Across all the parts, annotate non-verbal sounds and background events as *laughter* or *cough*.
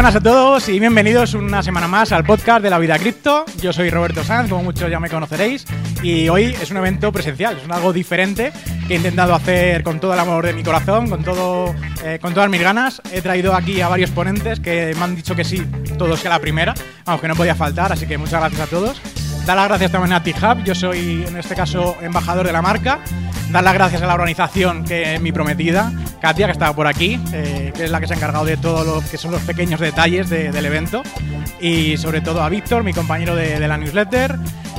buenas a todos y bienvenidos una semana más al podcast de la vida cripto. Yo soy Roberto Sanz, como muchos ya me conoceréis, y hoy es un evento presencial, es algo diferente que he intentado hacer con todo el amor de mi corazón, con, todo, eh, con todas mis ganas. He traído aquí a varios ponentes que me han dicho que sí, todos que a la primera, aunque no podía faltar, así que muchas gracias a todos. Dar las gracias también a T-Hub, yo soy en este caso embajador de la marca. Dar las gracias a la organización que es mi prometida, Katia, que estaba por aquí, eh, que es la que se ha encargado de todo lo que son los pequeños detalles del evento. Y sobre todo a Víctor, mi compañero de, la newsletter.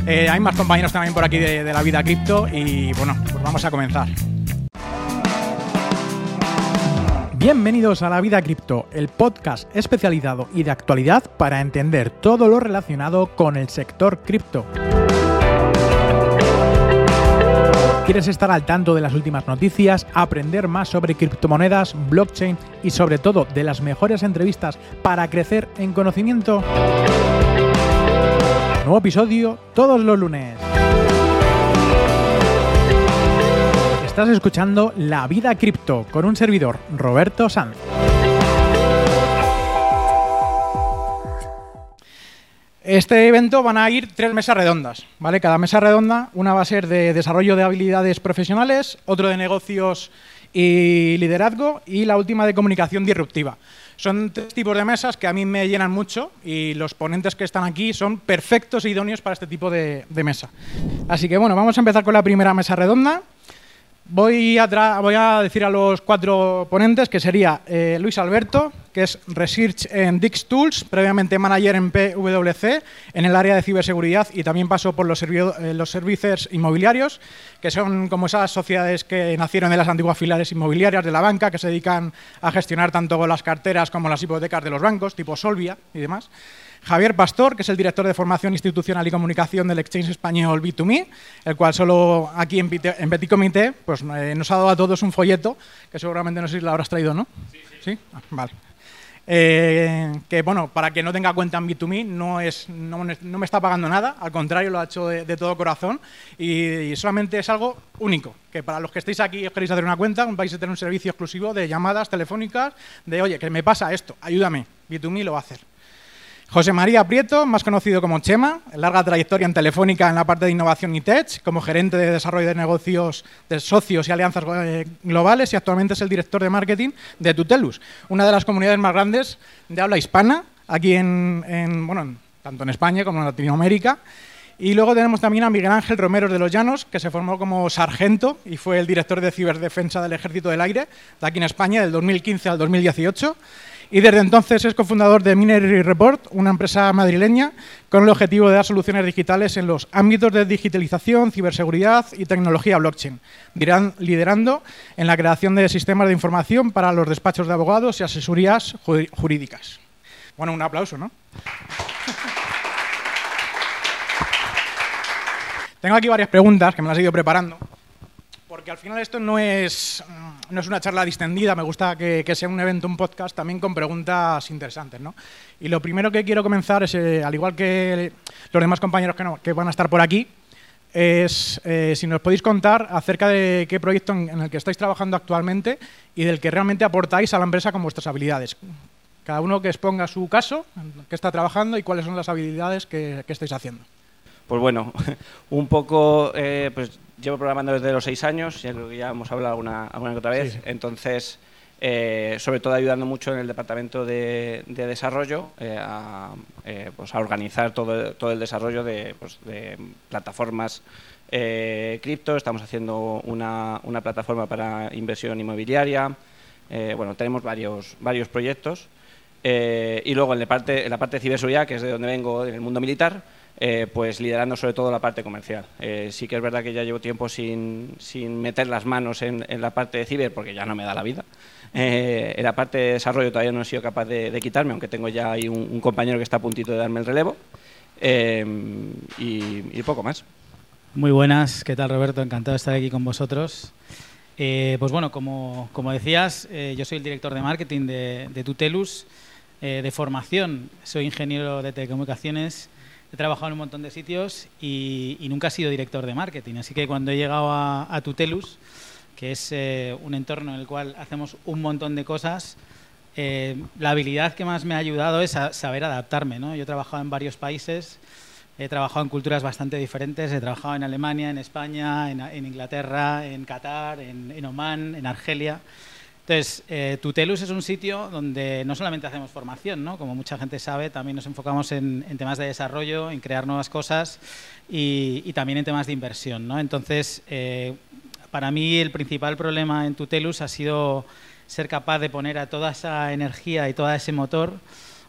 Eh, hay más compañeros también por aquí de, de la vida cripto y bueno, pues vamos a comenzar. Bienvenidos a La Vida Cripto, el podcast especializado y de actualidad para entender todo lo relacionado con el sector cripto. ¿Quieres estar al tanto de las últimas noticias, aprender más sobre criptomonedas, blockchain y sobre todo de las mejores entrevistas para crecer en conocimiento? Nuevo episodio todos los lunes. Estás escuchando La Vida Cripto con un servidor, Roberto Sanz. Este evento van a ir tres mesas redondas, ¿vale? Cada mesa redonda, una va a ser de desarrollo de habilidades profesionales, otro de negocios y liderazgo y la última de comunicación disruptiva. Son tres tipos de mesas que a mí me llenan mucho y los ponentes que están aquí son perfectos e idóneos para este tipo de, de mesa. Así que bueno, vamos a empezar con la primera mesa redonda. Voy a, decir a los cuatro ponentes que sería eh, Luis Alberto, que es Research en Dix Tools, previamente manager en PwC en el área de ciberseguridad y también pasó por los, eh, los servicios inmobiliarios, que son como esas sociedades que nacieron de las antiguas filiales inmobiliarias de la banca, que se dedican a gestionar tanto las carteras como las hipotecas de los bancos, tipo Solvia y demás. Javier Pastor, que es el director de formación institucional y comunicación del Exchange español B2Me, el cual solo aquí en, Petit Comité pues, eh, nos ha dado a todos un folleto, que seguramente no sé si lo habrás traído, ¿no? Sí, sí. Ah, vale. Eh, que bueno, para que no tenga cuenta en B2Me, no, es, no, me está pagando nada, al contrario, lo ha hecho de, todo corazón y, solamente es algo único, que para los que estéis aquí y os queréis hacer una cuenta, vais a tener un servicio exclusivo de llamadas telefónicas de, oye, que me pasa esto, ayúdame, B2Me lo va a hacer. José María Prieto, más conocido como Chema, larga trayectoria en Telefónica en la parte de innovación y tech, como gerente de desarrollo de negocios de socios y alianzas eh, globales y actualmente es el director de marketing de Tutelus, una de las comunidades más grandes de habla hispana aquí en, bueno, tanto en España como en Latinoamérica. Y luego tenemos también a Miguel Ángel Romero de los Llanos, que se formó como sargento y fue el director de ciberdefensa del Ejército del Aire de aquí en España del 2015 al 2018 y desde entonces es cofundador de Minery Report, una empresa madrileña con el objetivo de dar soluciones digitales en los ámbitos de digitalización, ciberseguridad y tecnología blockchain, liderando en la creación de sistemas de información para los despachos de abogados y asesorías jurídicas. Bueno, un aplauso, ¿no? *laughs* Tengo aquí varias preguntas que me las he ido preparando porque al final esto no es, mm, no es una charla distendida, me gusta que, sea un evento, un podcast, también con preguntas interesantes. ¿no? Y lo primero que quiero comenzar es, eh, al igual que los demás compañeros que, que van a estar por aquí, es eh, si nos podéis contar acerca de qué proyecto en, el que estáis trabajando actualmente y del que realmente aportáis a la empresa con vuestras habilidades. Cada uno que exponga su caso, qué está trabajando y cuáles son las habilidades que, estáis haciendo. Pues bueno, *laughs* un poco, eh, pues llevo programando desde los seis años, ya creo que ya hemos hablado alguna, alguna otra vez, entonces, eh, sobre todo ayudando mucho en el departamento de, desarrollo eh, a, eh, pues a, organizar todo, todo el desarrollo de, pues de plataformas cripto, estamos haciendo una, una, plataforma para inversión inmobiliaria, bueno, tenemos varios, varios proyectos. y luego en la, parte, en la parte de ciberseguridad, que es de donde vengo, en el mundo militar, eh, pues liderando sobre todo la parte comercial. Eh, sí que es verdad que ya llevo tiempo sin, sin meter las manos en, la parte de ciber porque ya no me da la vida. Eh, en la parte de desarrollo todavía no he sido capaz de, quitarme, aunque tengo ya ahí un, compañero que está a puntito de darme el relevo. Y, poco más. Muy buenas, ¿qué tal Roberto? Encantado de estar aquí con vosotros. pues bueno, como, como decías, yo soy el director de marketing de, de Tutelus. de formación, soy ingeniero de telecomunicaciones he trabajado en un montón de sitios y, nunca he sido director de marketing. Así que cuando he llegado a, Tutelus, que es eh, un entorno en el cual hacemos un montón de cosas, la habilidad que más me ha ayudado es saber adaptarme. ¿no? Yo he trabajado en varios países, he trabajado en culturas bastante diferentes, he trabajado en Alemania, en España, en, Inglaterra, en Qatar, en, en Oman, en Argelia. Entonces, eh, Tutelus es un sitio donde no solamente hacemos formación, ¿no? como mucha gente sabe, también nos enfocamos en, temas de desarrollo, en crear nuevas cosas y, también en temas de inversión. ¿no? Entonces, eh, para mí el principal problema en Tutelus ha sido ser capaz de poner a toda esa energía y todo ese motor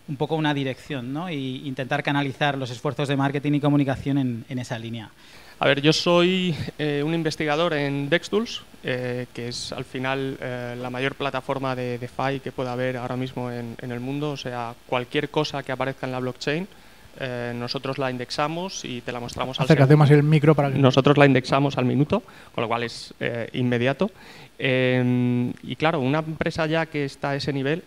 un poco una dirección ¿no? y intentar canalizar los esfuerzos de marketing y comunicación en esa línea. A ver, yo soy eh, un investigador en Dextools, eh, que es al final eh, la mayor plataforma de DeFi que pueda haber ahora mismo en, el mundo. O sea, cualquier cosa que aparezca en la blockchain, nosotros la indexamos y te la mostramos al Acércate más el micro para que... Nosotros la indexamos al minuto, con lo cual es inmediato. Em, y claro, una empresa ya que está a ese nivel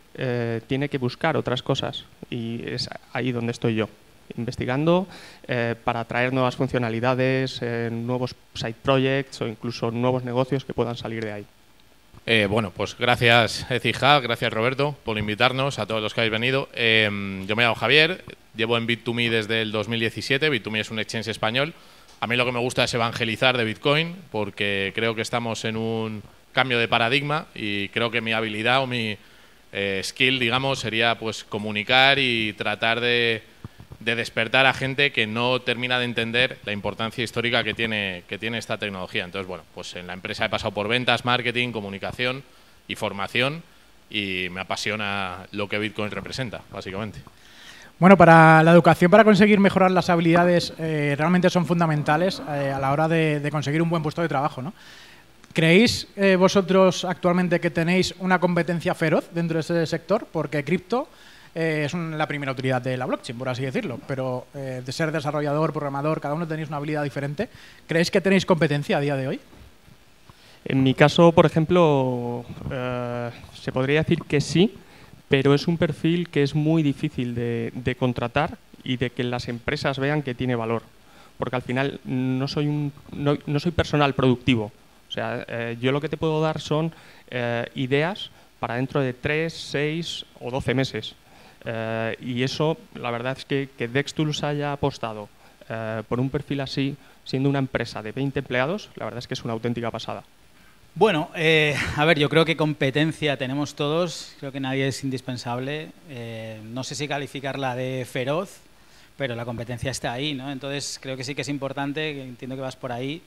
tiene que buscar otras cosas y es ahí donde estoy yo investigando eh, para traer nuevas funcionalidades, eh, nuevos side projects o incluso nuevos negocios que puedan salir de ahí. Eh, bueno, pues gracias Ecija, gracias Roberto por invitarnos a todos los que habéis venido. yo me llamo Javier, llevo en Bit2Me desde el 2017, Bit2Me es un exchange español. A mí lo que me gusta es evangelizar de Bitcoin porque creo que estamos en un cambio de paradigma y creo que mi habilidad o mi skill, digamos, sería pues comunicar y tratar de de despertar a gente que no termina de entender la importancia histórica que tiene, que tiene esta tecnología. Entonces, bueno, pues en la empresa he pasado por ventas, marketing, comunicación y formación y me apasiona lo que Bitcoin representa, básicamente. Bueno, para la educación, para conseguir mejorar las habilidades, eh, realmente son fundamentales eh, a la hora de, conseguir un buen puesto de trabajo, ¿no? ¿Creéis eh, vosotros actualmente que tenéis una competencia feroz dentro de ese sector? Porque cripto eh, es la primera utilidad de la blockchain, por así decirlo. Pero eh, de ser desarrollador, programador, cada uno tenéis una habilidad diferente. ¿Creéis que tenéis competencia a día de hoy? En mi caso, por ejemplo, eh, se podría decir que sí, pero es un perfil que es muy difícil de, contratar y de que las empresas vean que tiene valor. Porque al final no soy, un, no, soy personal productivo. O sea, yo lo que te puedo dar son ideas para dentro de 3, 6 o 12 meses. Eh, y eso, la verdad es que, que Dextools haya apostado eh, por un perfil así, siendo una empresa de 20 empleados, la verdad es que es una auténtica pasada. Bueno, eh, a ver, yo creo que competencia tenemos todos, creo que nadie es indispensable. no sé si calificarla de feroz, pero la competencia está ahí, ¿no? Entonces creo que sí que es importante, entiendo que vas por ahí,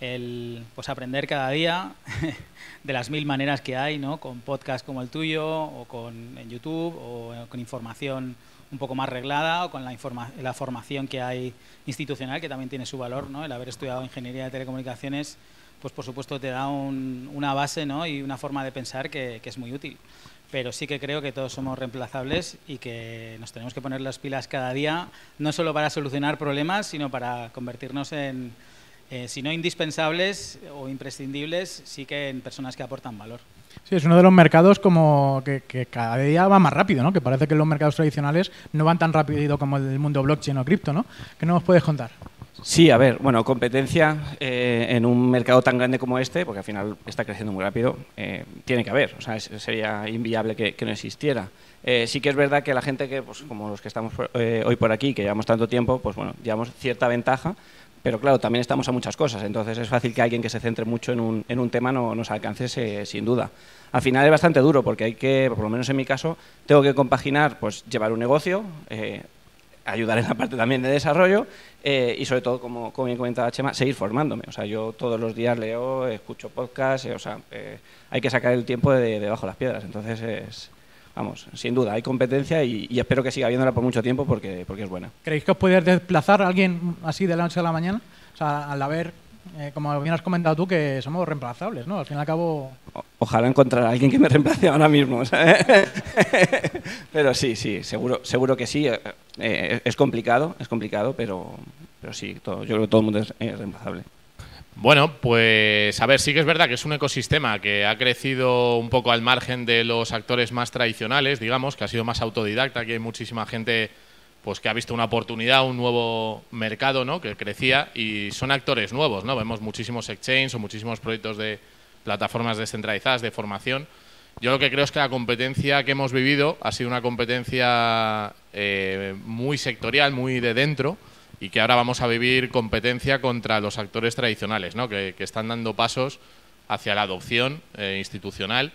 el pues aprender cada día *laughs* de las mil maneras que hay, ¿no? con podcasts como el tuyo, o con en YouTube, o con información un poco más reglada, o con la, la formación que hay institucional, que también tiene su valor, ¿no? el haber estudiado ingeniería de telecomunicaciones, pues por supuesto te da una base ¿no? y una forma de pensar que, que es muy útil. Pero sí que creo que todos somos reemplazables y que nos tenemos que poner las pilas cada día, no solo para solucionar problemas, sino para convertirnos en eh, si no indispensables o imprescindibles, sí que en personas que aportan valor. Sí, es uno de los mercados como que, cada día va más rápido, ¿no? Que parece que los mercados tradicionales no van tan rápido como el mundo blockchain o cripto, ¿no? ¿Qué nos puedes contar? Sí, a ver, bueno, competencia eh, en un mercado tan grande como este, porque al final está creciendo muy rápido, eh, tiene que haber, o sea, sería inviable que, no existiera. sí que es verdad que la gente que, pues, como los que estamos hoy por aquí, que llevamos tanto tiempo, pues bueno, llevamos cierta ventaja, pero claro, también estamos a muchas cosas, entonces es fácil que alguien que se centre mucho en un, en un tema no nos alcance sin duda. Al final es bastante duro porque hay que, por lo menos en mi caso, tengo que compaginar, pues llevar un negocio, eh, ayudar en la parte también de desarrollo eh, y sobre todo, como, como bien comentaba Chema, seguir formándome. O sea, yo todos los días leo, escucho podcasts, eh, o sea, hay que sacar el tiempo de, debajo de las piedras. Entonces es, vamos, sin duda, hay competencia y, espero que siga habiéndola por mucho tiempo porque, porque es buena. ¿Creéis que os puede desplazar a alguien así de la noche a la mañana? O sea, al haber, eh, como bien has comentado tú, que somos reemplazables, ¿no? Al fin y al cabo... ojalá encontrar a alguien que me reemplace ahora mismo. *laughs* pero sí, sí, seguro, seguro que sí. Eh, eh, es complicado, es complicado, pero, pero sí, todo, yo creo que todo el mundo es reemplazable. Bueno, pues a ver, sí que es verdad que es un ecosistema que ha crecido un poco al margen de los actores más tradicionales, digamos, que ha sido más autodidacta, que hay muchísima gente pues que ha visto una oportunidad, un nuevo mercado, ¿no? que crecía y son actores nuevos, ¿no? Vemos muchísimos exchanges o muchísimos proyectos de plataformas descentralizadas de formación Yo lo que creo es que la competencia que hemos vivido ha sido una competencia eh, muy sectorial, muy de dentro, y que ahora vamos a vivir competencia contra los actores tradicionales, ¿no? que, están dando pasos hacia la adopción eh, institucional.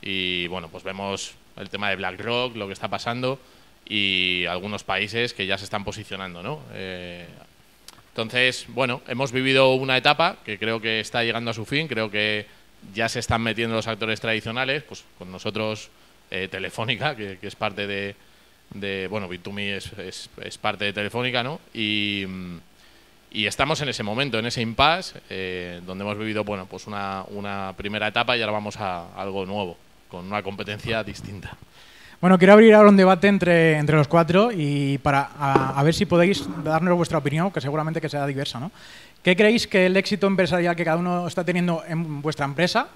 Y bueno, pues vemos el tema de BlackRock, lo que está pasando, y algunos países que ya se están posicionando. ¿no? Eh, entonces, bueno, hemos vivido una etapa que creo que está llegando a su fin, creo que ya se están metiendo los actores tradicionales, pues con nosotros eh, Telefónica, que, es parte de, de bueno, Bit2Me es, es, parte de Telefónica, ¿no? Y, estamos en ese momento, en ese impasse, eh, donde hemos vivido, bueno, pues una, una primera etapa y ahora vamos a algo nuevo, con una competencia distinta. Bueno, quiero abrir ahora un debate entre, entre los cuatro y para a, ver si podéis darnos vuestra opinión, que seguramente que será diversa, ¿no? ¿Qué creéis que el éxito empresarial que cada uno está teniendo en vuestra empresa,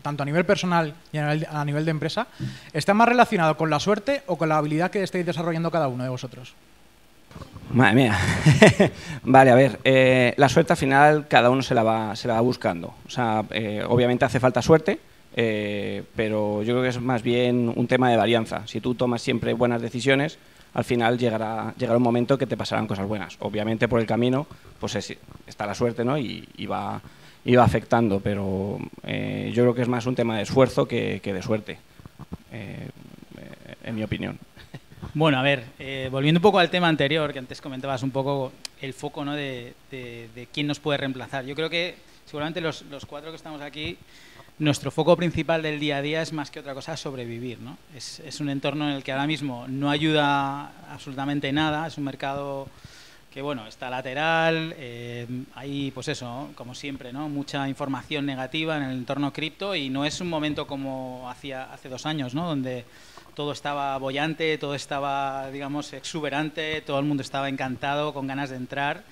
tanto a nivel personal y a nivel, de empresa, está más relacionado con la suerte o con la habilidad que estáis desarrollando cada uno de vosotros? Madre mía. *laughs* vale, a ver, eh, la suerte al final cada uno se la va, buscando. O sea, eh, obviamente hace falta suerte, eh, pero yo creo que es más bien un tema de varianza. Si tú tomas siempre buenas decisiones, al final llegará, llegará un momento que te pasarán cosas buenas. Obviamente por el camino pues está la suerte ¿no? y, va, afectando, pero eh, yo creo que es más un tema de esfuerzo que, de suerte, eh, en mi opinión. Bueno, a ver, eh, volviendo un poco al tema anterior, que antes comentabas un poco el foco ¿no? de, quién nos puede reemplazar. Yo creo que seguramente los, los cuatro que estamos aquí nuestro foco principal del día a día es más que otra cosa sobrevivir. ¿no? Es, es, un entorno en el que ahora mismo no ayuda absolutamente nada, es un mercado que bueno, está lateral, eh, hay pues eso, como siempre, ¿no? mucha información negativa en el entorno cripto y no es un momento como hacía hace dos años, ¿no? donde todo estaba bollante, todo estaba, digamos, exuberante, todo el mundo estaba encantado, con ganas de entrar.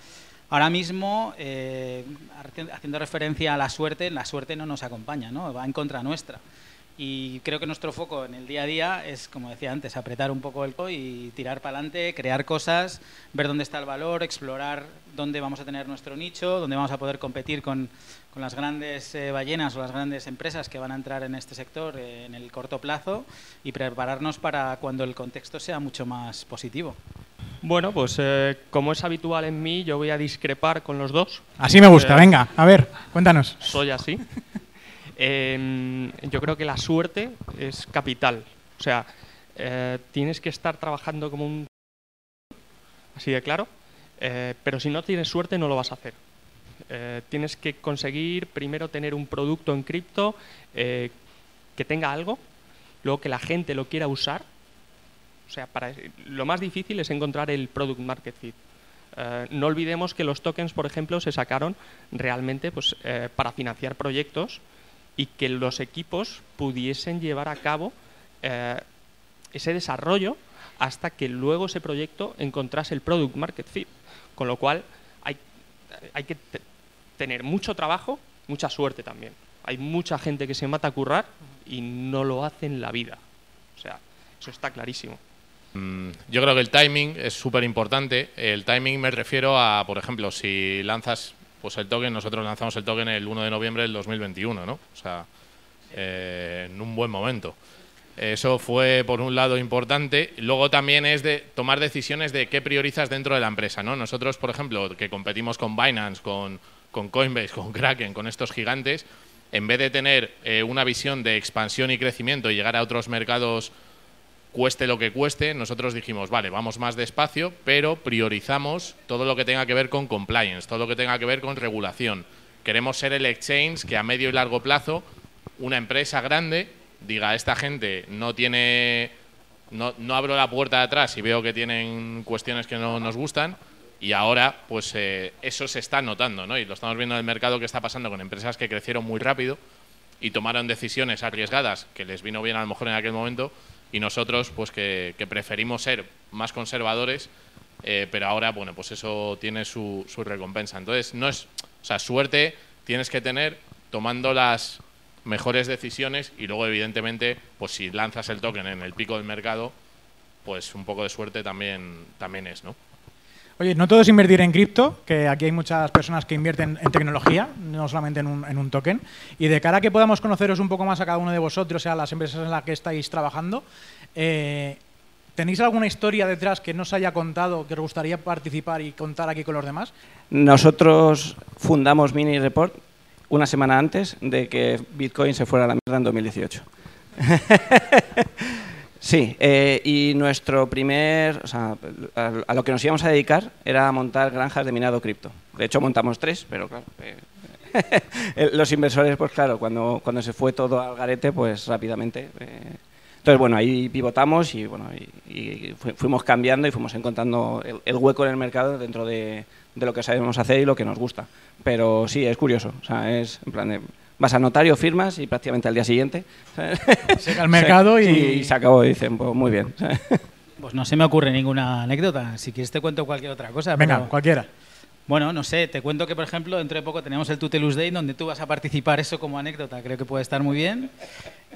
Ahora mismo, eh, haciendo referencia a la suerte, la suerte no nos acompaña, ¿no? va en contra nuestra. Y creo que nuestro foco en el día a día es, como decía antes, apretar un poco el co y tirar para adelante, crear cosas, ver dónde está el valor, explorar dónde vamos a tener nuestro nicho, dónde vamos a poder competir con, con las grandes eh, ballenas o las grandes empresas que van a entrar en este sector eh, en el corto plazo y prepararnos para cuando el contexto sea mucho más positivo. Bueno, pues eh, como es habitual en mí, yo voy a discrepar con los dos. Así me gusta, eh, venga, a ver, cuéntanos. Soy así. Em, yo creo que la suerte es capital. O sea, eh, tienes que estar trabajando como un... Así de claro. pero si no tienes suerte no lo vas a hacer. tienes que conseguir primero tener un producto en cripto que tenga algo, luego que la gente lo quiera usar o sea, lo más difícil es encontrar el product market fit. Eh, no olvidemos que los tokens, por ejemplo, se sacaron realmente pues, eh, para financiar proyectos y que los equipos pudiesen llevar a cabo eh, ese desarrollo hasta que luego ese proyecto encontrase el product market fit. Con lo cual hay, hay que tener mucho trabajo, mucha suerte también. Hay mucha gente que se mata a currar y no lo hace en la vida. O sea, eso está clarísimo. Mm, yo creo que el timing es súper importante. El timing me refiero a, por ejemplo, si lanzas pues el token, nosotros lanzamos el token el 1 de noviembre del 2021, ¿no? O sea, eh, en un buen momento. Eso fue, por un lado, importante. Luego también es de tomar decisiones de qué priorizas dentro de la empresa, ¿no? Nosotros, por ejemplo, que competimos con Binance, con, con Coinbase, *laughs* con Kraken, con estos gigantes, en vez de tener eh, una visión de expansión y crecimiento y llegar a otros mercados cueste lo que cueste, nosotros dijimos, vale, vamos más despacio, pero priorizamos todo lo que tenga que ver con compliance, todo lo que tenga que ver con regulación. Queremos ser el exchange que a medio y largo plazo una empresa grande diga, esta gente no tiene, no, no abro la puerta de atrás y veo que tienen cuestiones que no nos gustan, y ahora, pues eh, eso se está notando, ¿no? Y lo estamos viendo en el mercado que está pasando con empresas que crecieron muy rápido y tomaron decisiones arriesgadas que les vino bien a lo mejor en aquel momento y nosotros pues que, preferimos ser más conservadores, eh, pero ahora, bueno, pues eso tiene su, su recompensa. Entonces, no es, o sea, suerte tienes que tener tomando las mejores decisiones y luego, evidentemente, pues si lanzas el token en el pico del mercado, pues un poco de suerte también, también es, ¿no? Oye, no todo es invertir en cripto, que aquí hay muchas personas que invierten en tecnología, no solamente en un, en un token. Y de cara a que podamos conoceros un poco más a cada uno de vosotros y a las empresas en las que estáis trabajando, eh, ¿tenéis alguna historia detrás que no os haya contado, que os gustaría participar y contar aquí con los demás? Nosotros fundamos Mini Report una semana antes de que Bitcoin se fuera a la mierda en 2018. *laughs* Sí, eh, y nuestro primer, o sea, a, lo que nos íbamos a dedicar era a montar granjas de minado cripto. De hecho, montamos tres, pero claro, eh, *laughs* los inversores, pues claro, cuando, cuando se fue todo al garete, pues rápidamente. eh, entonces, bueno, ahí pivotamos y, bueno, y, y fu- fuimos cambiando y fuimos encontrando el, el hueco en el mercado dentro de, de lo que sabemos hacer y lo que nos gusta. Pero sí, es curioso. O sea, es en plan de, vas al notario, firmas y prácticamente al día siguiente *laughs* Llega al *laughs* mercado y- y se acabó. Y dicen, pues muy bien. *laughs* Pues no se me ocurre ninguna anécdota. Si quieres te cuento cualquier otra cosa. Venga, pero- cualquiera. Bueno, no sé, te cuento que, por ejemplo, dentro de poco tenemos el Tutelus Day donde tú vas a participar eso como anécdota. Creo que puede estar muy bien.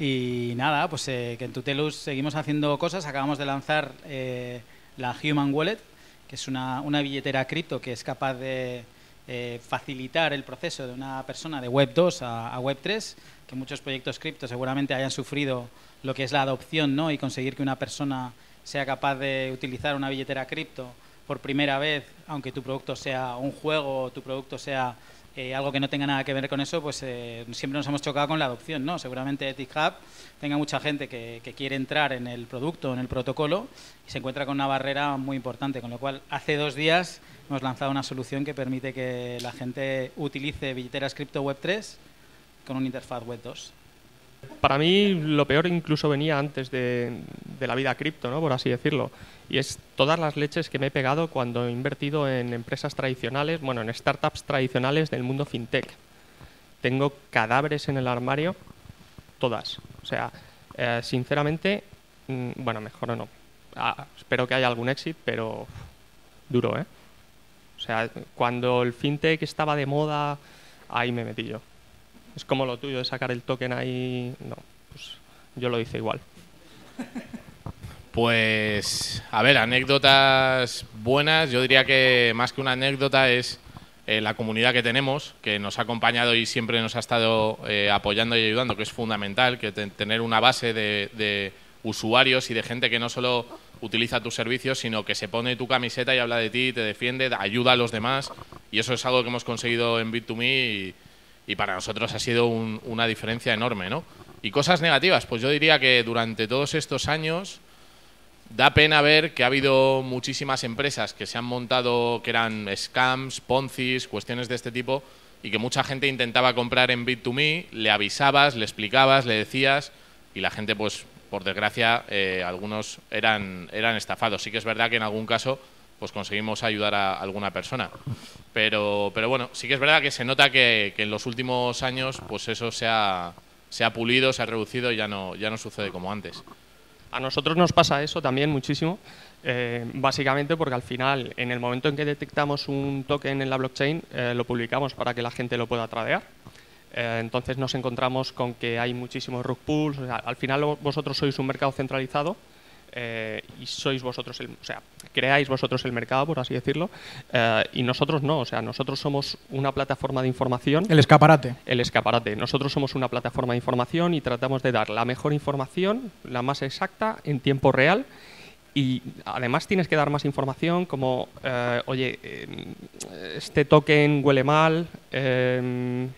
Y nada, pues eh, que en Tutelus seguimos haciendo cosas. Acabamos de lanzar eh, la Human Wallet, que es una, una billetera cripto que es capaz de eh, facilitar el proceso de una persona de Web 2 a, a Web 3, que muchos proyectos cripto seguramente hayan sufrido lo que es la adopción ¿no? y conseguir que una persona sea capaz de utilizar una billetera cripto por primera vez, aunque tu producto sea un juego o tu producto sea eh, algo que no tenga nada que ver con eso, pues eh, siempre nos hemos chocado con la adopción, ¿no? Seguramente Ethic Hub tenga mucha gente que, quiere entrar en el producto, en el protocolo, y se encuentra con una barrera muy importante, con lo cual hace dos días hemos lanzado una solución que permite que la gente utilice billeteras cripto Web 3 con una interfaz Web 2. Para mí lo peor incluso venía antes de, de la vida cripto, ¿no? por así decirlo. Y es todas las leches que me he pegado cuando he invertido en empresas tradicionales, bueno, en startups tradicionales del mundo fintech. Tengo cadáveres en el armario, todas. O sea, eh, sinceramente, mm, bueno, mejor no. Ah, espero que haya algún éxito, pero duro, ¿eh? O sea, cuando el fintech estaba de moda, ahí me metí yo. Es como lo tuyo de sacar el token ahí. No, pues yo lo hice igual. *laughs* Pues, a ver, anécdotas buenas. Yo diría que más que una anécdota es eh, la comunidad que tenemos, que nos ha acompañado y siempre nos ha estado eh, apoyando y ayudando, que es fundamental, que te- tener una base de, usuarios y de gente que no solo utiliza tus servicios, sino que se pone tu camiseta y habla de ti, te defiende, ayuda a los demás. Y eso es algo que hemos conseguido en Bit2Me y, y para nosotros ha sido un- una diferencia enorme, ¿no? Y cosas negativas, pues yo diría que durante todos estos años da pena ver que ha habido muchísimas empresas que se han montado, que eran scams, poncis, cuestiones de este tipo, y que mucha gente intentaba comprar en Bit2Me, le avisabas, le explicabas, le decías, y la gente, pues, por desgracia, eh, algunos eran, eran estafados. Sí que es verdad que en algún caso pues conseguimos ayudar a alguna persona. Pero, pero bueno, sí que es verdad que se nota que, que en los últimos años pues eso se ha, se ha pulido, se ha reducido y ya no, ya no sucede como antes. A nosotros nos pasa eso también muchísimo, eh, básicamente porque al final, en el momento en que detectamos un token en la blockchain, eh, lo publicamos para que la gente lo pueda tradear. Eh, entonces nos encontramos con que hay muchísimos rug pools. o sea, al final vosotros sois un mercado centralizado eh, y sois vosotros, el, o sea, creáis vosotros el mercado, por así decirlo, eh, y nosotros no. O sea, nosotros somos una plataforma de información El escaparate. el escaparate. Nosotros somos una plataforma de información y tratamos de dar la mejor información, la más exacta, en tiempo real. Y además tienes que dar más información como, eh, oye, eh, este token huele mal, eh,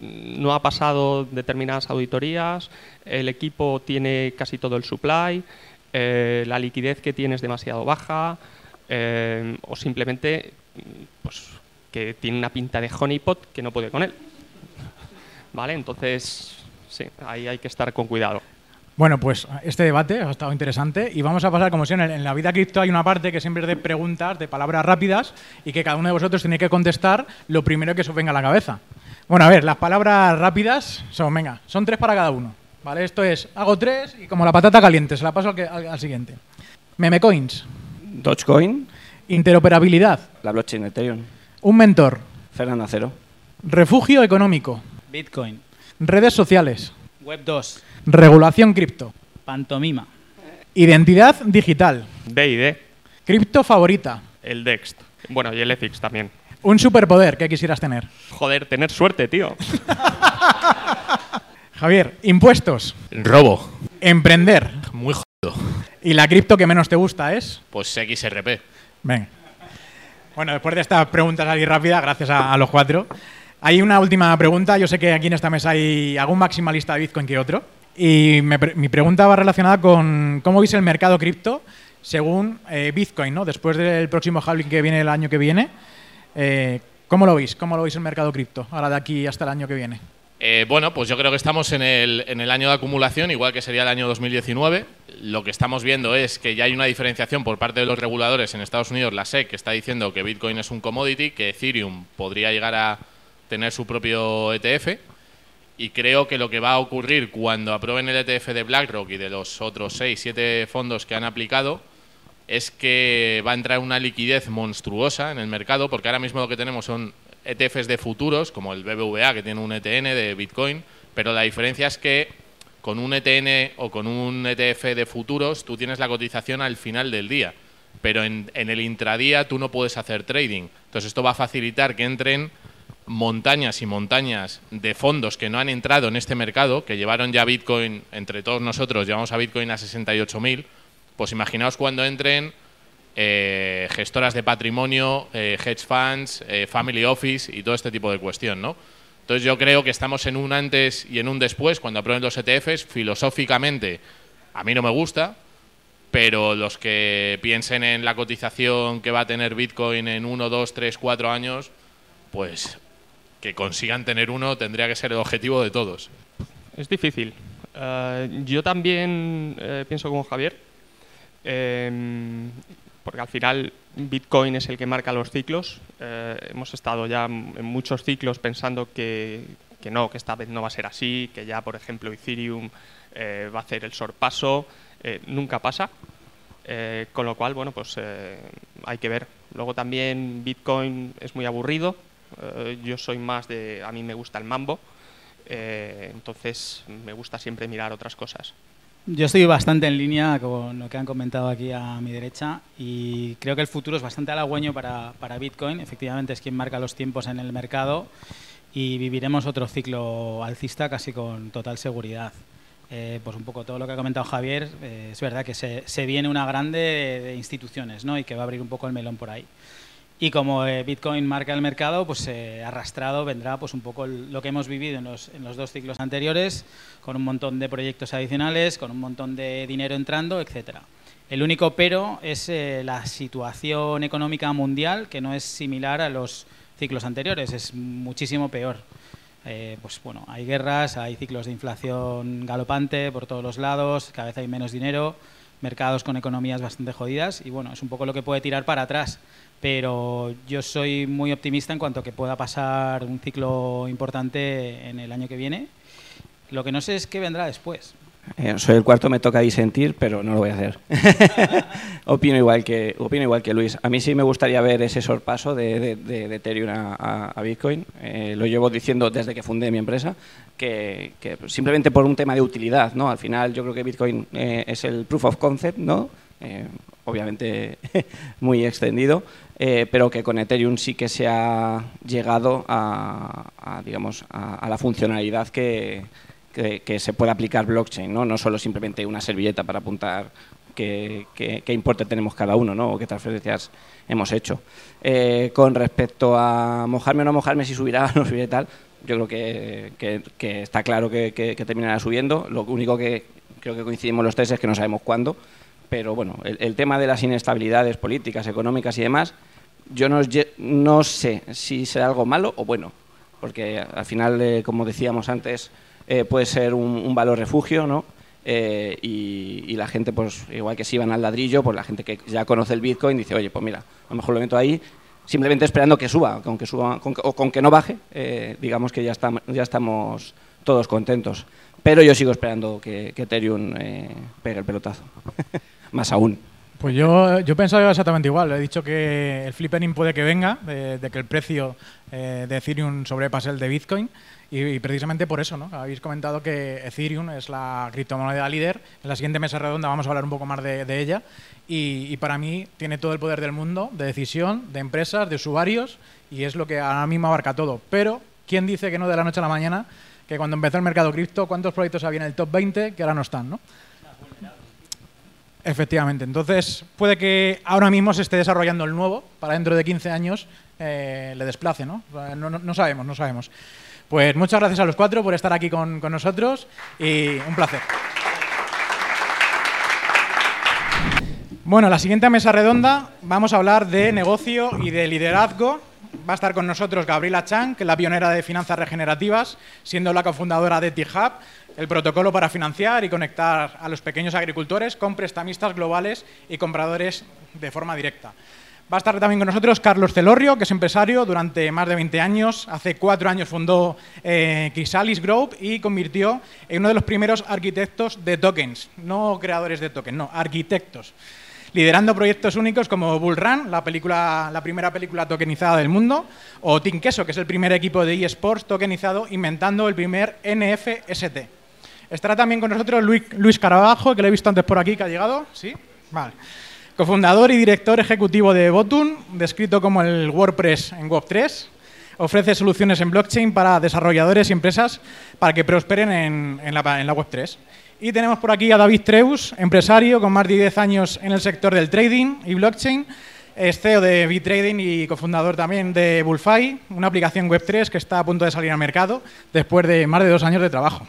no ha pasado determinadas auditorías, el equipo tiene casi todo el supply, eh, la liquidez que tiene es demasiado baja, eh, o simplemente pues, que tiene una pinta de honeypot que no puede con él. *laughs* ¿Vale? Entonces, sí, ahí hay que estar con cuidado. Bueno, pues este debate ha estado interesante y vamos a pasar, como si en, la vida cripto hay una parte que siempre es de preguntas, de palabras rápidas y que cada uno de vosotros tiene que contestar lo primero que os venga a la cabeza. Bueno, a ver, las palabras rápidas son, venga, son tres para cada uno. ¿Vale? Esto es, hago tres y como la patata caliente, se la paso al, que- al- al siguiente. Memecoins, Dogecoin, interoperabilidad, la blockchain de Ethereum, un mentor, Fernando Acero, refugio económico, Bitcoin, redes sociales, Web 2, regulación cripto, Pantomima, identidad digital, D&D, cripto favorita, El Dext. Bueno, y el Ethics también. Un superpoder que quisieras tener. Joder, tener suerte, tío. *laughs* Javier, impuestos. Robo. Emprender. Muy jodido. ¿Y la cripto que menos te gusta es? Pues XRP. Ven. Bueno, después de estas preguntas así rápidas, gracias a, a los cuatro, hay una última pregunta. Yo sé que aquí en esta mesa hay algún maximalista de Bitcoin que otro. Y me mi pregunta va relacionada con cómo veis el mercado cripto según eh, Bitcoin, ¿no? Después del próximo halving que viene el año que viene. eh, ¿Cómo lo veis? ¿Cómo lo veis el mercado cripto ahora de aquí hasta el año que viene? Eh, bueno, pues yo creo que estamos en el, en el año de acumulación, igual que sería el año 2019. Lo que estamos viendo es que ya hay una diferenciación por parte de los reguladores en Estados Unidos, la SEC, que está diciendo que Bitcoin es un commodity, que Ethereum podría llegar a tener su propio ETF. Y creo que lo que va a ocurrir cuando aprueben el ETF de BlackRock y de los otros 6, 7 fondos que han aplicado es que va a entrar una liquidez monstruosa en el mercado, porque ahora mismo lo que tenemos son ETFs de futuros, como el BBVA, que tiene un ETN de Bitcoin, pero la diferencia es que con un ETN o con un ETF de futuros tú tienes la cotización al final del día, pero en, en el intradía tú no puedes hacer trading. Entonces esto va a facilitar que entren montañas y montañas de fondos que no han entrado en este mercado, que llevaron ya Bitcoin, entre todos nosotros, llevamos a Bitcoin a 68.000, pues imaginaos cuando entren eh, gestoras de patrimonio, eh, hedge funds, eh, family office y todo este tipo de cuestión, ¿no? Entonces yo creo que estamos en un antes y en un después cuando aprueben los ETFs. Filosóficamente a mí no me gusta, pero los que piensen en la cotización que va a tener Bitcoin en 1, 2, 3, 4 años, pues que consigan tener uno tendría que ser el objetivo de todos. Es difícil. Yo también pienso como Javier, porque al final Bitcoin es el que marca los ciclos. Eh, hemos estado ya en muchos ciclos pensando que, no, que esta vez no va a ser así, que ya, por ejemplo, Ethereum eh, va a hacer el sorpaso. Eh, nunca pasa. Eh, con lo cual, bueno, pues eh, hay que ver. Luego también Bitcoin es muy aburrido. Yo soy más de, a mí me gusta el mambo. Entonces me gusta siempre mirar otras cosas. Yo estoy bastante en línea con lo que han comentado aquí a mi derecha y creo que el futuro es bastante halagüeño para, para Bitcoin. Efectivamente es quien marca los tiempos en el mercado y viviremos otro ciclo alcista casi con total seguridad. Eh, pues un poco todo lo que ha comentado Javier, eh, es verdad que se, se viene una grande de, instituciones ¿no? y que va a abrir un poco el melón por ahí. Y como eh, Bitcoin marca el mercado, pues eh, arrastrado vendrá pues un poco lo que hemos vivido en los, en los dos ciclos anteriores, con un montón de proyectos adicionales, con un montón de dinero entrando, etcétera. El único pero es eh, la situación económica mundial, que no es similar a los ciclos anteriores, es muchísimo peor. Pues bueno, hay guerras, hay ciclos de inflación galopante por todos los lados, cada vez hay menos dinero, mercados con economías bastante jodidas y bueno, es un poco lo que puede tirar para atrás. Pero yo soy muy optimista en cuanto a que pueda pasar un ciclo importante en el año que viene. Lo que no sé es qué vendrá después. Eh, soy el cuarto, me toca disentir, pero no lo voy a hacer. *laughs* opino, igual que, opino igual que Luis. A mí sí me gustaría ver ese sorpaso de, de, de- de Ethereum a, a- Bitcoin. Eh, lo llevo diciendo desde que fundé mi empresa, que, que simplemente por un tema de utilidad. ¿no? Al final yo creo que Bitcoin eh, es el proof of concept, ¿no? Eh, obviamente *laughs* muy extendido, eh, pero que con Ethereum sí que se ha llegado a, digamos, a, la funcionalidad que, que, se puede aplicar blockchain, ¿no? No solo simplemente una servilleta para apuntar qué, importe tenemos cada uno, ¿no? O qué transferencias hemos hecho. Eh, con respecto a mojarme o no mojarme, si subirá *laughs* o no subirá y tal, yo creo que, que- está claro que, terminará subiendo. Lo único que creo que coincidimos los tres es que no sabemos cuándo. Pero bueno, el tema de las inestabilidades políticas, económicas y demás, yo no, sé si será algo malo o bueno porque al final, eh, como decíamos antes, eh, puede ser un, valor refugio, ¿no? Eh, y, la gente, pues igual que si van al ladrillo, pues la gente que ya conoce el Bitcoin dice, oye, pues mira, a lo mejor lo meto ahí, simplemente esperando que suba, con que suba con o con que no baje, digamos que ya, estamos ya estamos todos contentos. Pero yo sigo esperando que, que Ethereum pegue el pelotazo. *laughs* Más aún. Pues yo, yo he pensado exactamente igual. He dicho que el flippering puede que venga, de, que el precio eh, de Ethereum sobrepase el de Bitcoin. Y, precisamente por eso, ¿no? Habéis comentado que Ethereum es la criptomoneda líder. En la siguiente mesa redonda vamos a hablar un poco más de, ella. Y, para mí tiene todo el poder del mundo de decisión, de empresas, de usuarios, y es lo que ahora mismo abarca todo. Pero, ¿quién dice que no de la noche a la mañana? Que cuando empezó el mercado cripto, ¿cuántos proyectos había en el top 20 que ahora no están, ¿no? Efectivamente. Entonces, puede que ahora mismo se esté desarrollando el nuevo, para dentro de 15 años eh, le desplace, ¿no? ¿no? No sabemos, no sabemos. Pues muchas gracias a los cuatro por estar aquí con, nosotros y un placer. Bueno, la siguiente mesa redonda vamos a hablar de negocio y de liderazgo. Va a estar con nosotros Gabriela Chang, que es la pionera de finanzas regenerativas, siendo la cofundadora de T-Hub, el protocolo para financiar y conectar a los pequeños agricultores con prestamistas globales y compradores de forma directa. Va a estar también con nosotros Carlos Celorrio, que es empresario durante más de 20 años. Hace cuatro años fundó eh, Group y convirtió en uno de los primeros arquitectos de tokens, no creadores de tokens, no, arquitectos. Liderando proyectos únicos como Bull Run, la, película, la primera película tokenizada del mundo, o Team Queso, que es el primer equipo de eSports tokenizado, inventando el primer NFST. Estará también con nosotros Luis, Luis Carabajo, que lo he visto antes por aquí, que ha llegado. ¿Sí? Vale cofundador y director ejecutivo de Botun, descrito como el WordPress en Web3. Ofrece soluciones en blockchain para desarrolladores y empresas para que prosperen en, la, Web3. Y tenemos por aquí a David Treus, empresario con más de 10 años en el sector del trading y blockchain. Es CEO de B-Trading y cofundador también de Bullfy, una aplicación Web3 que está a punto de salir al mercado después de más de dos años de trabajo.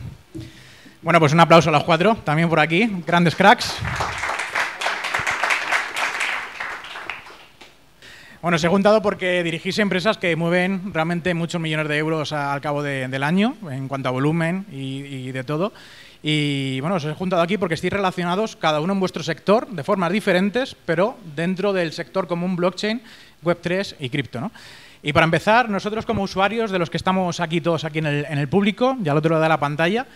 Bueno, pues un aplauso a los cuatro, también por aquí, grandes cracks. Bueno, se he juntado porque dirigís empresas que mueven realmente muchos millones de euros al cabo del año, en cuanto a volumen y, de todo. Y bueno, os he juntado aquí porque estáis relacionados cada uno en vuestro sector de formas diferentes, pero dentro del sector común blockchain, Web3 y cripto. ¿no? Y para empezar, nosotros como usuarios, de los que estamos aquí todos aquí en el, en el público y al otro lado de la pantalla,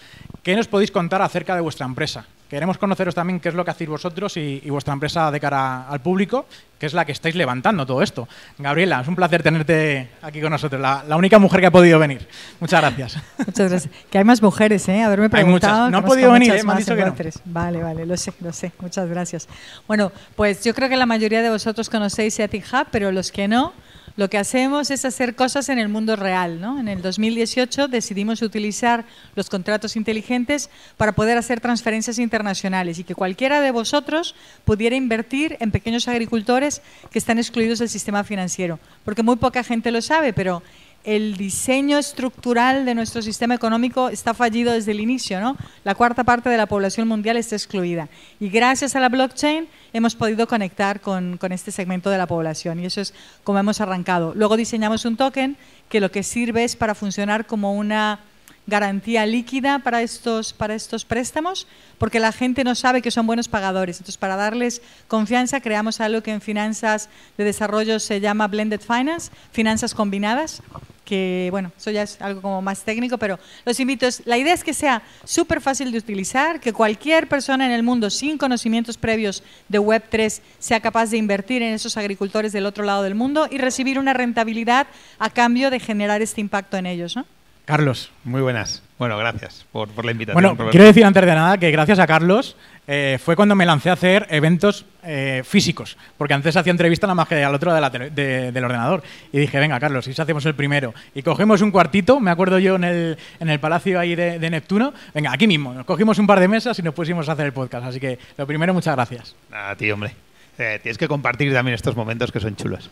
¿qué nos podéis contar acerca de vuestra empresa? Queremos conoceros también qué es lo que hacéis vosotros y, vuestra empresa de cara al público, que es la que estáis levantando todo esto. Gabriela, es un placer tenerte aquí con nosotros, la, única mujer que ha podido venir. Muchas gracias. Muchas gracias. Que hay más mujeres, ¿eh? Haberme preguntado. Hay muchas. No ha podido venir, ¿eh? me han dicho que no. Vale, vale, lo sé, lo sé. Muchas gracias. Bueno, pues yo creo que la mayoría de vosotros conocéis Ethic Hub, pero los que no, lo que hacemos es hacer cosas en el mundo real. ¿no? En el 2018 decidimos utilizar los contratos inteligentes para poder hacer transferencias internacionales y que cualquiera de vosotros pudiera invertir en pequeños agricultores que están excluidos del sistema financiero. Porque muy poca gente lo sabe, pero el diseño estructural de nuestro sistema económico está fallido desde el inicio, ¿no? La cuarta parte de la población mundial está excluida. Y gracias a la blockchain hemos podido conectar con, este segmento de la población y eso es como hemos arrancado. Luego diseñamos un token que lo que sirve es para funcionar como una garantía líquida para estos, para estos préstamos, porque la gente no sabe que son buenos pagadores. Entonces, para darles confianza, creamos algo que en finanzas de desarrollo se llama Blended Finance, finanzas combinadas, que bueno, eso ya es algo como más técnico, pero los invito, la idea es que sea súper fácil de utilizar, que cualquier persona en el mundo sin conocimientos previos de Web3 sea capaz de invertir en esos agricultores del otro lado del mundo y recibir una rentabilidad a cambio de generar este impacto en ellos. ¿no? Carlos. Muy buenas. Bueno, gracias por, la invitación. Bueno, quiero decir antes de nada que gracias a Carlos eh, fue cuando me lancé a hacer eventos eh, físicos, porque antes hacía entrevista nada más que al otro de del ordenador. Y dije, venga, Carlos, y si hacemos el primero. Y cogemos un cuartito, me acuerdo yo en el, en el palacio ahí de, Neptuno. Venga, aquí mismo, nos cogimos un par de mesas y nos pusimos a hacer el podcast. Así que lo primero, muchas gracias. A ti, hombre. Eh, tienes que compartir también estos momentos que son chulos.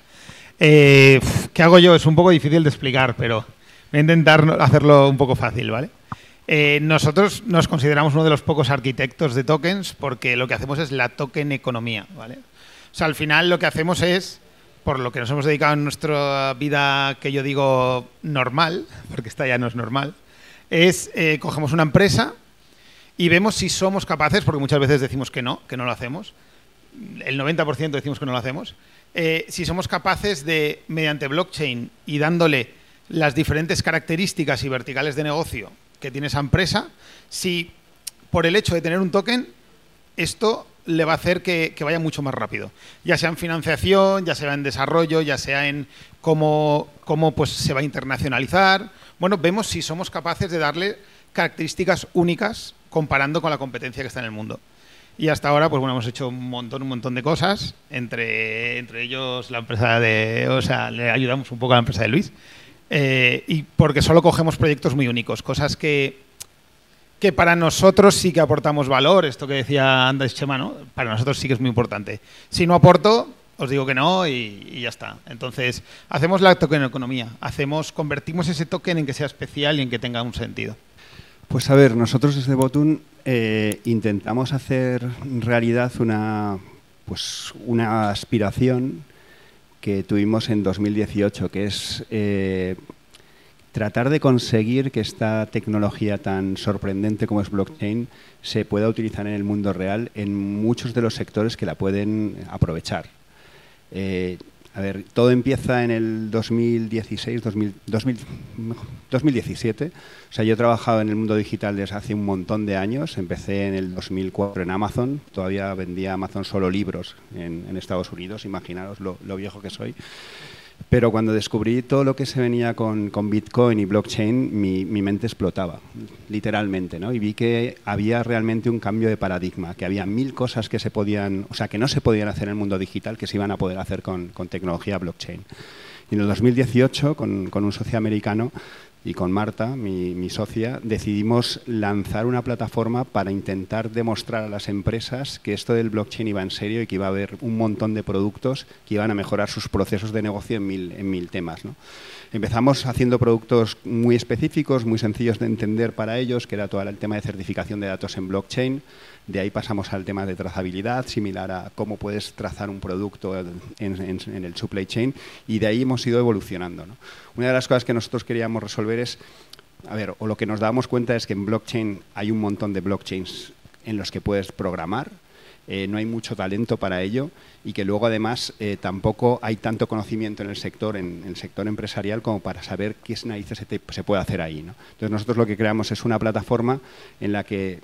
¿Qué hago yo? Es un poco difícil de explicar, pero Intentar hacerlo un poco fácil, ¿vale? Eh, nosotros nos consideramos uno de los pocos arquitectos de tokens porque lo que hacemos es la token economía, ¿vale? O sea, al final lo que hacemos es, por lo que nos hemos dedicado en nuestra vida que yo digo normal, *laughs* porque esta ya no es normal, es eh, cogemos una empresa y vemos si somos capaces, porque muchas veces decimos que no, que no lo hacemos, el 90% decimos que no lo hacemos, eh, si somos capaces de, mediante blockchain y dándole las diferentes características y verticales de negocio que tiene esa empresa, si por el hecho de tener un token, esto le va a hacer que, vaya mucho más rápido. Ya sea en financiación, ya sea en desarrollo, ya sea en cómo, cómo pues, se va a internacionalizar. Bueno, vemos si somos capaces de darle características únicas comparando con la competencia que está en el mundo. Y hasta ahora, pues bueno, hemos hecho un montón, un montón de cosas, entre, entre ellos la empresa de, o sea, le ayudamos un poco a la empresa de Luis, eh, y porque solo cogemos proyectos muy únicos, cosas que, que para nosotros sí que aportamos valor, esto que decía Andrés Chema, ¿no? Para nosotros sí que es muy importante. Si no aporto, os digo que no y, ya está. Entonces, hacemos la token economía, hacemos, convertimos ese token en que sea especial y en que tenga un sentido. Pues a ver, nosotros desde Botun eh, intentamos hacer realidad una, pues, una aspiración que tuvimos en 2018, que es eh, tratar de conseguir que esta tecnología tan sorprendente como es blockchain se pueda utilizar en el mundo real en muchos de los sectores que la pueden aprovechar. Eh, a ver, todo empieza en el 2016, 2017. O sea, yo he trabajado en el mundo digital desde hace un montón de años. Empecé en el 2004 en Amazon. Todavía vendía Amazon solo libros en, Estados Unidos. Imaginaros lo viejo que soy. Pero cuando descubrí todo lo que se venía con, Bitcoin y blockchain, mi, mente explotaba, literalmente, ¿no? Y vi que había realmente un cambio de paradigma, que había mil cosas que se podían, o sea, que no se podían hacer en el mundo digital, que se iban a poder hacer con, tecnología blockchain. Y en el 2018, con, con un socio americano, y con Marta, mi, socia, decidimos lanzar una plataforma para intentar demostrar a las empresas que esto del blockchain iba en serio y que iba a haber un montón de productos que iban a mejorar sus procesos de negocio en mil, en mil temas. Empezamos haciendo productos muy específicos, muy sencillos de entender para ellos, que era todo el tema de certificación de datos en blockchain. De ahí pasamos al tema de trazabilidad, similar a cómo puedes trazar un producto en, el supply chain, y de ahí hemos ido evolucionando. Una de las cosas que nosotros queríamos resolver es, a ver, o lo que nos damos cuenta es que en blockchain hay un montón de blockchains en los que puedes programar, eh, no hay mucho talento para ello y que luego además eh, tampoco hay tanto conocimiento en el sector, en, el sector empresarial como para saber qué narices se, se puede hacer ahí. Entonces nosotros lo que creamos es una plataforma en la que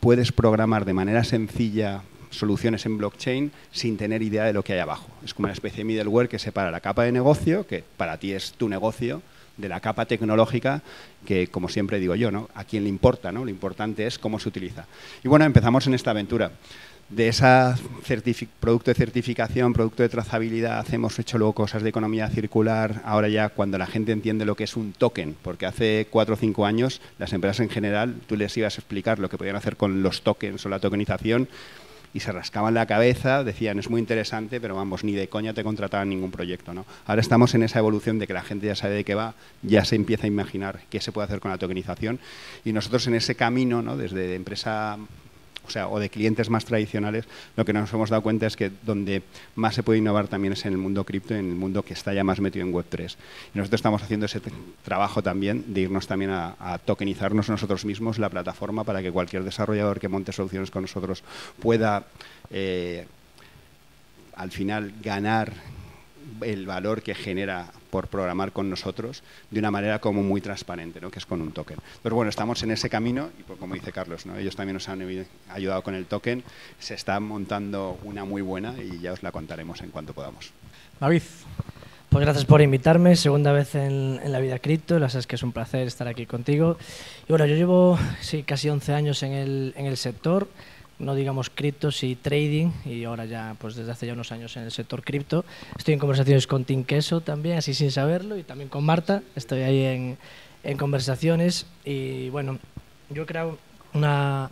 puedes programar de manera sencilla soluciones en blockchain sin tener idea de lo que hay abajo. Es como una especie de middleware que separa la capa de negocio, que para ti es tu negocio, de la capa tecnológica que, como siempre digo yo, ¿no? a quién le importa, ¿no? lo importante es cómo se utiliza. Y bueno, empezamos en esta aventura de ese producto de certificación, producto de trazabilidad, hemos hecho luego cosas de economía circular, ahora ya cuando la gente entiende lo que es un token, porque hace cuatro o cinco años las empresas en general, tú les ibas a explicar lo que podían hacer con los tokens o la tokenización y se rascaban la cabeza, decían es muy interesante, pero vamos, ni de coña te contrataban ningún proyecto. ¿no? Ahora estamos en esa evolución de que la gente ya sabe de qué va, ya se empieza a imaginar qué se puede hacer con la tokenización y nosotros en ese camino, ¿no? desde empresa o sea, o de clientes más tradicionales, lo que nos hemos dado cuenta es que donde más se puede innovar también es en el mundo cripto, en el mundo que está ya más metido en Web3. Y nosotros estamos haciendo ese trabajo también de irnos también a, tokenizarnos nosotros mismos la plataforma para que cualquier desarrollador que monte soluciones con nosotros pueda eh, al final ganar el valor que genera por programar con nosotros de una manera como muy transparente, ¿no? que es con un token. Pero bueno, estamos en ese camino y pues, como dice Carlos, ¿no? ellos también nos han ayudado con el token, se está montando una muy buena y ya os la contaremos en cuanto podamos. David. Pues gracias por invitarme, segunda vez en, la vida cripto, la sabes que es un placer estar aquí contigo. Y bueno, yo llevo sí, casi 11 años en el, en el sector, no digamos criptos y trading, y ahora ya, pues desde hace ya unos años en el sector cripto. Estoy en conversaciones con Tim Queso también, así sin saberlo, y también con Marta, estoy ahí en, en conversaciones. Y bueno, yo he creado una,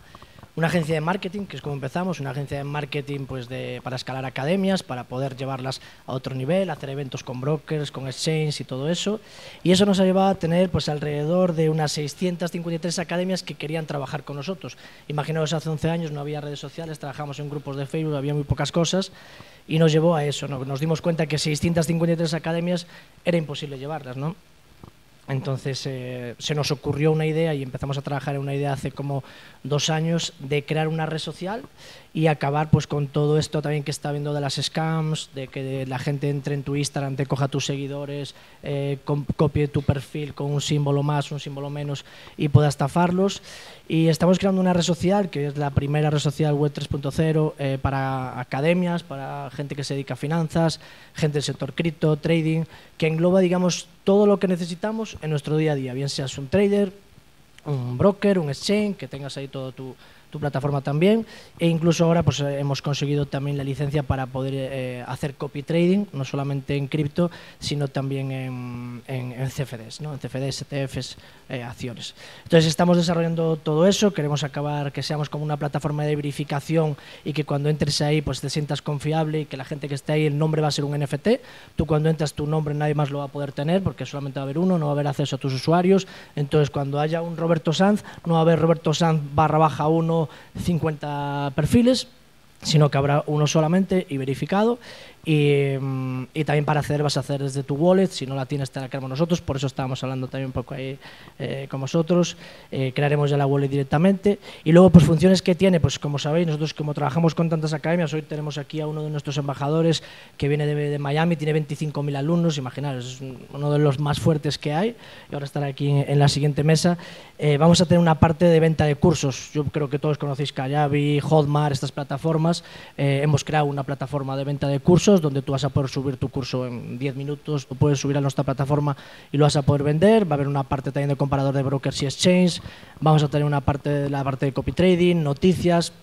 una agencia de marketing, que es como empezamos, una agencia de marketing pues de, para escalar academias, para poder llevarlas a otro nivel, hacer eventos con brokers, con exchange y todo eso. Y eso nos ha llevado a tener pues alrededor de unas 653 academias que querían trabajar con nosotros. Imaginaos, hace 11 años no había redes sociales, trabajamos en grupos de Facebook, había muy pocas cosas y nos llevó a eso. ¿no? Nos dimos cuenta que 653 academias era imposible llevarlas, ¿no? Entonces eh, se nos ocurrió una idea y empezamos a trabajar en una idea hace como dos años de crear una red social y acabar pues con todo esto también que está viendo de las scams, de que la gente entre en tu Instagram, te coja tus seguidores, eh, copie tu perfil con un símbolo más, un símbolo menos y pueda estafarlos. Y estamos creando una red social, que es la primera red social web 3.0 eh, para academias, para gente que se dedica a finanzas, gente del sector cripto, trading, que engloba, digamos, todo lo que necesitamos en nuestro día a día, bien seas un trader, un broker, un exchange, que tengas ahí todo tu, tu plataforma también. E incluso ahora pues eh, hemos conseguido también la licencia para poder eh, hacer copy trading no solamente en cripto sino también en, en, CFDs ¿no? en CFDs, ETFs, eh, acciones. Entonces estamos desarrollando todo eso. Queremos acabar que seamos como una plataforma de verificación y que cuando entres ahí pues te sientas confiable y que la gente que esté ahí el nombre va a ser un NFT tú cuando entras tu nombre nadie más lo va a poder tener porque solamente va a haber uno no va a haber acceso a tus usuarios. Entonces cuando haya un Roberto Sanz no va a haber Roberto Sanz barra baja 1 50 perfiles, sino que habrá uno solamente y verificado Mm, y, también para acceder vas a hacer desde tu wallet, si no la tienes te la creamos nosotros, por eso estábamos hablando también un poco ahí eh, con vosotros, eh, crearemos ya la wallet directamente. Y luego, pues funciones que tiene, pues como sabéis, nosotros como trabajamos con tantas academias, hoy tenemos aquí a uno de nuestros embajadores que viene de, Miami, tiene 25.000 alumnos, imaginaros, es uno de los más fuertes que hay, y ahora estará aquí en, la siguiente mesa. Eh, vamos a tener una parte de venta de cursos, yo creo que todos conocéis Kajabi, Hotmart, estas plataformas, hemos creado una plataforma de venta de cursos, donde tú vas a poder subir tu curso en 10 minutos, lo puedes subir a nuestra plataforma y lo vas a poder vender. Va a haber una parte también de comparador de brokers y exchange. Vamos a tener una parte de la parte de copy trading, noticias,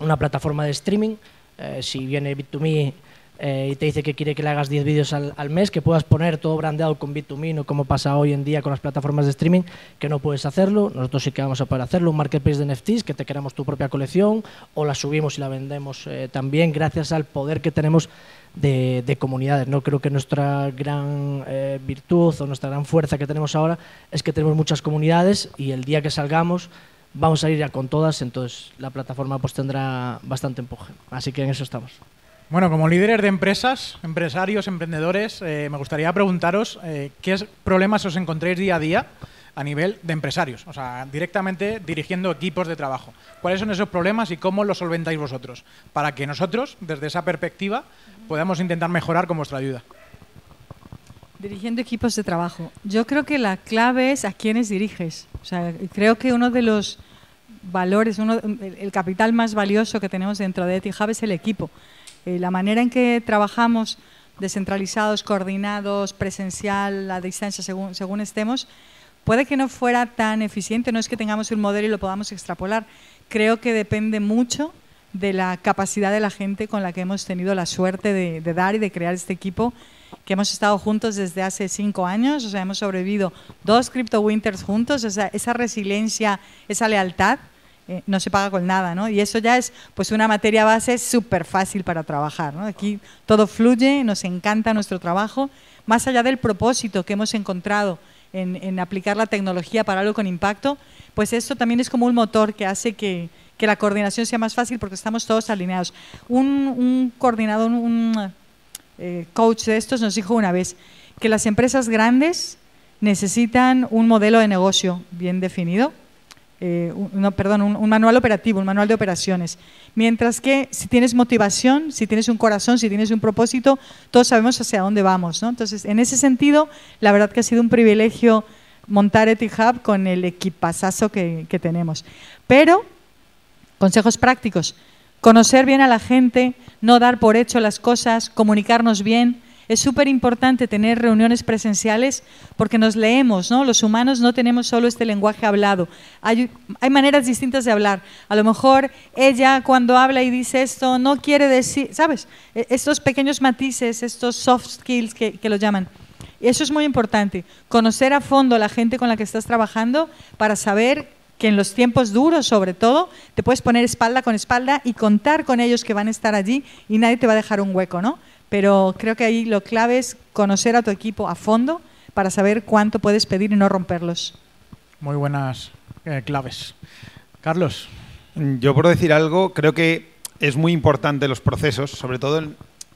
una plataforma de streaming. Eh, si viene Bit2Me eh, y te dice que quiere que le hagas 10 vídeos al, mes, que puedas poner todo brandeado con Bit2Me, no como pasa hoy en día con las plataformas de streaming, que no puedes hacerlo. Nosotros sí que vamos a poder hacerlo. Un marketplace de NFTs, que te creamos tu propia colección o la subimos y la vendemos eh, también gracias al poder que tenemos de, comunidades. No creo que nuestra gran eh, virtud o nuestra gran fuerza que tenemos ahora es que tenemos muchas comunidades y el día que salgamos vamos a ir ya con todas, entonces la plataforma pues tendrá bastante empuje. Así que en eso estamos. Bueno, como líderes de empresas, empresarios, emprendedores, eh, me gustaría preguntaros eh, qué problemas os encontréis día a día a nivel de empresarios, o sea, directamente dirigiendo equipos de trabajo. ¿Cuáles son esos problemas y cómo los solventáis vosotros? Para que nosotros, desde esa perspectiva, podamos intentar mejorar con vuestra ayuda. Dirigiendo equipos de trabajo. Yo creo que la clave es a quiénes diriges. O sea, creo que uno de los valores, uno, el capital más valioso que tenemos dentro de Etihub es el equipo. Eh, la manera en que trabajamos descentralizados, coordinados, presencial, a distancia, según, según estemos, Puede que no fuera tan eficiente, no es que tengamos un modelo y lo podamos extrapolar. Creo que depende mucho de la capacidad de la gente con la que hemos tenido la suerte de, dar y de crear este equipo, que hemos estado juntos desde hace cinco años, o sea, hemos sobrevivido dos Crypto Winters juntos, o sea, esa resiliencia, esa lealtad, eh, no se paga con nada, ¿no? Y eso ya es pues una materia base súper fácil para trabajar, ¿no? Aquí todo fluye, nos encanta nuestro trabajo, más allá del propósito que hemos encontrado en, aplicar la tecnología para algo con impacto, pues esto también es como un motor que hace que, la coordinación sea más fácil porque estamos todos alineados. Un, coordinador, un, eh, coach de estos nos dijo una vez que las empresas grandes necesitan un modelo de negocio bien definido eh, no, perdón, un, manual operativo, un manual de operaciones. Mientras que si tienes motivación, si tienes un corazón, si tienes un propósito, todos sabemos hacia dónde vamos. ¿no? Entonces, en ese sentido, la verdad que ha sido un privilegio montar EtiHub con el equipazazo que tenemos. Pero, consejos prácticos, conocer bien a la gente, no dar por hecho las cosas, comunicarnos bien, es súper importante tener reuniones presenciales porque nos leemos, ¿no? Los humanos no tenemos solo este lenguaje hablado. Hay, maneras distintas de hablar. A lo mejor ella cuando habla y dice esto no quiere decir, ¿sabes? E, estos pequeños matices, estos soft skills que, que lo llaman. Eso es muy importante. Conocer a fondo a la gente con la que estás trabajando para saber que en los tiempos duros, sobre todo, te puedes poner espalda con espalda y contar con ellos que van a estar allí y nadie te va a dejar un hueco, ¿no? Pero creo que ahí lo clave es conocer a tu equipo a fondo para saber cuánto puedes pedir y no romperlos. Muy buenas eh, claves. Carlos. Yo por decir algo, creo que es muy importante los procesos, sobre todo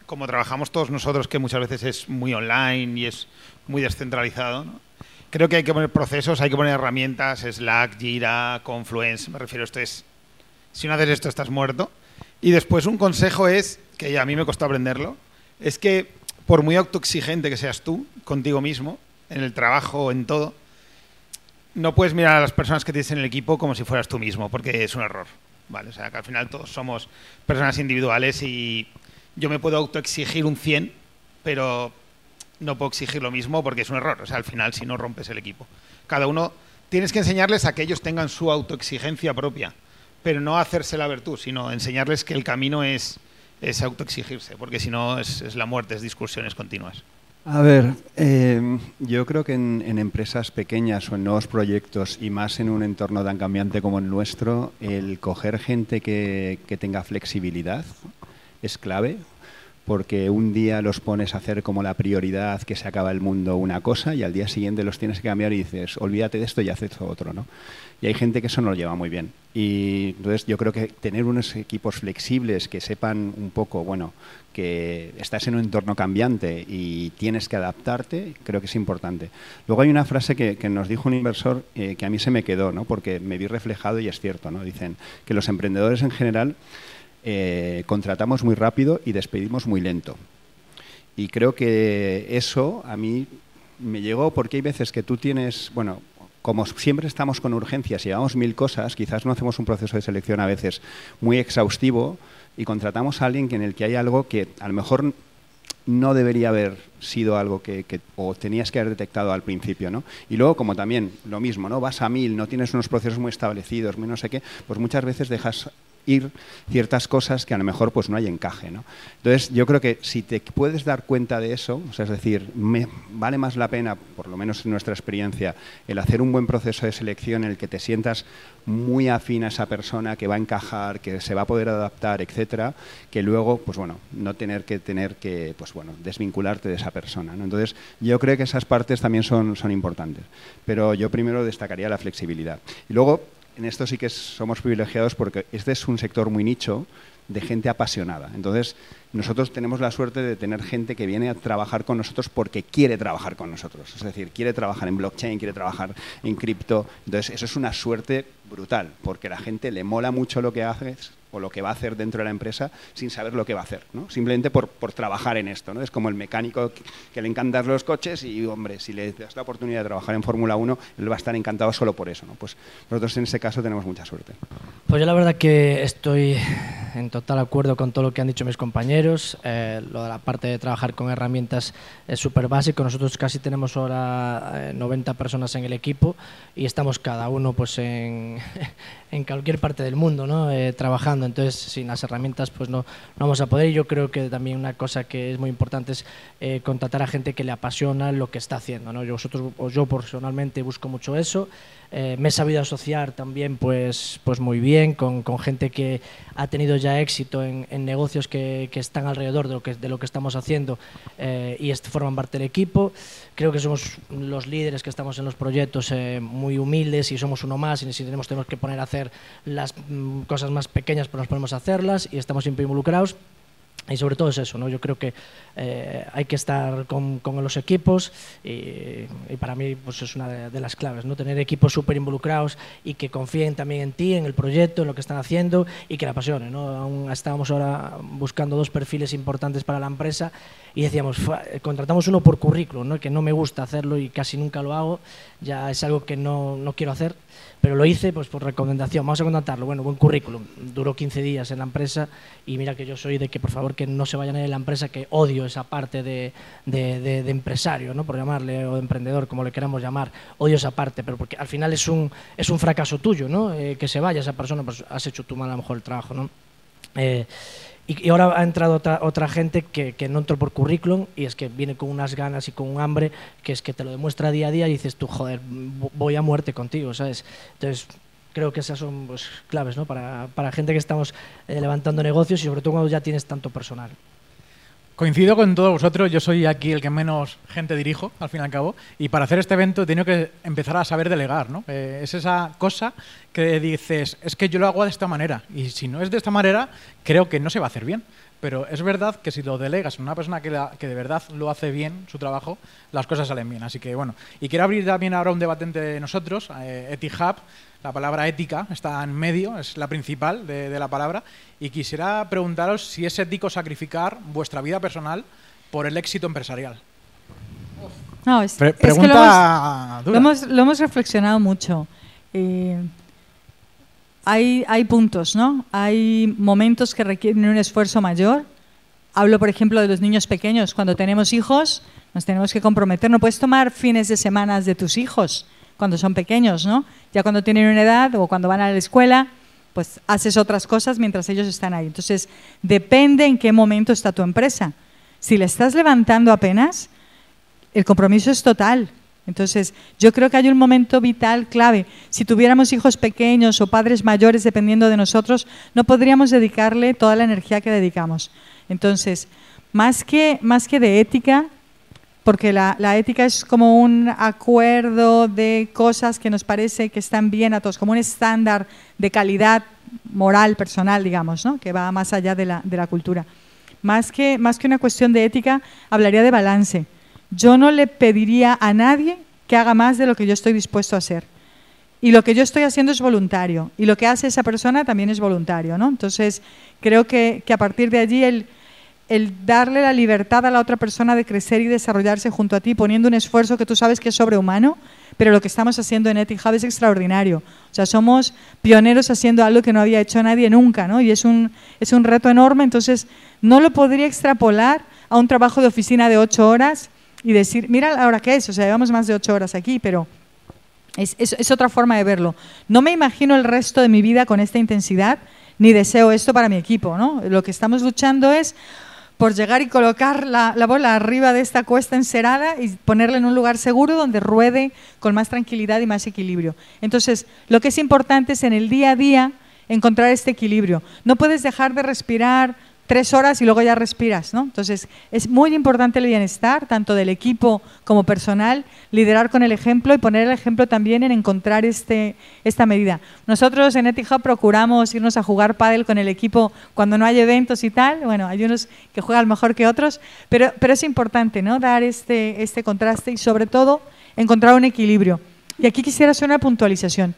como trabajamos todos nosotros, que muchas veces es muy online y es muy descentralizado. Creo que hay que poner procesos, hay que poner herramientas, Slack, Jira, Confluence, me refiero, esto es, si no haces esto estás muerto. Y después un consejo es, que a mí me costó aprenderlo, es que por muy autoexigente que seas tú contigo mismo, en el trabajo, en todo, no puedes mirar a las personas que tienes en el equipo como si fueras tú mismo, porque es un error. ¿vale? O sea, que al final todos somos personas individuales y yo me puedo autoexigir un 100, pero no puedo exigir lo mismo porque es un error. O sea, al final, si no rompes el equipo. Cada uno tienes que enseñarles a que ellos tengan su autoexigencia propia, pero no hacerse la virtud, sino enseñarles que el camino es, es autoexigirse, porque si no es, es la muerte, es discusiones continuas. A ver, eh, yo creo que en, empresas pequeñas o en nuevos proyectos y más en un entorno tan cambiante como el nuestro, el coger gente que, que tenga flexibilidad es clave porque un día los pones a hacer como la prioridad que se acaba el mundo una cosa y al día siguiente los tienes que cambiar y dices, olvídate de esto y haz otro, ¿no? Y hay gente que eso no lo lleva muy bien. Y entonces yo creo que tener unos equipos flexibles que sepan un poco, bueno, que estás en un entorno cambiante y tienes que adaptarte, creo que es importante. Luego hay una frase que, nos dijo un inversor eh, que a mí se me quedó, ¿no? Porque me vi reflejado y es cierto, ¿no? Dicen que los emprendedores en general eh, contratamos muy rápido y despedimos muy lento. Y creo que eso a mí me llegó porque hay veces que tú tienes, bueno, como siempre estamos con urgencias y llevamos mil cosas, quizás no hacemos un proceso de selección a veces muy exhaustivo y contratamos a alguien en el que hay algo que a lo mejor no debería haber sido algo que, o tenías que haber detectado al principio, ¿no? Y luego, como también lo mismo, ¿no? Vas a mil, no tienes unos procesos muy establecidos, muy no sé qué, pues muchas veces dejas ir ciertas cosas que a lo mejor pues no hay encaje. ¿no? Entonces yo creo que si te puedes dar cuenta de eso, o sea, es decir, vale más la pena, por lo menos en nuestra experiencia, el hacer un buen proceso de selección en el que te sientas muy afín a esa persona, que va a encajar, que se va a poder adaptar, etcétera, que luego, pues bueno, no tener que tener que, pues bueno, desvincularte de esa persona. ¿no? Entonces, yo creo que esas partes también son, son importantes. Pero yo primero destacaría la flexibilidad. Y luego, en esto sí que somos privilegiados porque este es un sector muy nicho de gente apasionada. Entonces, nosotros tenemos la suerte de tener gente que viene a trabajar con nosotros porque quiere trabajar con nosotros. Es decir, quiere trabajar en blockchain, quiere trabajar en cripto. Entonces, eso es una suerte brutal, porque la gente le mola mucho lo que haces o lo que va a hacer dentro de la empresa sin saber lo que va a hacer, ¿no? simplemente por, por trabajar en esto. ¿no? Es como el mecánico que, le encantan los coches y, hombre, si le das la oportunidad de trabajar en Fórmula 1, él va a estar encantado solo por eso. ¿no? Pues nosotros en ese caso tenemos mucha suerte. Pues yo la verdad que estoy en total acuerdo con todo lo que han dicho mis compañeros. Eh, lo de la parte de trabajar con herramientas es súper básico. Nosotros casi tenemos ahora 90 eh, personas en el equipo y estamos cada uno pues en, en cualquier parte del mundo ¿no? Eh, trabajando. Entonces, sin las herramientas pues no, no, vamos a poder. Y yo creo que también una cosa que es muy importante es eh, contratar a gente que le apasiona lo que está haciendo. ¿no? Yo, vosotros, yo personalmente busco mucho eso. Eh, me he sabido asociar también pues, pues muy bien con, con gente que ha tenido ya éxito en, en negocios que, que, están alrededor de lo que, de lo que estamos haciendo eh, y forman parte del equipo. Creo que somos los líderes que estamos en los proyectos eh, muy humildes y somos uno más y si tenemos, tenemos que poner a hacer las mm, cosas más pequeñas pues nos ponemos a hacerlas y estamos siempre involucrados. Y sobre todo es eso, ¿no? Yo creo que eh, hay que estar con, con los equipos y, y, para mí pues es una de, de las claves, ¿no? Tener equipos súper involucrados y que confíen también en ti, en el proyecto, en lo que están haciendo y que la apasionen, ¿no? Aún estábamos ahora buscando dos perfiles importantes para la empresa y decíamos, contratamos uno por currículum, ¿no? Que no me gusta hacerlo y casi nunca lo hago, ya es algo que no, no quiero hacer pero lo hice pues por recomendación, vamos a contratarlo, bueno, buen currículum, duró 15 días en la empresa y mira que yo soy de que por favor que no se vayan en la empresa, que odio esa parte de, de, de, de, empresario, ¿no? por llamarle, o de emprendedor, como le queramos llamar, odio esa parte, pero porque al final es un, es un fracaso tuyo, ¿no? Eh, que se vaya esa persona, pues has hecho tú mal a lo mejor el trabajo, ¿no? Eh, y, ahora ha entrado otra, otra gente que, no entró por currículum y es que viene con unas ganas y con un hambre que es que te lo demuestra día a día y dices tú, joder, voy a muerte contigo, ¿sabes? Entonces, creo que esas son pues, claves ¿no? para, para gente que estamos eh, levantando negocios y sobre todo cuando ya tienes tanto personal. Coincido con todos vosotros, yo soy aquí el que menos gente dirijo, al fin y al cabo, y para hacer este evento he tenido que empezar a saber delegar, ¿no? Eh, es esa cosa que dices, es que yo lo hago de esta manera, y si no es de esta manera, creo que no se va a hacer bien. pero es verdad que si lo delegas en una persona que, que de verdad lo hace bien, su trabajo, las cosas salen bien. Así que bueno, y quiero abrir también ahora un debate entre nosotros, eh, EtiHub, la palabra ética está en medio, es la principal de, de la palabra, y quisiera preguntaros si es ético sacrificar vuestra vida personal por el éxito empresarial. No, es, Pre- es que lo pregunta hemos, dura. lo hemos- lo hemos reflexionado mucho. Eh, hay, hay puntos, ¿no? Hay momentos que requieren un esfuerzo mayor. Hablo, por ejemplo, de los niños pequeños. Cuando tenemos hijos, nos tenemos que comprometer. No puedes tomar fines de semana de tus hijos cuando son pequeños, ¿no? Ya cuando tienen una edad o cuando van a la escuela, pues haces otras cosas mientras ellos están ahí. Entonces, depende en qué momento está tu empresa. Si le estás levantando apenas, el compromiso es total. Entonces, yo creo que hay un momento vital clave. Si tuviéramos hijos pequeños o padres mayores dependiendo de nosotros, no podríamos dedicarle toda la energía que dedicamos. Entonces, más que, más que de ética, porque la, la ética es como un acuerdo de cosas que nos parece que están bien a todos, como un estándar de calidad moral, personal, digamos, ¿no? que va más allá de la, de la cultura. Más que, más que una cuestión de ética, hablaría de balance. Yo no le pediría a nadie que haga más de lo que yo estoy dispuesto a hacer. Y lo que yo estoy haciendo es voluntario. Y lo que hace esa persona también es voluntario. ¿no? Entonces, creo que, que a partir de allí el, el darle la libertad a la otra persona de crecer y desarrollarse junto a ti, poniendo un esfuerzo que tú sabes que es sobrehumano, pero lo que estamos haciendo en EtiHub es extraordinario. O sea, somos pioneros haciendo algo que no había hecho nadie nunca, ¿no? Y es un, es un reto enorme, entonces no lo podría extrapolar a un trabajo de oficina de ocho horas y decir, mira ahora qué es, o sea, llevamos más de ocho horas aquí, pero es, es- es otra forma de verlo. No me imagino el resto de mi vida con esta intensidad, ni deseo esto para mi equipo, ¿no? Lo que estamos luchando es por llegar y colocar la, la bola arriba de esta cuesta encerada y ponerla en un lugar seguro donde ruede con más tranquilidad y más equilibrio. Entonces, lo que es importante es en el día a día encontrar este equilibrio. No puedes dejar de respirar tres horas y luego ya respiras, ¿no? Entonces, es muy importante el bienestar, tanto del equipo como personal, liderar con el ejemplo y poner el ejemplo también en encontrar este, esta medida. Nosotros en Etihub procuramos irnos a jugar pádel con el equipo cuando no hay eventos y tal. Bueno, hay unos que juegan mejor que otros, pero, pero es importante, ¿no? Dar este, este contraste y sobre todo encontrar un equilibrio. Y aquí quisiera hacer una puntualización.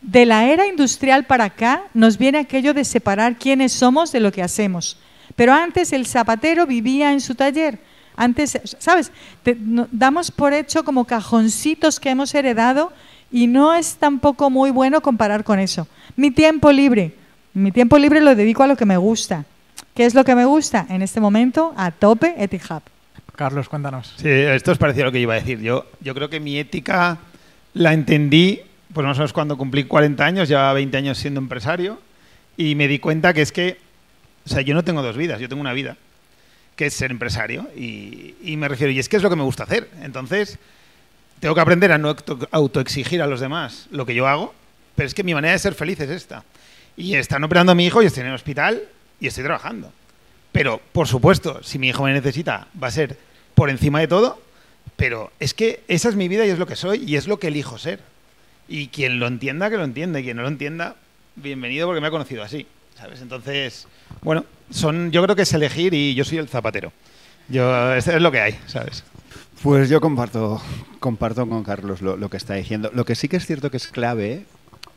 De la era industrial para acá nos viene aquello de separar quiénes somos de lo que hacemos. Pero antes el zapatero vivía en su taller. Antes, ¿sabes? Te- no- damos por hecho como cajoncitos que hemos heredado y no es tampoco muy bueno comparar con eso. Mi tiempo libre. Mi tiempo libre lo dedico a lo que me gusta. ¿Qué es lo que me gusta? En este momento, a tope, Etihub. Carlos, cuéntanos. Sí, esto es parecido a lo que iba a decir. Yo, yo creo que mi ética la entendí, pues más o menos cuando cumplí 40 años, llevaba 20 años siendo empresario, y me di cuenta que es que, o sea, yo no tengo dos vidas, yo tengo una vida, que es ser empresario, y, me refiero, y es que es lo que me gusta hacer. Entonces, tengo que aprender a no auto- autoexigir a los demás lo que yo hago, pero es que mi manera de ser feliz es esta. Y están operando a mi hijo y estoy en el hospital y estoy trabajando. Pero, por supuesto, si mi hijo me necesita, va a ser por encima de todo, pero es que esa es mi vida y es lo que soy y es lo que elijo ser. Y quien lo entienda, que lo entienda, y quien no lo entienda, bienvenido porque me ha conocido así, ¿sabes? Entonces, bueno, son, yo creo que es elegir y yo soy el zapatero. Yo, es, es lo que hay, ¿sabes? Pues yo comparto, comparto con Carlos lo, lo que está diciendo. Lo que sí que es cierto que es clave,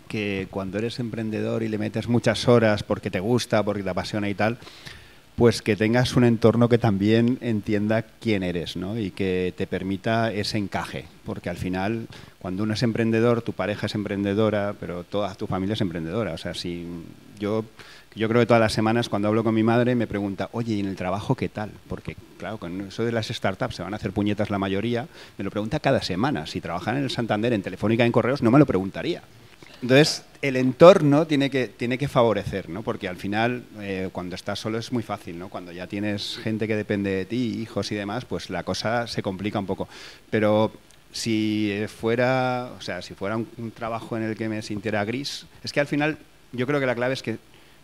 que cuando eres emprendedor y le metes muchas horas porque te gusta, porque te apasiona y tal, pues que tengas un entorno que también entienda quién eres, ¿no? Y que te permita ese encaje, porque al final, cuando uno es emprendedor, tu pareja es emprendedora, pero toda tu familia es emprendedora. O sea, si yo, yo creo que todas las semanas cuando hablo con mi madre me pregunta, oye, ¿y en el trabajo qué tal? Porque, claro, con eso de las startups se van a hacer puñetas la mayoría, me lo pregunta cada semana. Si trabajan en el Santander, en Telefónica, en Correos, no me lo preguntaría. Entonces, el entorno tiene que, tiene que favorecer, ¿no? Porque al final, eh, cuando estás solo es muy fácil, ¿no? Cuando ya tienes gente que depende de ti, hijos y demás, pues la cosa se complica un poco. Pero si eh, fuera, o sea, si fuera un, un trabajo en el que me sintiera gris, es que al final yo creo que la clave es que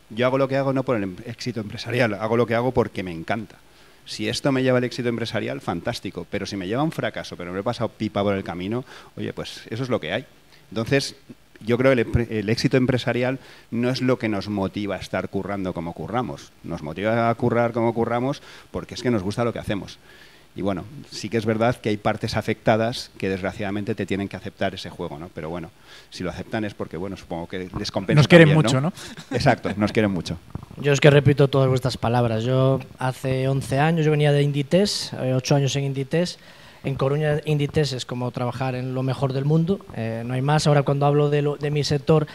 yo hago lo que hago no por el em- éxito empresarial, hago lo que hago porque me encanta. Si esto me lleva al éxito empresarial, fantástico. Pero si me lleva a un fracaso, pero me he pasado pipa por el camino, oye, pues eso es lo que hay. Entonces, yo creo que el, éxito empresarial no es lo que nos motiva a estar currando como curramos. Nos motiva a currar como curramos porque es que nos gusta lo que hacemos. Y bueno, sí que es verdad que hay partes afectadas que desgraciadamente te tienen que aceptar ese juego, ¿no? Pero bueno, si lo aceptan es porque, bueno, supongo que les compensa. Nos quieren mucho, ¿no? *laughs* Exacto, nos quieren mucho. Yo es que repito todas vuestras palabras. Yo hace 11 años, yo venía de Inditex, 8 años en Inditex. En Coruña, Inditex es como trabajar en lo mejor del mundo, eh, no hay más. Ahora cuando hablo de, de mi sector,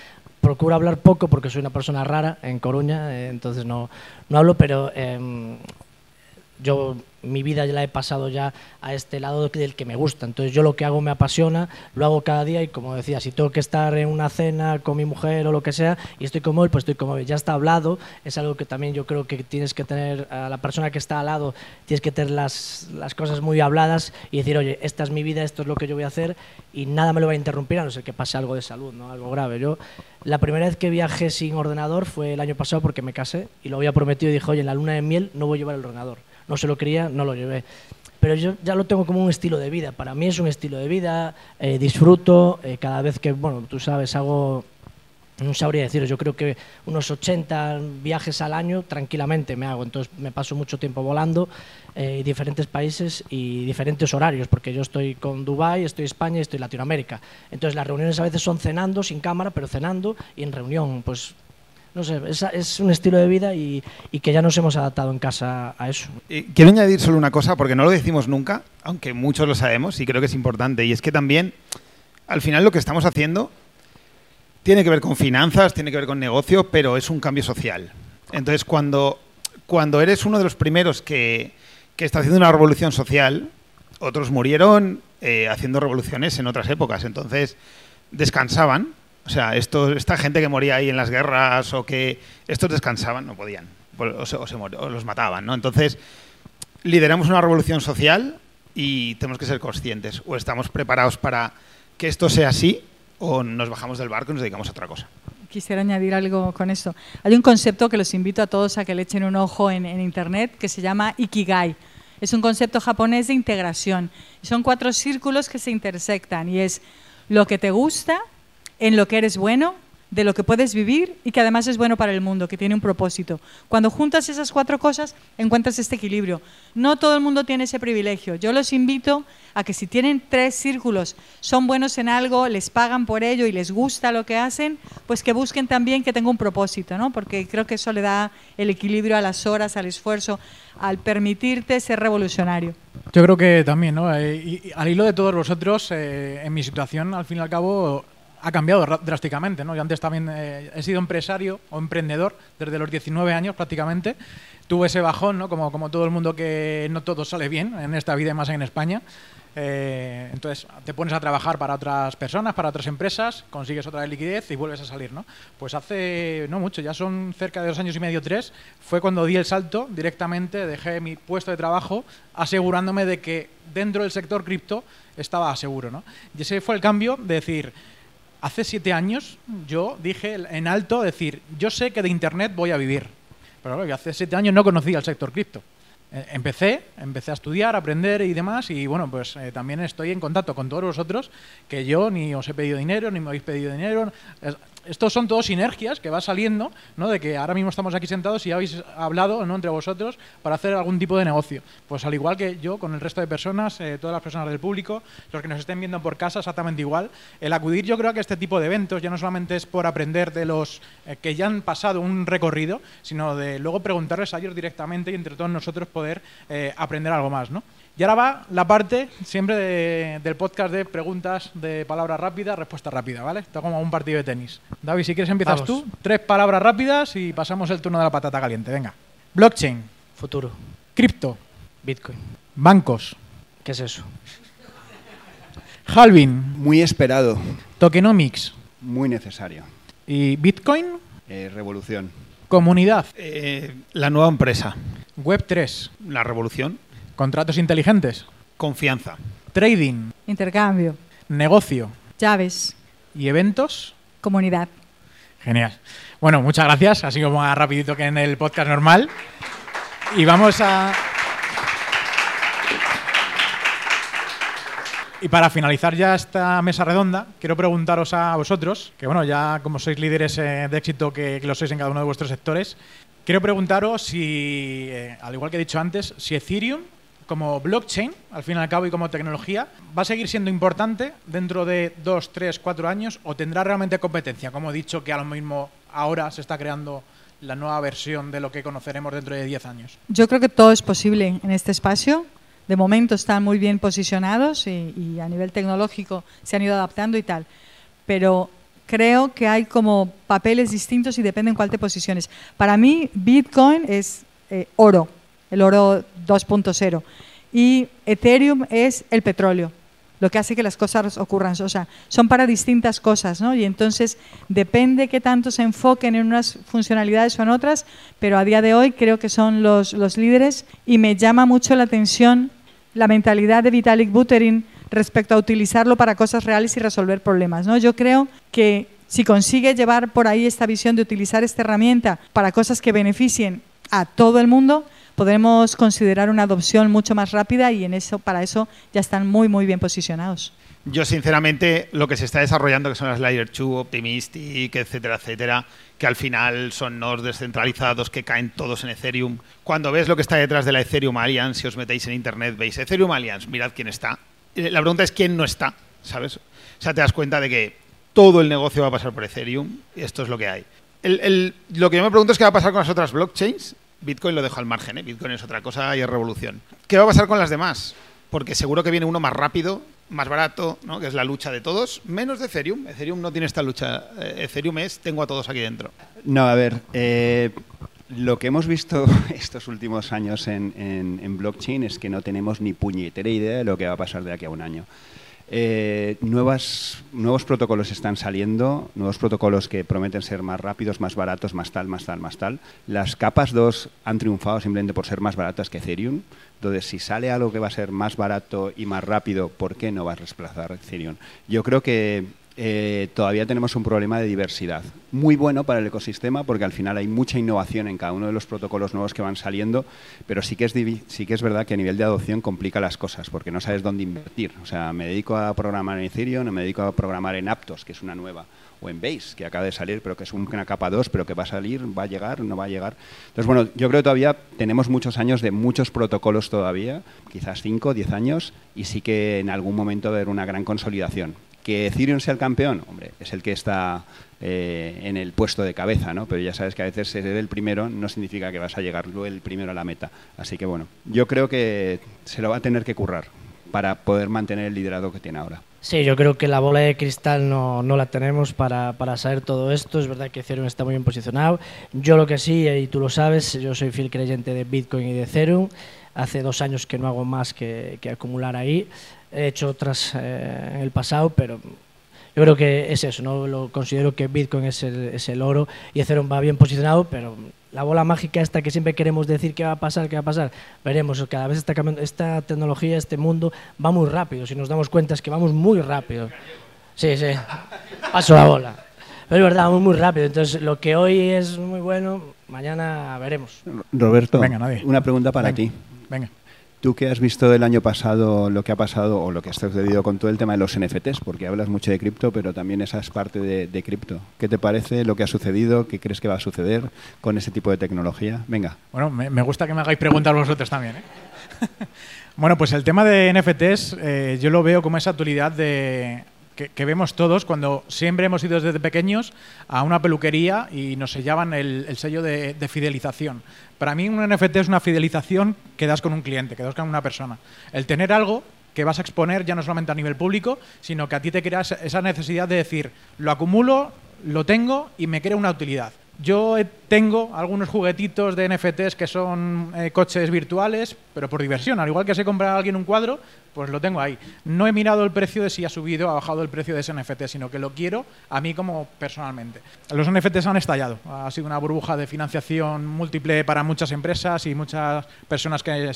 procuro hablar poco porque soy una persona rara en Coruña, eh, entonces no, no hablo, pero eh, yo mi vida ya la he pasado ya a este lado del que me gusta. Entonces yo lo que hago me apasiona, lo hago cada día y como decía, si tengo que estar en una cena con mi mujer o lo que sea y estoy como él, pues estoy como él. Ya está hablado, es algo que también yo creo que tienes que tener, a la persona que está al lado, tienes que tener las, las cosas muy habladas y decir, oye, esta es mi vida, esto es lo que yo voy a hacer y nada me lo va a interrumpir a no ser que pase algo de salud, ¿no? algo grave. Yo la primera vez que viajé sin ordenador fue el año pasado porque me casé y lo había prometido y dije, oye, en la luna de miel no voy a llevar el ordenador no se lo quería, no lo llevé. Pero yo ya lo tengo como un estilo de vida. Para mí es un estilo de vida, eh, disfruto, eh, cada vez que, bueno, tú sabes, hago, no sabría deciros, yo creo que unos 80 viajes al año tranquilamente me hago. Entonces me paso mucho tiempo volando, eh, diferentes países y diferentes horarios, porque yo estoy con Dubai, estoy España y estoy Latinoamérica. Entonces las reuniones a veces son cenando, sin cámara, pero cenando y en reunión, pues no sé, es, un estilo de vida y, que ya nos hemos adaptado en casa a eso. quiero añadir solo una cosa, porque no lo decimos nunca, aunque muchos lo sabemos y creo que es importante, y es que también, al final lo que estamos haciendo tiene que ver con finanzas, tiene que ver con negocio, pero es un cambio social. Entonces, cuando, cuando eres uno de los primeros que, está haciendo una revolución social, otros murieron eh, haciendo revoluciones en otras épocas, entonces descansaban o sea, esto, esta gente que moría ahí en las guerras o que estos descansaban, no podían, o, se, o, los mataban, ¿no? Entonces, lideramos una revolución social y tenemos que ser conscientes. O estamos preparados para que esto sea así o nos bajamos del barco y nos dedicamos a otra cosa. Quisiera añadir algo con esto. Hay un concepto que los invito a todos a que le echen un ojo en Internet que se llama Ikigai. Es un concepto japonés de integración. Son cuatro círculos que se intersectan y es lo que te gusta, en lo que eres bueno, de lo que puedes vivir y que además es bueno para el mundo, que tiene un propósito. Cuando juntas esas cuatro cosas, encuentras este equilibrio. No todo el mundo tiene ese privilegio. Yo los invito a que si tienen tres círculos, son buenos en algo, les pagan por ello y les gusta lo que hacen, pues que busquen también que tenga un propósito, ¿no? Porque creo que eso le da el equilibrio a las horas, al esfuerzo, al permitirte ser revolucionario. Yo creo que también, ¿no? Eh, y, al hilo de todos vosotros, eh, en mi situación, al fin y al cabo, ha cambiado drásticamente. ¿no? Yo antes también eh, he sido empresario o emprendedor desde los 19 años prácticamente. Tuve ese bajón, ¿no? como, como todo el mundo que no todo sale bien en esta vida, más en España. Eh, entonces te pones a trabajar para otras personas, para otras empresas, consigues otra liquidez y vuelves a salir, ¿no? Pues hace no mucho, ya son cerca de dos años y medio, tres, fue cuando di el salto directamente, dejé mi puesto de trabajo asegurándome de que dentro del sector cripto estaba seguro, ¿no? Y ese fue el cambio de decir, hace siete años yo dije en alto, decir, yo sé que de Internet voy a vivir. Pero claro, hace siete años no conocía el sector cripto. Eh, empecé, empecé a estudiar, a aprender y demás, y bueno, pues eh, también estoy en contacto con todos vosotros, que yo ni os he pedido dinero, ni me habéis pedido dinero. Estos son todos sinergias que va saliendo, ¿no? De que ahora mismo estamos aquí sentados y habéis hablado, ¿no? Entre vosotros para hacer algún tipo de negocio. Pues al igual que yo, con el resto de personas, eh, todas las personas del público, los que nos estén viendo por casa, exactamente igual. El acudir, yo creo que este tipo de eventos ya no solamente es por aprender de los que ya han pasado un recorrido, sino de luego preguntarles a ellos directamente y entre todos nosotros poder eh, aprender algo más, ¿no? Y ahora va la parte siempre del podcast de preguntas de palabra rápida, respuesta rápida, ¿vale? Está como un partido de tenis. David, si quieres empiezas tú. Tres palabras rápidas y pasamos el turno de la patata caliente. Venga. Blockchain. Futuro. Cripto. Bitcoin. Bancos. ¿Qué es eso? Halving. Muy esperado. Tokenomics. Muy necesario. ¿Y Bitcoin? Eh, revolución. Comunidad. Eh, la nueva empresa. Web 3. La revolución. Contratos inteligentes. Confianza. Trading. Intercambio. Negocio. Llaves. ¿Y eventos? Comunidad. Genial. Bueno, muchas gracias. Así como más rapidito que en el podcast normal. Y vamos a... Y para finalizar ya esta mesa redonda, quiero preguntaros a vosotros, que bueno, ya como sois líderes eh, de éxito que, que lo sois en cada uno de vuestros sectores, quiero preguntaros si, eh, al igual que he dicho antes, si Ethereum como blockchain, al fin y al cabo, y como tecnología, va a seguir siendo importante dentro de dos, tres, cuatro años o tendrá realmente competencia? Como he dicho, que a lo mismo ahora se está creando la nueva versión de lo que conoceremos dentro de 10 años. Yo creo que todo es posible en este espacio. De momento están muy bien posicionados y, a nivel tecnológico se han ido adaptando y tal. Pero creo que hay como papeles distintos y depende en cuál te posiciones. Para mí, Bitcoin es eh, oro, el oro 2.0. Y Ethereum es el petróleo, lo que hace que las cosas ocurran. O sea, son para distintas cosas, ¿no? Y entonces depende qué tanto se enfoquen en unas funcionalidades o en otras, pero a día de hoy creo que son los, líderes y me llama mucho la atención la mentalidad de Vitalik Buterin respecto a utilizarlo para cosas reales y resolver problemas. ¿no? Yo creo que si consigue llevar por ahí esta visión de utilizar esta herramienta para cosas que beneficien a todo el mundo, podremos considerar una adopción mucho más rápida y en eso, para eso ya están muy, muy bien posicionados. Yo, sinceramente, lo que se está desarrollando, que son las Layer 2, Optimistic, etcétera, etcétera, que al final son nodos descentralizados que caen todos en Ethereum. Cuando ves lo que está detrás de la Ethereum Alliance, si os metéis en internet, veis Ethereum Alliance, mirad quién está. La pregunta es quién no está, ¿sabes? O sea, te das cuenta de que todo el negocio va a pasar por Ethereum y esto es lo que hay. Lo que yo me pregunto es qué va a pasar con las otras blockchains. Bitcoin lo dejo al margen, ¿eh? Bitcoin es otra cosa y es revolución. ¿Qué va a pasar con las demás? Porque seguro que viene uno más rápido, más barato, ¿no? que es la lucha de todos, menos de Ethereum. Ethereum no tiene esta lucha. Ethereum es tengo a todos aquí dentro. No, a ver, eh, lo que hemos visto *laughs* estos últimos años en, en, en, blockchain es que no tenemos ni puñetera idea de lo que va a pasar de aquí a un año. Eh, nuevas, nuevos protocolos están saliendo, nuevos protocolos que prometen ser más rápidos, más baratos, más tal, más tal, más tal. Las capas 2 han triunfado simplemente por ser más baratas que Ethereum. Entonces, si sale algo que va a ser más barato y más rápido, ¿por qué no va a desplazar Ethereum? Yo creo que eh, todavía tenemos un problema de diversidad. Muy bueno para el ecosistema porque al final hay mucha innovación en cada uno de los protocolos nuevos que van saliendo, pero sí que es, sí que es verdad que a nivel de adopción complica las cosas porque no sabes dónde invertir. O sea, me dedico a programar en Ethereum, me dedico a programar en Aptos, que es una nueva, o en Base, que acaba de salir, pero que es una capa 2, pero que va a salir, va a llegar, no va a llegar. Entonces, bueno, yo creo que todavía tenemos muchos años de muchos protocolos todavía, quizás 5, 10 años, y sí que en algún momento va a haber una gran consolidación. Que Ethereum sea el campeón, hombre, es el que está eh, en el puesto de cabeza, ¿no? Pero ya sabes que a veces ser el primero no significa que vas a llegar el primero a la meta. Así que bueno, yo creo que se lo va a tener que currar para poder mantener el liderazgo que tiene ahora. Sí, yo creo que la bola de cristal no, no la tenemos para, para, saber todo esto. Es verdad que Ethereum está muy bien posicionado. Yo lo que sí, y tú lo sabes, yo soy fiel creyente de Bitcoin y de Ethereum. Hace dos años que no hago más que, que acumular ahí. He hecho otras eh, en el pasado, pero yo creo que es eso, ¿no? Lo considero que Bitcoin es el, es el oro y Ethereum va bien posicionado, pero la bola mágica esta que siempre queremos decir qué va a pasar, qué va a pasar, veremos, cada vez está cambiando, esta tecnología, este mundo va muy rápido, si nos damos cuenta es que vamos muy rápido. Sí, sí, paso la bola. Pero es verdad, vamos muy rápido, entonces lo que hoy es muy bueno, mañana veremos. Roberto, Venga, nadie. una pregunta para Venga. ti. Venga. Tú que has visto del año pasado lo que ha pasado o lo que ha sucedido con todo el tema de los NFTs, porque hablas mucho de cripto, pero también esa es parte de, cripto. ¿Qué te parece lo que ha sucedido? ¿Qué crees que va a suceder con ese tipo de tecnología? Venga. Bueno, me, gusta que me hagáis preguntar vosotros también. ¿eh? *laughs* bueno, pues el tema de NFTs eh, yo lo veo como esa actualidad de, que, vemos todos cuando siempre hemos ido desde pequeños a una peluquería y nos sellaban el, el sello de, de, fidelización. Para mí un NFT es una fidelización que das con un cliente, que das con una persona. El tener algo que vas a exponer ya no solamente a nivel público, sino que a ti te creas esa necesidad de decir, lo acumulo, lo tengo y me crea una utilidad. Yo tengo algunos juguetitos de NFTs que son eh, coches virtuales, pero por diversión. Al igual que se compra alguien un cuadro, pues lo tengo ahí. No he mirado el precio de si ha subido o ha bajado el precio de ese NFT, sino que lo quiero a mí como personalmente. Los NFTs han estallado. Ha sido una burbuja de financiación múltiple para muchas empresas y muchas personas que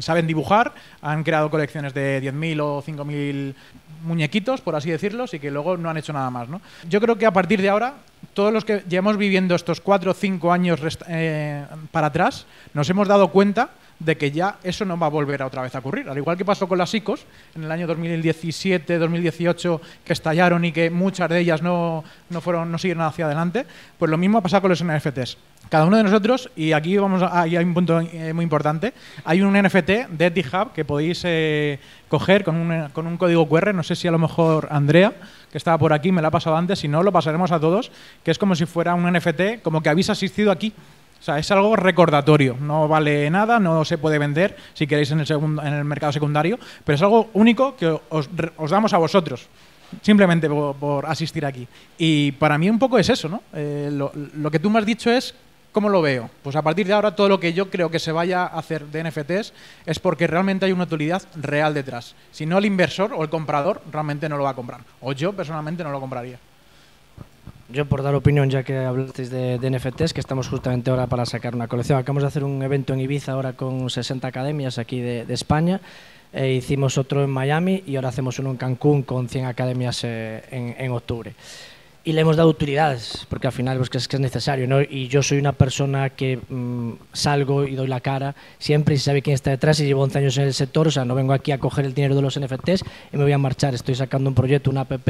saben dibujar. Han creado colecciones de 10.000 o 5.000 muñequitos, por así decirlo, y que luego no han hecho nada más. ¿no? Yo creo que a partir de ahora, todos los que llevamos viviendo estos cuatro o cinco años eh, para atrás, nos hemos dado cuenta de que ya eso no va a volver a otra vez a ocurrir. Al igual que pasó con las ICOs en el año 2017, 2018, que estallaron y que muchas de ellas no, no, fueron, no siguieron hacia adelante, pues lo mismo ha pasado con los NFTs. Cada uno de nosotros, y aquí vamos a, hay un punto eh, muy importante, hay un NFT de EtiHub que podéis eh, coger con un, con un código QR, no sé si a lo mejor Andrea, que estaba por aquí, me la ha pasado antes, si no, lo pasaremos a todos, que es como si fuera un NFT, como que habéis asistido aquí. O sea, es algo recordatorio, no vale nada, no se puede vender si queréis en el, segundo, en el mercado secundario, pero es algo único que os, os damos a vosotros, simplemente por, por, asistir aquí. Y para mí un poco es eso, ¿no? Eh, lo, lo que tú me has dicho es ¿Cómo lo veo? Pues a partir de ahora todo lo que yo creo que se vaya a hacer de NFTs es porque realmente hay una utilidad real detrás. Si no el inversor o el comprador realmente no lo va a comprar. O yo personalmente no lo compraría. Yo por dar opinión, ya que hablasteis de, de, NFTs, que estamos justamente ahora para sacar una colección. Acabamos de hacer un evento en Ibiza ahora con 60 academias aquí de, España. Eh, hicimos otro en Miami y ahora hacemos uno en Cancún con 100 academias eh, en octubre y le hemos dado utilidades, porque al final pues, que es, necesario, ¿no? Y yo soy una persona que mmm, salgo y doy la cara siempre y sabe quién está detrás y llevo 11 años en el sector, o sea, no vengo aquí a coger el dinero de los NFTs y me voy a marchar, estoy sacando un proyecto, una app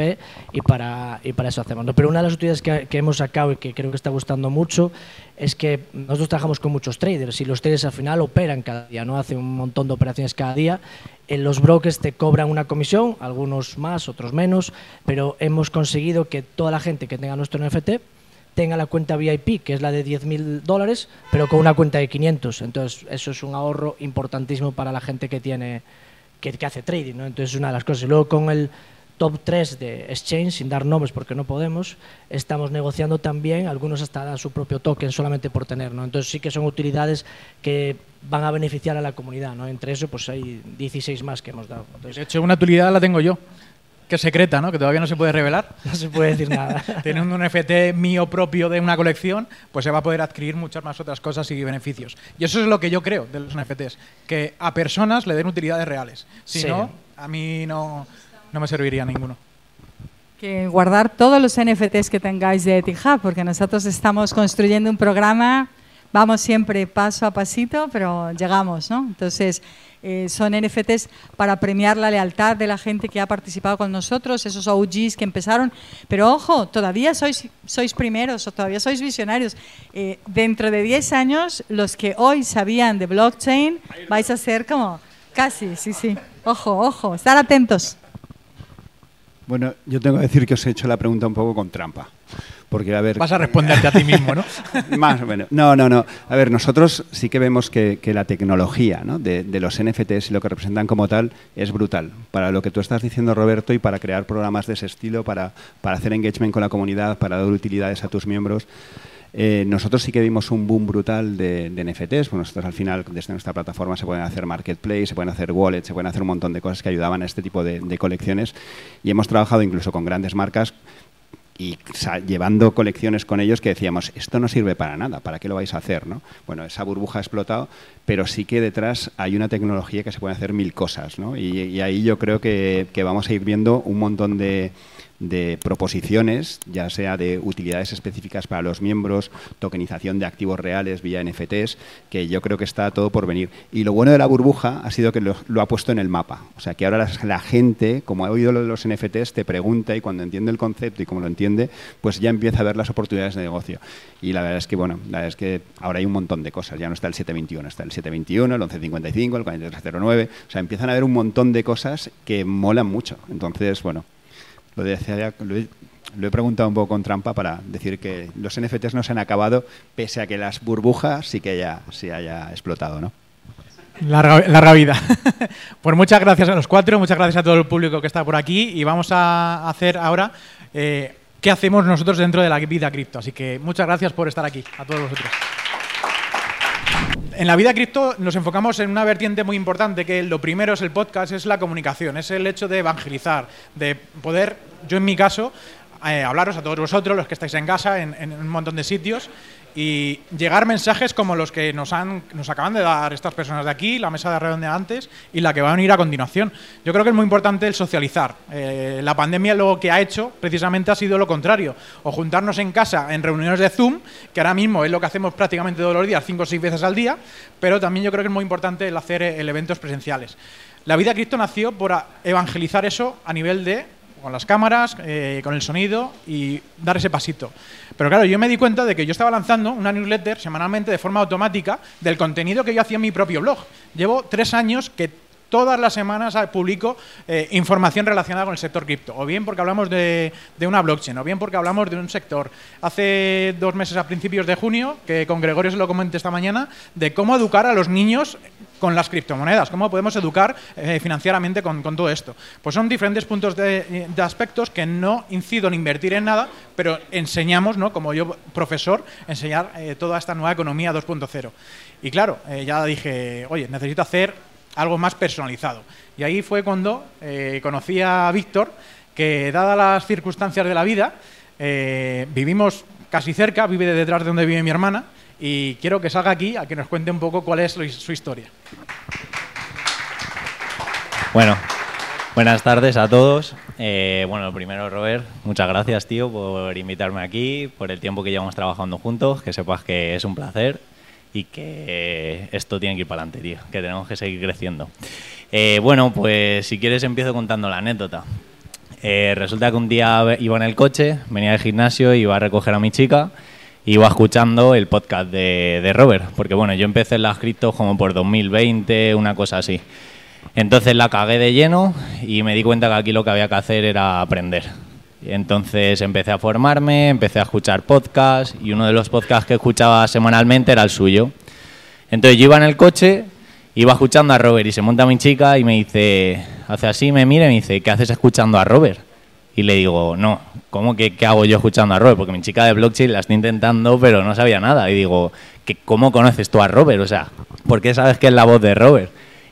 y para, y para eso hacemos. Pero una de las utilidades que, que hemos sacado y que creo que está gustando mucho es que nosotros trabajamos con muchos traders y los traders al final operan cada día, ¿no? Hacen un montón de operaciones cada día los brokers te cobran una comisión, algunos más, otros menos, pero hemos conseguido que toda la gente que tenga nuestro NFT tenga la cuenta VIP, que es la de 10.000 dólares, pero con una cuenta de 500. Entonces, eso es un ahorro importantísimo para la gente que tiene que, hace trading, ¿no? Entonces, es una de las cosas. Y luego con el top 3 de Exchange, sin dar nombres porque no podemos, estamos negociando también, algunos hasta dan su propio token solamente por tener, ¿no? Entonces sí que son utilidades que van a beneficiar a la comunidad, ¿no? Entre eso pues hay 16 más que hemos dado. Entonces, de hecho, una utilidad la tengo yo, que es secreta, ¿no? Que todavía no se puede revelar. *laughs* No se puede decir nada. *laughs* Teniendo un NFT mío propio de una colección, pues se va a poder adquirir muchas más otras cosas y beneficios. Y eso es lo que yo creo de los NFTs, que a personas le den utilidades reales. Si Sí. no, a mí no, no me serviría ninguno. que guardar todos los NFTs que tengáis de Etihad, porque nosotros estamos construyendo un programa, vamos siempre paso a pasito, pero llegamos, ¿no? Entonces, eh, son NFTs para premiar la lealtad de la gente que ha participado con nosotros, esos OGs que empezaron. Pero ojo, todavía sois, sois primeros o todavía sois visionarios. Eh, dentro de 10 años, los que hoy sabían de blockchain, vais a ser como casi, sí, sí. Ojo, ojo, estar atentos. Bueno, yo tengo que decir que os he hecho la pregunta un poco con trampa. Porque, a ver, Vas a responderte a ti mismo, ¿no? *laughs* Más o menos. No, no, no. A ver, nosotros sí que vemos que, que la tecnología ¿no? de, de los NFTs y lo que representan como tal es brutal. Para lo que tú estás diciendo, Roberto, y para crear programas de ese estilo, para, para hacer engagement con la comunidad, para dar utilidades a tus miembros. Eh, nosotros sí que vimos un boom brutal de, NFTs. Bueno, nosotros al final, desde nuestra plataforma, se pueden hacer marketplace, se pueden hacer wallets, se pueden hacer un montón de cosas que ayudaban a este tipo de, colecciones. Y hemos trabajado incluso con grandes marcas y llevando colecciones con ellos que decíamos, esto no sirve para nada, ¿para qué lo vais a hacer? ¿no? Bueno, esa burbuja ha explotado, pero sí que detrás hay una tecnología que se puede hacer mil cosas, ¿no? Y, ahí yo creo que vamos a ir viendo un montón de, de proposiciones, ya sea de utilidades específicas para los miembros, tokenización de activos reales vía NFTs, que yo creo que está todo por venir. Y lo bueno de la burbuja ha sido que lo, ha puesto en el mapa. O sea, que ahora la, la gente, como ha oído lo de los NFTs, te pregunta y cuando entiende el concepto y como lo entiende, pues ya empieza a ver las oportunidades de negocio. Y la verdad es que, bueno, la verdad es que ahora hay un montón de cosas. Ya no está el 721, está el 721, el 1155, el 4309. O sea, empiezan a haber un montón de cosas que molan mucho. Entonces, bueno, lo, ya- he, preguntado un poco con trampa para decir que los NFTs no se han acabado, pese a que las burbujas sí que haya, sí haya explotado, ¿no? Larga, larga *laughs* pues muchas gracias a los cuatro, muchas gracias a todo el público que está por aquí y vamos a hacer ahora eh, qué hacemos nosotros dentro de la vida cripto. Así que muchas gracias por estar aquí, a todos vosotros. En la vida cripto nos enfocamos en una vertiente muy importante, que lo primero es el podcast, es la comunicación, es el hecho de evangelizar, de poder, yo en mi caso, eh, hablaros a todos vosotros, los que estáis en casa, en, un montón de sitios, y llegar mensajes como los que nos, han, nos acaban de dar estas personas de aquí, la mesa de redonda antes y la que va a venir a continuación. Yo creo que es muy importante el socializar. Eh, la pandemia lo que ha hecho precisamente ha sido lo contrario, o juntarnos en casa en reuniones de Zoom, que ahora mismo es lo que hacemos prácticamente todos los días, cinco o seis veces al día, pero también yo creo que es muy importante el hacer eh, el eventos presenciales. La vida de Cristo nació por evangelizar eso a nivel de con las cámaras, eh, con el sonido y dar ese pasito. Pero claro, yo me di cuenta de que yo estaba lanzando una newsletter semanalmente de forma automática del contenido que yo hacía en mi propio blog. Llevo tres años que todas las semanas publico eh, información relacionada con el sector cripto, o bien porque hablamos de, de, una blockchain, o bien porque hablamos de un sector. Hace dos meses, a principios de junio, que con Gregorio se lo comenté esta mañana, de cómo educar a los niños con las criptomonedas, cómo podemos educar eh, financieramente con, todo esto. Pues son diferentes puntos de, aspectos que no incido en invertir en nada, pero enseñamos, ¿no? como yo profesor, enseñar eh, toda esta nueva economía 2.0. Y claro, eh, ya dije, oye, necesito hacer algo más personalizado. Y ahí fue cuando conocí a Víctor, que dadas las circunstancias de la vida, vivimos casi cerca, vive detrás de donde vive mi hermana, y quiero que salga aquí a que nos cuente un poco cuál es su historia. Bueno, buenas tardes a todos. Eh, bueno, primero, Robert, muchas gracias, tío, por invitarme aquí, por el tiempo que llevamos trabajando juntos, que sepas que es un placer y que esto tiene que ir para adelante, tío, que tenemos que seguir creciendo. Eh, bueno, pues si quieres empiezo contando la anécdota. Eh, resulta que un día iba en el coche, venía del gimnasio, iba a recoger a mi chica iba escuchando el podcast de, Robert, porque bueno, yo empecé en las criptos como por 2020, una cosa así. Entonces la cagué de lleno y me di cuenta que aquí lo que había que hacer era aprender. Entonces empecé a formarme, empecé a escuchar podcasts y uno de los podcasts que escuchaba semanalmente era el suyo. Entonces yo iba en el coche, iba escuchando a Robert y se monta mi chica y me dice, hace así, me mira y me dice, ¿qué haces escuchando a Robert? Y le digo, no, ¿cómo que qué hago yo escuchando a Robert? Porque mi chica de blockchain la está intentando, pero no sabía nada. Y digo, ¿que ¿cómo conoces tú a Robert? O sea, ¿por qué sabes que es la voz de Robert?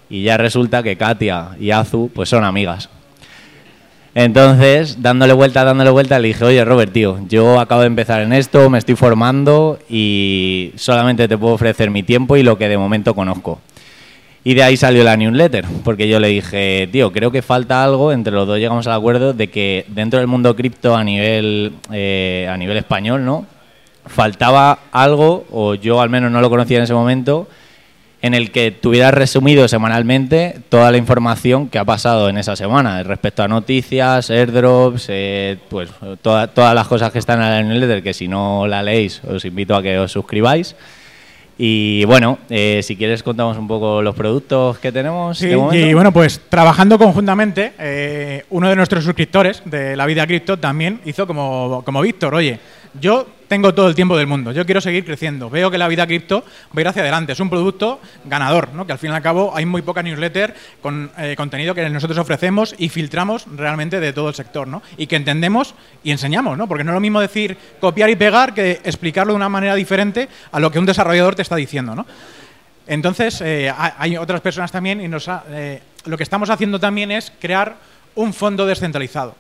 Y ya resulta que Katia y Azu pues son amigas. Entonces, dándole vuelta, dándole vuelta, le dije, oye Robert, tío, yo acabo de empezar en esto, me estoy formando y solamente te puedo ofrecer mi tiempo y lo que de momento conozco. Y de ahí salió la newsletter, porque yo le dije, tío, creo que falta algo, entre los dos llegamos al acuerdo de que dentro del mundo cripto a nivel, eh, a nivel español, ¿no? Faltaba algo, o yo al menos no lo conocía en ese momento, en el que tuviera resumido semanalmente toda la información que ha pasado en esa semana respecto a noticias, airdrops, eh, pues todas las cosas que están en la newsletter, que si no la leéis os invito a que os suscribáis. Y bueno, eh, si quieres contamos un poco los productos que tenemos. Sí, y bueno, pues trabajando conjuntamente, eh, uno de nuestros suscriptores de La Vida Cripto también hizo como, como Víctor, oye, yo tengo todo el tiempo del mundo, yo quiero seguir creciendo, veo que la vida cripto va a ir hacia adelante, es un producto ganador, ¿no? que al fin y al cabo hay muy poca newsletter con eh, contenido que nosotros ofrecemos y filtramos realmente de todo el sector, ¿no? y que entendemos y enseñamos, ¿no? porque no es lo mismo decir copiar y pegar que explicarlo de una manera diferente a lo que un desarrollador te está diciendo. ¿no? Entonces, eh, hay otras personas también y nos eh, lo que estamos haciendo también es crear un fondo descentralizado.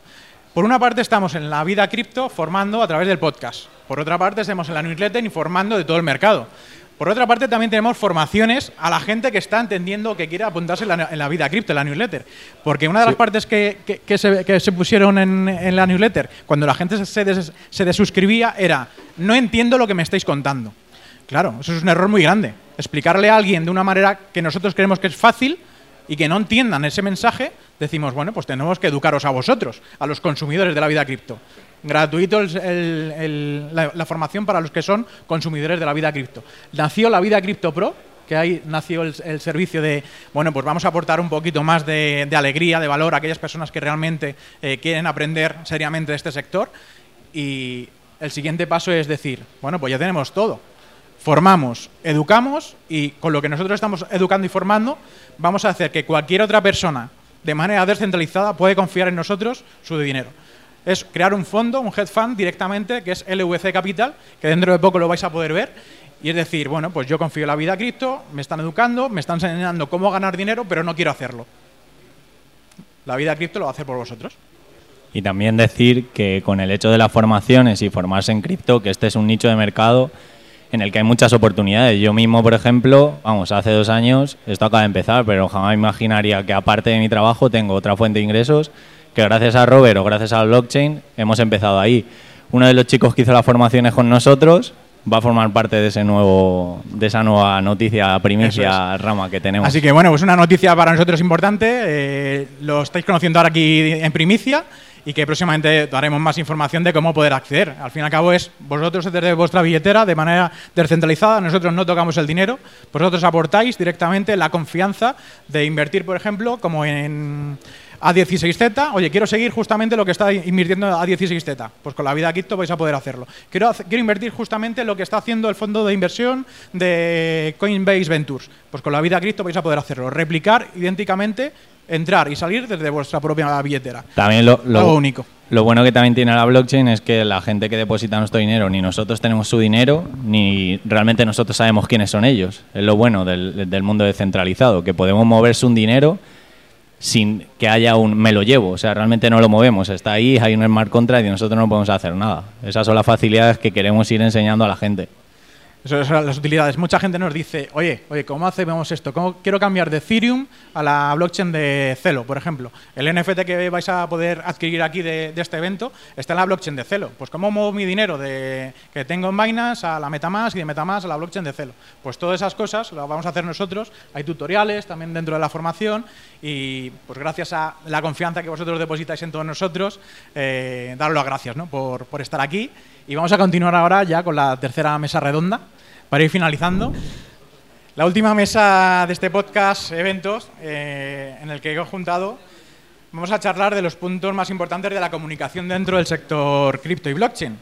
Por una parte estamos en la vida cripto formando a través del podcast. Por otra parte estamos en la newsletter informando de todo el mercado. Por otra parte también tenemos formaciones a la gente que está entendiendo que quiere apuntarse en la, vida cripto, en la newsletter. Porque una de las partes que, se, pusieron en, la newsletter, cuando la gente se, se desuscribía, era, no entiendo lo que me estáis contando. Claro, eso es un error muy grande. Explicarle a alguien de una manera que nosotros creemos que es fácil y que no entiendan ese mensaje, decimos, bueno, pues tenemos que educaros a vosotros, a los consumidores de la vida cripto. Gratuito la, formación para los que son consumidores de la vida cripto. Nació la vida cripto pro, que ahí nació el, servicio de, bueno, pues vamos a aportar un poquito más de, alegría, de valor a aquellas personas que realmente eh, quieren aprender seriamente de este sector. Y el siguiente paso es decir, bueno, pues ya tenemos todo formamos, educamos y con lo que nosotros estamos educando y formando vamos a hacer que cualquier otra persona de manera descentralizada puede confiar en nosotros su dinero. Es crear un fondo, un hedge fund directamente, que es LVC Capital, que dentro de poco lo vais a poder ver. Y es decir, bueno, pues yo confío en la vida cripto, me están educando, me están enseñando cómo ganar dinero, pero no quiero hacerlo. La vida cripto lo va a hacer por vosotros. Y también decir que con el hecho de las formaciones y formarse en cripto, que este es un nicho de mercado en el que hay muchas oportunidades. Yo mismo, por ejemplo, vamos, hace dos años, esto acaba de empezar, pero jamás imaginaría que aparte de mi trabajo tengo otra fuente de ingresos que gracias a Robert o gracias al blockchain hemos empezado ahí. Uno de los chicos que hizo las formaciones con nosotros va a formar parte de ese nuevo de esa nueva noticia primicia rama que tenemos. Así que bueno, pues una noticia para nosotros importante, eh, lo estáis conociendo ahora aquí en primicia y que próximamente daremos más información de cómo poder acceder. Al fin y al cabo es vosotros desde vuestra billetera de manera descentralizada, nosotros no tocamos el dinero, vosotros aportáis directamente la confianza de invertir, por ejemplo, como en a16Z, oye, quiero seguir justamente lo que está invirtiendo A16Z. Pues con la vida cripto vais a poder hacerlo. Quiero, quiero invertir justamente lo que está haciendo el fondo de inversión de Coinbase Ventures. Pues con la vida cripto vais a poder hacerlo. Replicar idénticamente, entrar y salir desde vuestra propia billetera. También lo, Algo único. Lo bueno que también tiene la blockchain es que la gente que deposita nuestro dinero, ni nosotros tenemos su dinero, ni realmente nosotros sabemos quiénes son ellos. Es lo bueno del, del mundo descentralizado, que podemos moverse un dinero sin que haya un me lo llevo. O sea, realmente no lo movemos. Está ahí, hay un smart contract y nosotros no podemos hacer nada. Esas son las facilidades que queremos ir enseñando a la gente. Eso son las utilidades. Mucha gente nos dice, oye, oye, ¿cómo hacemos esto? ¿Cómo quiero cambiar de Ethereum a la blockchain de Celo, por ejemplo? El NFT que vais a poder adquirir aquí de, de este evento está en la blockchain de Celo. Pues ¿cómo muevo mi dinero de que tengo en Binance a la Metamask y de Metamask a la blockchain de Celo? Pues todas esas cosas las vamos a hacer nosotros. Hay tutoriales también dentro de la formación y pues gracias a la confianza que vosotros depositáis en todos nosotros, eh, daros las gracias ¿no? por, por estar aquí. Y vamos a continuar ahora ya con la tercera mesa redonda para ir finalizando. La última mesa de este podcast, eventos, eh, en el que he juntado, vamos a charlar de los puntos más importantes de la comunicación dentro del sector cripto y blockchain.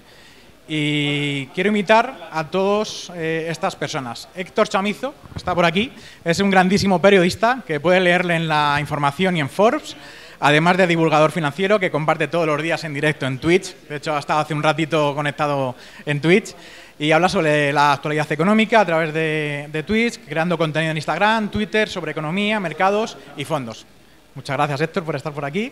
Y quiero invitar a todas eh, estas personas. Héctor Chamizo, está por aquí, es un grandísimo periodista que puede leerle en la información y en Forbes además de divulgador financiero que comparte todos los días en directo en Twitch. De hecho, ha estado hace un ratito conectado en Twitch y habla sobre la actualidad económica a través de, de Twitch, creando contenido en Instagram, Twitter, sobre economía, mercados y fondos. Muchas gracias, Héctor, por estar por aquí.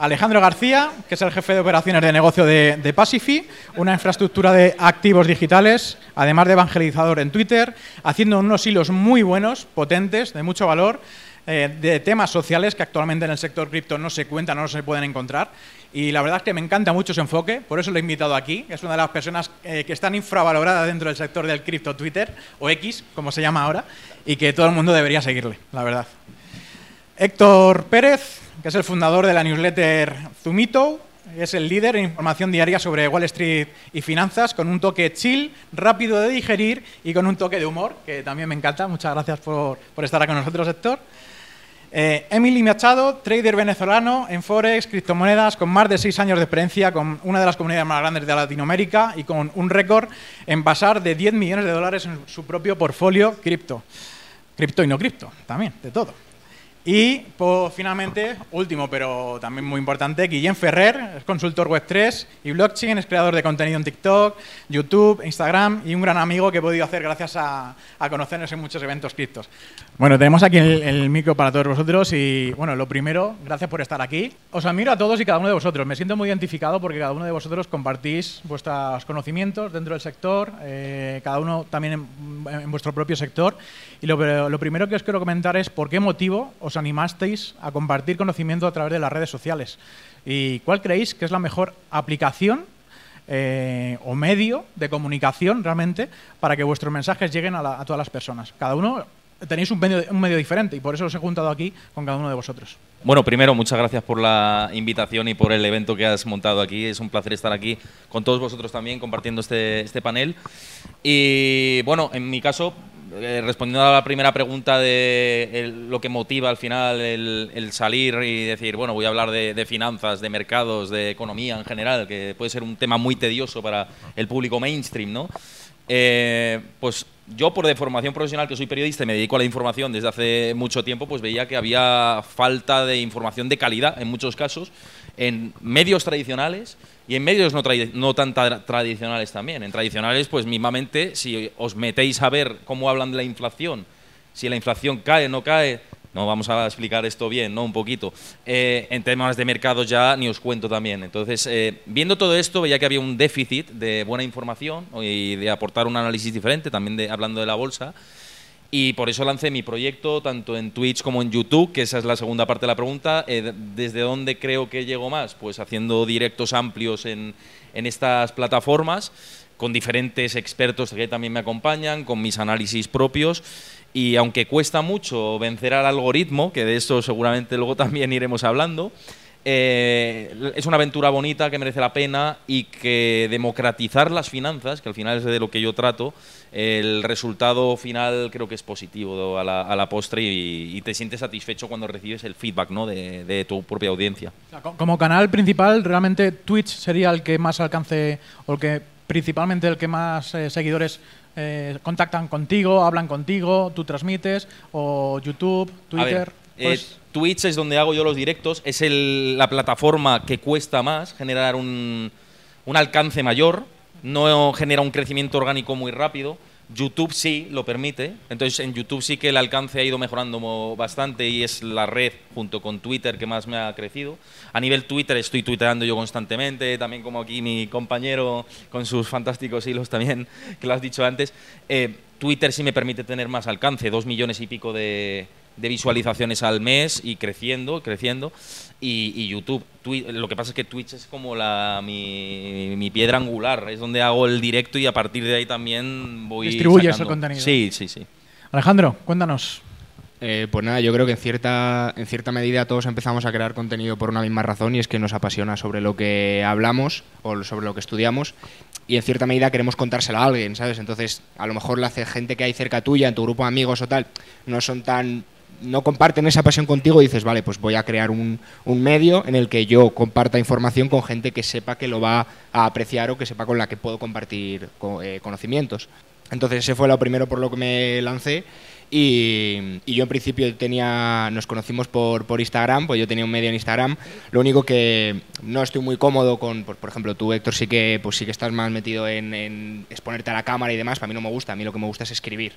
Alejandro García, que es el jefe de operaciones de negocio de, de Pacifi, una infraestructura de activos digitales, además de evangelizador en Twitter, haciendo unos hilos muy buenos, potentes, de mucho valor, eh, de temas sociales que actualmente en el sector cripto no se cuentan, no se pueden encontrar. Y la verdad es que me encanta mucho su enfoque, por eso lo he invitado aquí. Es una de las personas eh, que están infravaloradas dentro del sector del cripto Twitter, o X, como se llama ahora, y que todo el mundo debería seguirle, la verdad. Héctor Pérez, que es el fundador de la newsletter Zumito, es el líder en información diaria sobre Wall Street y finanzas, con un toque chill, rápido de digerir y con un toque de humor, que también me encanta. Muchas gracias por, por estar aquí con nosotros, Héctor. Eh, Emily Machado, trader venezolano en Forex, criptomonedas, con más de seis años de experiencia, con una de las comunidades más grandes de Latinoamérica y con un récord en pasar de 10 millones de dólares en su propio portfolio cripto. Cripto y no cripto, también, de todo. Y pues, finalmente, último pero también muy importante, Guillén Ferrer, es consultor Web3 y blockchain, es creador de contenido en TikTok, YouTube, Instagram y un gran amigo que he podido hacer gracias a, a conocernos en muchos eventos criptos. Bueno, tenemos aquí el, el, micro para todos vosotros y bueno, lo primero, gracias por estar aquí. Os admiro a todos y cada uno de vosotros. Me siento muy identificado porque cada uno de vosotros compartís vuestros conocimientos dentro del sector, eh, cada uno también en, en, vuestro propio sector. Y lo, lo primero que os quiero comentar es por qué motivo os animasteis a compartir conocimiento a través de las redes sociales. ¿Y cuál creéis que es la mejor aplicación eh, o medio de comunicación realmente para que vuestros mensajes lleguen a, la, a todas las personas? Cada uno tenéis un medio, diferente y por eso os he juntado aquí con cada uno de vosotros. Bueno, primero, muchas gracias por la invitación y por el evento que has montado aquí. Es un placer estar aquí con todos vosotros también compartiendo este, este panel. Y bueno, en mi caso, eh, respondiendo a la primera pregunta de lo que motiva al final el, salir y decir, bueno, voy a hablar de, finanzas, de mercados, de economía en general, que puede ser un tema muy tedioso para el público mainstream, ¿no? Eh, pues yo por de formación profesional que soy periodista y me dedico a la información desde hace mucho tiempo, pues veía que había falta de información de calidad en muchos casos en medios tradicionales y en medios no, no tan tra tradicionales también. En tradicionales, pues mismamente, si os metéis a ver cómo hablan de la inflación, si la inflación cae, no cae, no vamos a explicar esto bien, ¿no? Un poquito. Eh, en temas de mercado ya ni os cuento también. Entonces, eh, viendo todo esto, veía que había un déficit de buena información y de aportar un análisis diferente, también de, hablando de la bolsa. Y por eso lancé mi proyecto tanto en Twitch como en YouTube, que esa es la segunda parte de la pregunta. Eh, ¿Desde dónde creo que llego más? Pues haciendo directos amplios en, en estas plataformas, con diferentes expertos que también me acompañan, con mis análisis propios. Y aunque cuesta mucho vencer al algoritmo, que de eso seguramente luego también iremos hablando, eh, es una aventura bonita que merece la pena y que democratizar las finanzas, que al final es de lo que yo trato, el resultado final creo que es positivo a la, postre y, te sientes satisfecho cuando recibes el feedback ¿no? de, tu propia audiencia. como canal principal, realmente Twitch sería el que más alcance o el que principalmente el que más eh, seguidores eh, contactan contigo, hablan contigo, tú transmites, o YouTube, Twitter. Pues Twitch es donde hago yo los directos, es la plataforma que cuesta más generar un, alcance mayor, no genera un crecimiento orgánico muy rápido. YouTube sí lo permite, entonces en YouTube sí que el alcance ha ido mejorando bastante y es la red junto con Twitter que más me ha crecido. A nivel Twitter estoy tuiteando yo constantemente, también como aquí mi compañero con sus fantásticos hilos también, *laughs* que lo has dicho antes. Eh, Twitter sí me permite tener más alcance, dos millones y pico de, de visualizaciones al mes y creciendo, creciendo. Y, YouTube, lo que pasa es que Twitch es como la, mi, piedra angular, es donde hago el directo y a partir de ahí también voy. Distribuyes el contenido. Sí, sí, sí. Alejandro, cuéntanos. Eh, pues nada, yo creo que en cierta, en cierta medida todos empezamos a crear contenido por una misma razón y es que nos apasiona sobre lo que hablamos o sobre lo que estudiamos y en cierta medida queremos contárselo a alguien, ¿sabes? Entonces, a lo mejor la gente que hay cerca tuya, en tu grupo de amigos o tal, no son tan no comparten esa pasión contigo y dices, vale, pues voy a crear un, medio en el que yo comparta información con gente que sepa que lo va a apreciar o que sepa con la que puedo compartir eh, conocimientos. Entonces ese fue lo primero por lo que me lancé y, yo en principio tenía, nos conocimos por, por, Instagram, pues yo tenía un medio en Instagram. Lo único que no estoy muy cómodo con, por, por ejemplo, tú Héctor sí que, pues sí que estás más metido en, en exponerte a la cámara y demás. Para mí no me gusta, a mí lo que me gusta es escribir.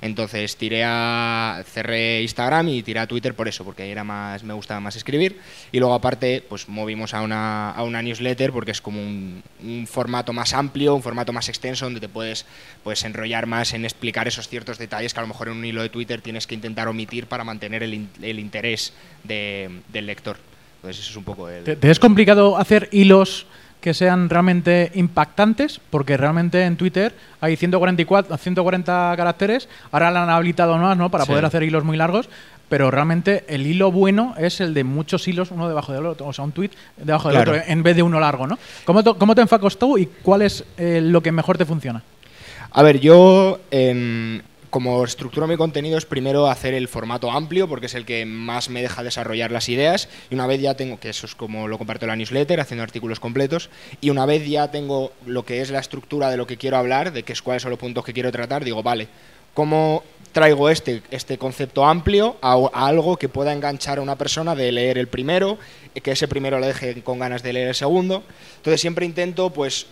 Entonces tiré a, cerré Instagram y tiré a Twitter por eso, porque era más, me gustaba más escribir. Y luego aparte, pues movimos a una, a una newsletter porque es como un, formato más amplio, un formato más extenso donde te puedes pues, enrollar más en explicar esos ciertos detalles que a lo mejor en un hilo de Twitter tienes que intentar omitir para mantener el, el interés del lector. Entonces eso es un poco el... ¿Te, es complicado hacer hilos que sean realmente impactantes, porque realmente en Twitter hay 144, 140 caracteres, ahora la han habilitado más ¿no? para poder hacer hilos muy largos, pero realmente el hilo bueno es el de muchos hilos uno debajo del otro, o sea, un tweet debajo del otro, en vez de uno largo, ¿no? ¿Cómo te, cómo te enfocas tú y cuál es eh, lo que mejor te funciona? A ver, yo en, como estructuro mi contenido es primero hacer el formato amplio, porque es el que más me deja desarrollar las ideas, y una vez ya tengo, que eso es como lo comparto en la newsletter, haciendo artículos completos, y una vez ya tengo lo que es la estructura de lo que quiero hablar, de qué es cuáles son los puntos que quiero tratar, digo, vale, ¿cómo traigo este, este concepto amplio a, a, algo que pueda enganchar a una persona de leer el primero, que ese primero le deje con ganas de leer el segundo? Entonces siempre intento, pues,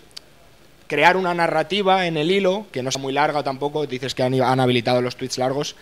crear una narrativa en el hilo, que no sea muy larga tampoco, dices que han, habilitado los tweets largos,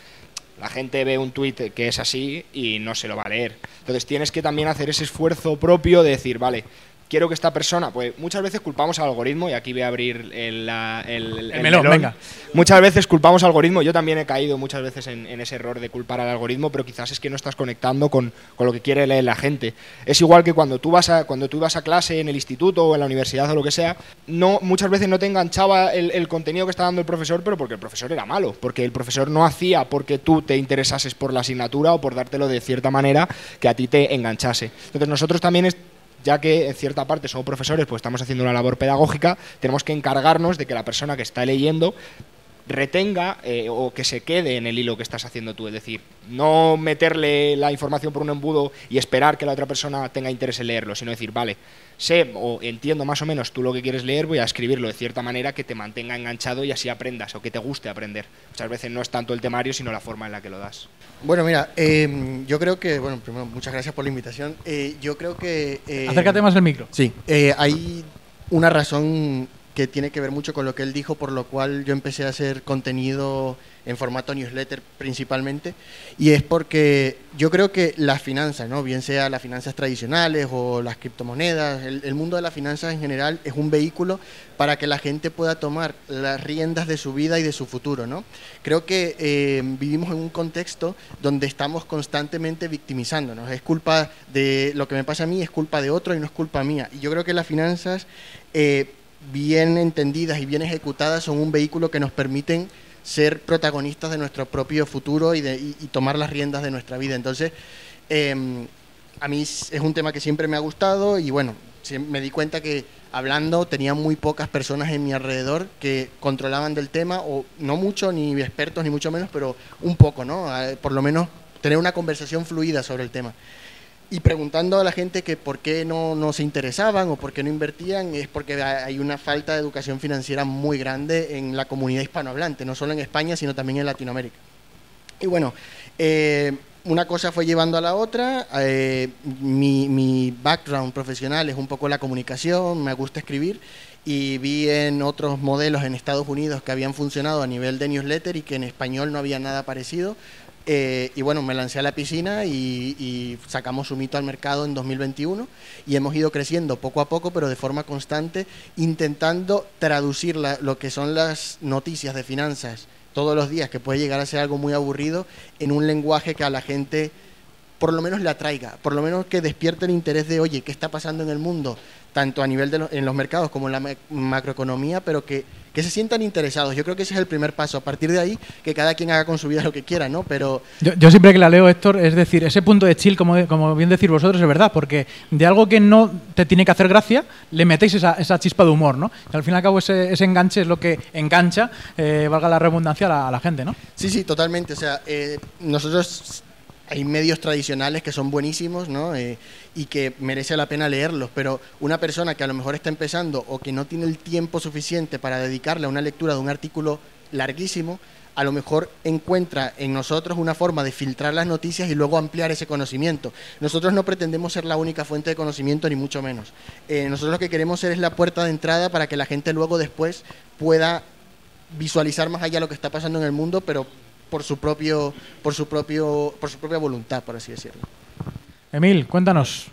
la gente ve un tweet que es así y no se lo va a leer. Entonces tienes que también hacer ese esfuerzo propio de decir, vale, quiero que esta persona, pues muchas veces culpamos al algoritmo, y aquí voy a abrir el, el, melón, venga. Muchas veces culpamos al algoritmo, yo también he caído muchas veces en, ese error de culpar al algoritmo, pero quizás es que no estás conectando con, lo que quiere leer la gente. Es igual que cuando tú vas a, cuando tú ibas a clase en el instituto o en la universidad o lo que sea, no, muchas veces no te enganchaba el, contenido que está dando el profesor, pero porque el profesor era malo, porque el profesor no hacía porque tú te interesases por la asignatura o por dártelo de cierta manera que a ti te enganchase. Entonces nosotros también ya que en cierta parte somos profesores, pues estamos haciendo una labor pedagógica, tenemos que encargarnos de que la persona que está leyendo retenga eh, o que se quede en el hilo que estás haciendo tú. Es decir, no meterle la información por un embudo y esperar que la otra persona tenga interés en leerlo, sino decir, vale, sé o entiendo más o menos tú lo que quieres leer, voy a escribirlo de cierta manera que te mantenga enganchado y así aprendas o que te guste aprender. Muchas veces no es tanto el temario, sino la forma en la que lo das. Bueno, mira, em, yo creo que, bueno, primero, muchas gracias por la invitación. Eh, yo creo que... Eh, Acércate más al micro. Sí, hay una razón tiene que ver mucho con lo que él dijo, por lo cual yo empecé a hacer contenido en formato newsletter principalmente, y es porque yo creo que las finanzas, ¿no? bien sea las finanzas tradicionales o las criptomonedas, el, mundo de las finanzas en general es un vehículo para que la gente pueda tomar las riendas de su vida y de su futuro. ¿no? Creo que eh, vivimos en un contexto donde estamos constantemente victimizándonos. Es culpa de lo que me pasa a mí, es culpa de otro y no es culpa mía. Y yo creo que las finanzas... Eh, bien entendidas y bien ejecutadas son un vehículo que nos permiten ser protagonistas de nuestro propio futuro y, de, tomar las riendas de nuestra vida. Entonces, em, a mí es un tema que siempre me ha gustado y bueno, me di cuenta que hablando tenía muy pocas personas en mi alrededor que controlaban del tema, o no mucho, ni expertos, ni mucho menos, pero un poco, ¿no? Por lo menos tener una conversación fluida sobre el tema y preguntando a la gente que por qué no, no, se interesaban o por qué no invertían, es porque hay una falta de educación financiera muy grande en la comunidad hispanohablante, no solo en España, sino también en Latinoamérica. Y bueno, eh, una cosa fue llevando a la otra. Eh, mi, mi, background profesional es un poco la comunicación, me gusta escribir y vi en otros modelos en Estados Unidos que habían funcionado a nivel de newsletter y que en español no había nada parecido. Eh, y bueno, me lancé a la piscina y, sacamos un mito al mercado en 2021 y hemos ido creciendo poco a poco, pero de forma constante, intentando traducir lo que son las noticias de finanzas todos los días, que puede llegar a ser algo muy aburrido, en un lenguaje que a la gente por lo menos le atraiga, por lo menos que despierte el interés de, oye, ¿qué está pasando en el mundo? Tanto a nivel de en los mercados como en la macroeconomía, pero que que se sientan interesados. Yo creo que ese es el primer paso. A partir de ahí, que cada quien haga con su vida lo que quiera, ¿no? Pero... Yo, siempre que la leo, Héctor, es decir, ese punto de chill, como, como bien decir vosotros, es verdad, porque de algo que no te tiene que hacer gracia, le metéis esa, esa chispa de humor, ¿no? Y al fin y al cabo ese, ese enganche es lo que engancha, eh, valga la redundancia, a la, gente, ¿no? Sí, sí, totalmente. O sea, eh, nosotros hay medios tradicionales que son buenísimos ¿no? Eh, y que merece la pena leerlos, pero una persona que a lo mejor está empezando o que no tiene el tiempo suficiente para dedicarle a una lectura de un artículo larguísimo, a lo mejor encuentra en nosotros una forma de filtrar las noticias y luego ampliar ese conocimiento. Nosotros no pretendemos ser la única fuente de conocimiento, ni mucho menos. Eh, nosotros lo que queremos ser es la puerta de entrada para que la gente luego después pueda visualizar más allá lo que está pasando en el mundo, pero por su propio, por su propio, por su propia voluntad, por así decirlo. Emil, cuéntanos.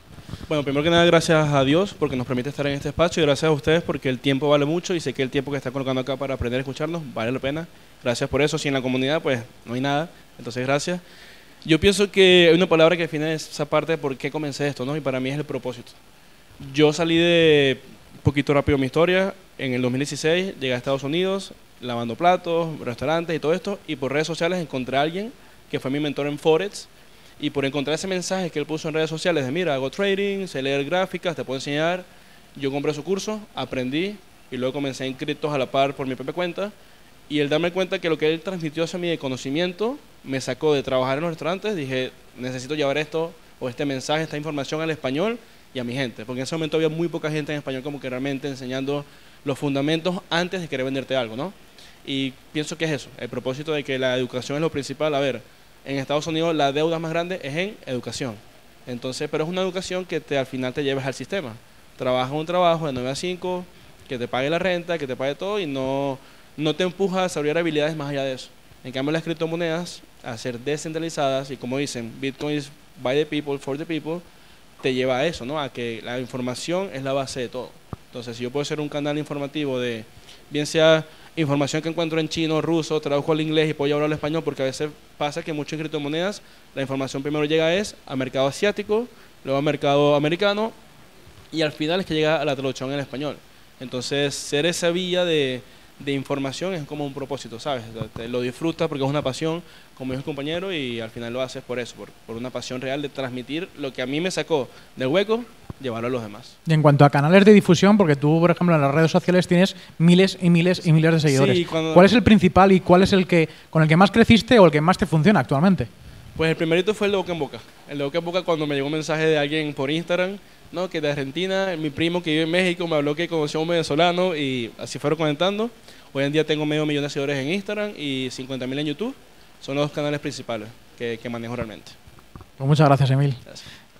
Bueno, primero que nada, gracias a Dios porque nos permite estar en este espacio y gracias a ustedes porque el tiempo vale mucho y sé que el tiempo que está colocando acá para aprender a escucharnos vale la pena. Gracias por eso. Si en la comunidad, pues no hay nada. Entonces, gracias. Yo pienso que hay una palabra que define esa parte de por qué comencé esto, ¿no? Y para mí es el propósito. Yo salí de, un poquito rápido mi historia, en el 2016 llegué a Estados Unidos, lavando platos, restaurantes y todo esto, y por redes sociales encontré a alguien que fue mi mentor en Forex, y por encontrar ese mensaje que él puso en redes sociales de, mira, hago trading, sé leer gráficas, te puedo enseñar, yo compré su curso, aprendí, y luego comencé a inscritos a la par por mi propia cuenta, y el darme cuenta que lo que él transmitió hacia mí de conocimiento me sacó de trabajar en los restaurantes, dije, necesito llevar esto, o este mensaje, esta información al español y a mi gente, porque en ese momento había muy poca gente en español como que realmente enseñando los fundamentos antes de querer venderte algo, ¿no? Y pienso que es eso, el propósito de que la educación es lo principal. A ver, en Estados Unidos la deuda más grande es en educación. Entonces, pero es una educación que te, al final te lleves al sistema. Trabaja un trabajo de 9 a 5, que te pague la renta, que te pague todo y no, no te empuja a desarrollar habilidades más allá de eso. En cambio, las criptomonedas, a ser descentralizadas y como dicen, Bitcoin is by the people, for the people, te lleva a eso, ¿no? A que la información es la base de todo. Entonces, si yo puedo ser un canal informativo de, bien sea información que encuentro en chino, ruso, traduzco al inglés y puedo hablar al español, porque a veces pasa que muchas criptomonedas, la información primero llega es al mercado asiático, luego al mercado americano, y al final es que llega a la traducción en español. Entonces, ser esa vía de, de información es como un propósito, ¿sabes? Te lo disfrutas porque es una pasión, como dijo el compañero, y al final lo haces por eso, por, por, una pasión real de transmitir lo que a mí me sacó del hueco, llevarlo a los demás. Y en cuanto a canales de difusión, porque tú, por ejemplo, en las redes sociales tienes miles y miles y miles de seguidores. ¿Cuál es el principal y cuál es el que con el que más creciste o el que más te funciona actualmente? Pues el primerito fue el de boca en boca. El de boca en boca cuando me llegó un mensaje de alguien por Instagram ¿no? que de Argentina, mi primo que vive en México me habló que conoció a un venezolano y así fueron comentando. Hoy en día tengo medio millón de seguidores en Instagram y 50 mil en YouTube. Son los dos canales principales que, que manejo realmente. Pues muchas gracias, Emil.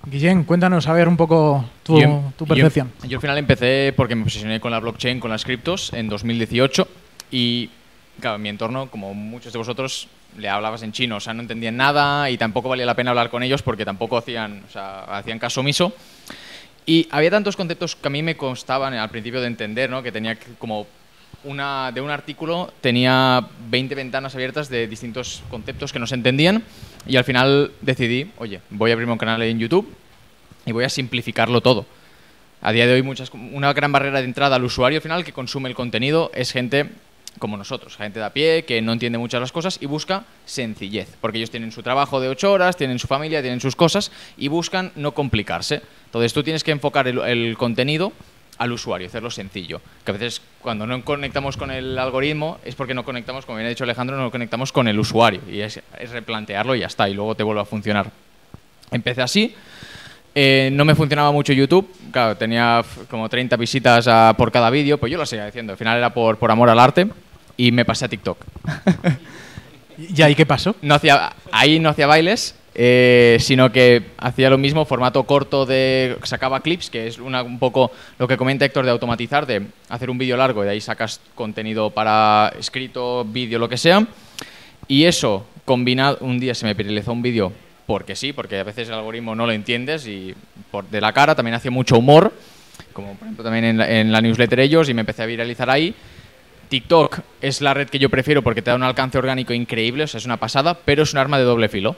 Guillén, cuéntanos a ver un poco tu, Yo- tu yo- percepción. Yo, al final empecé porque me obsesioné con la blockchain, con las criptos en 2018 y claro, en mi entorno, como muchos de vosotros, le hablabas en chino, o sea, no entendían nada y tampoco valía la pena hablar con ellos porque tampoco hacían, o sea, hacían caso omiso. Y había tantos conceptos que a mí me constaban al principio de entender, ¿no? Que tenía como una, de un artículo tenía 20 ventanas abiertas de distintos conceptos que no se entendían y al final decidí, oye, voy a abrirme un canal en YouTube y voy a simplificarlo todo. A día de hoy muchas, una gran barrera de entrada al usuario final que consume el contenido es gente como nosotros, gente de a pie que no entiende muchas las cosas y busca sencillez, porque ellos tienen su trabajo de ocho horas, tienen su familia, tienen sus cosas y buscan no complicarse. Entonces tú tienes que enfocar el, el contenido al usuario, hacerlo sencillo. Que a veces cuando no conectamos con el algoritmo es porque no conectamos, como bien ha dicho Alejandro, no conectamos con el usuario y es, es replantearlo y ya está, y luego te vuelve a funcionar. Empecé así, eh, no me funcionaba mucho YouTube, claro, tenía como 30 visitas a- por cada vídeo, pues yo lo seguía diciendo, al final era por, por amor al arte y me pasé a TikTok. *laughs* ¿Y ahí qué pasó? No hacía, ahí no hacía bailes, eh, sino que hacía lo mismo, formato corto de sacaba clips, que es una, un poco lo que comenta Héctor de automatizar, de hacer un vídeo largo y de ahí sacas contenido para escrito, vídeo, lo que sea. Y eso, combinado, un día se me viralizó un vídeo porque sí, porque a veces el algoritmo no lo entiendes y por de la cara también hacía mucho humor, como por ejemplo también en la, en la newsletter ellos y me empecé a viralizar ahí. TikTok es la red que yo prefiero porque te da un alcance orgánico increíble, o sea, es una pasada, pero es un arma de doble filo.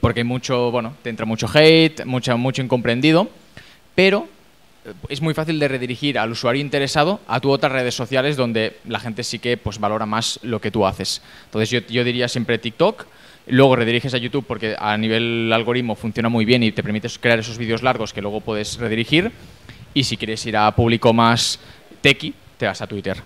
Porque hay mucho, bueno, te entra mucho hate, mucho, mucho incomprendido, pero eh, es muy fácil de redirigir al usuario interesado a tu otras redes sociales donde la gente sí que pues, valora más lo que tú haces. Entonces yo, yo diría siempre TikTok, luego rediriges a YouTube porque a nivel algoritmo funciona muy bien y te permite crear esos vídeos largos que luego puedes redirigir. Y si quieres ir a público más techie, te vas a Twitter.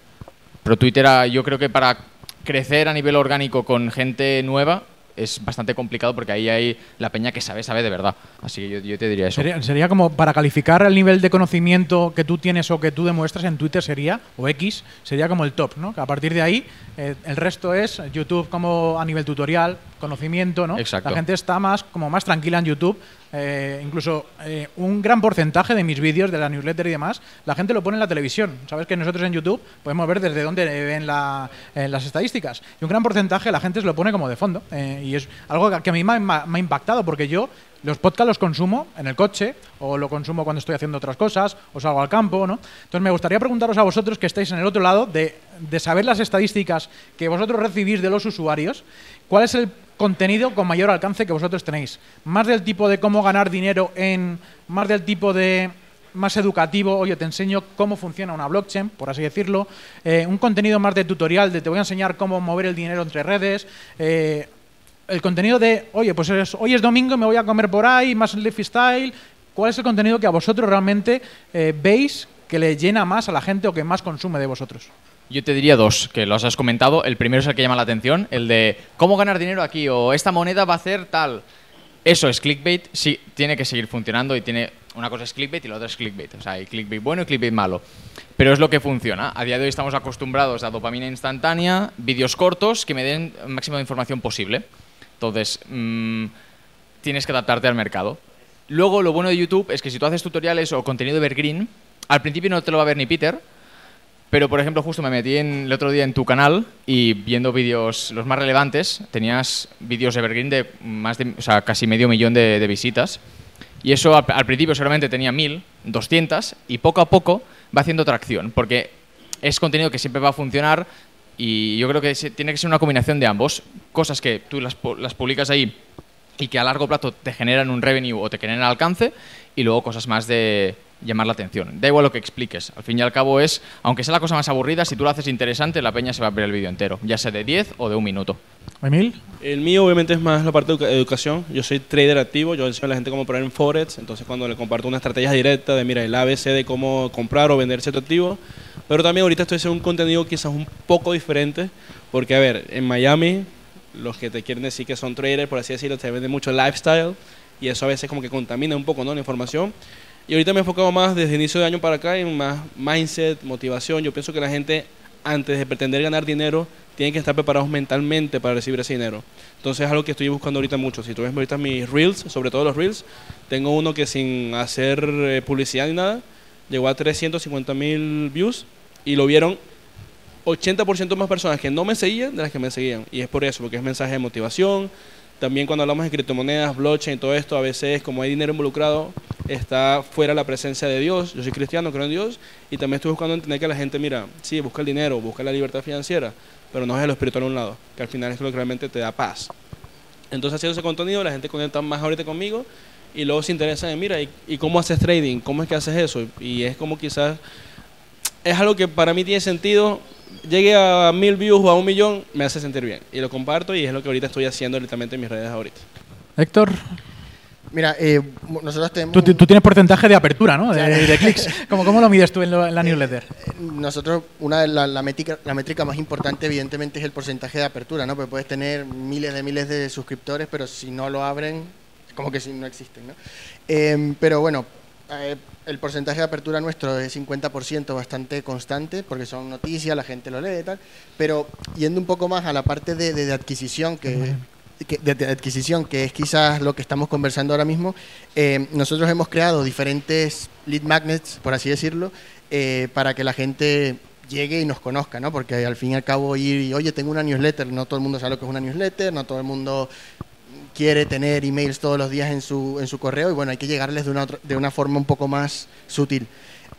Pero Twitter, ah, yo creo que para crecer a nivel orgánico con gente nueva es bastante complicado porque ahí hay la peña que sabe, sabe de verdad. Así que yo, yo te diría eso. Sería, sería como para calificar el nivel de conocimiento que tú tienes o que tú demuestras en Twitter sería, o X, sería como el top, ¿no? Que a partir de ahí eh, el resto es YouTube como a nivel tutorial, conocimiento, ¿no? Exacto. La gente está más como más tranquila en YouTube. Eh, incluso eh, un gran porcentaje de mis vídeos, de la newsletter y demás, la gente lo pone en la televisión. Sabes que nosotros en YouTube podemos ver desde dónde ven eh, las estadísticas. Y un gran porcentaje la gente lo pone como de fondo. y es algo que- a mí me ha, me ha impactado porque yo los podcasts los consumo en el coche o lo consumo cuando estoy haciendo otras cosas o salgo al campo, ¿no? Entonces me gustaría preguntaros a vosotros que estáis en el otro lado de, de saber las estadísticas que vosotros recibís de los usuarios, ¿cuál es el contenido con mayor alcance que vosotros tenéis? ¿Más del tipo de cómo ganar dinero en, más del tipo de más educativo, oye, te enseño cómo funciona una blockchain, por así decirlo, eh, un contenido más de tutorial, de te voy a enseñar cómo mover el dinero entre redes, eh, el contenido de, oye, pues es- hoy es domingo, me voy a comer por ahí, más lifestyle. ¿Cuál es el contenido que a vosotros realmente eh, veis que le llena más a la gente o que más consume de vosotros? Yo te diría dos, que los has comentado. El primero es el que llama la atención, el de cómo ganar dinero aquí o esta moneda va a hacer tal. Eso es clickbait, sí, tiene que seguir funcionando y tiene una cosa es clickbait y la otra es clickbait. O sea, hay clickbait bueno y clickbait malo. Pero es lo que funciona. A día de hoy estamos acostumbrados a dopamina instantánea, vídeos cortos que me den el máximo de información posible. Entonces, mm, tienes que adaptarte al mercado. Luego, lo bueno de YouTube es que si tú haces tutoriales o contenido evergreen, al principio no te lo va a ver ni Peter, pero, por ejemplo, justo me metí en- el otro día en tu canal y viendo vídeos, los más relevantes, tenías vídeos evergreen de más de, o sea, casi medio millón de, visitas. Y eso al, principio solamente tenía mil, 200, y poco a poco va haciendo tracción, porque es contenido que siempre va a funcionar y yo creo que tiene que ser una combinación de ambos. Cosas que tú las, las publicas ahí y que a largo plazo te generan un revenue o te generan alcance y luego cosas más de llamar la atención. Da igual lo que expliques. Al fin y al cabo es, aunque sea la cosa más aburrida, si tú lo haces interesante, la peña se va a ver el vídeo entero, ya sea de 10 o de un minuto. Emil. El mío obviamente es más la parte de educa- educación. Yo soy trader activo, yo enseño a la gente cómo operar en Forex, entonces cuando le comparto una estrategia directa de, mira, el ABC de cómo comprar o vender cierto activo, pero también ahorita estoy haciendo un contenido quizás un poco diferente, porque a ver, en Miami, los que te quieren decir que son traders, por así decirlo, te venden mucho lifestyle y eso a veces como que contamina un poco ¿no? la información. Y ahorita me he enfocado más desde inicio de año para acá en más mindset, motivación. Yo pienso que la gente, antes de pretender ganar dinero, tienen que estar preparados mentalmente para recibir ese dinero. Entonces es algo que estoy buscando ahorita mucho. Si tú ves ahorita mis reels, sobre todo los reels, tengo uno que sin hacer eh, publicidad ni nada, llegó a 350 mil views y lo vieron 80% más personas que no me seguían de las que me seguían. Y es por eso, porque es mensaje de motivación. También cuando hablamos de criptomonedas, blockchain, todo esto, a veces como hay dinero involucrado, está fuera la presencia de Dios. Yo soy cristiano, creo en Dios, y también estoy buscando entender que la gente, mira, sí, busca el dinero, busca la libertad financiera, pero no es lo espiritual a un lado, que al final es lo que realmente te da paz. Entonces haciendo ese contenido, la gente conecta más ahorita conmigo y luego se interesa en, mira, ¿y, y cómo haces trading? ¿Cómo es que haces eso? Y es como quizás, es algo que para mí tiene sentido, llegue a mil views o a un millón, me hace sentir bien. Y lo comparto y es lo que ahorita estoy haciendo directamente en mis redes ahorita. Héctor, Mira, eh, nosotros tenemos... tú, tú tienes porcentaje de apertura, ¿no? De, de clics. *laughs* ¿Cómo, ¿Cómo lo mides tú en, lo- en la newsletter? Nosotros, una de la, la métrica, la métrica más importante, evidentemente, es el porcentaje de apertura, ¿no? Porque puedes tener miles de miles de suscriptores, pero si no lo abren, como que si no existen, ¿no? Em, pero bueno, eh, el porcentaje de apertura nuestro es 50%, bastante constante, porque son noticias, la gente lo lee y tal. Pero yendo un poco más a la parte de, de- de adquisición, que, que- de, de adquisición, que es quizás lo que estamos conversando ahora mismo, eh, nosotros hemos creado diferentes lead magnets, por así decirlo, eh, para que la gente llegue y nos conozca, ¿no? Porque al fin y al cabo ir y, oye, tengo una newsletter, no todo el mundo sabe lo que es una newsletter, no todo el mundo quiere tener emails todos los días en su, en su correo y bueno, hay que llegarles de una, otra- de una forma un poco más sutil.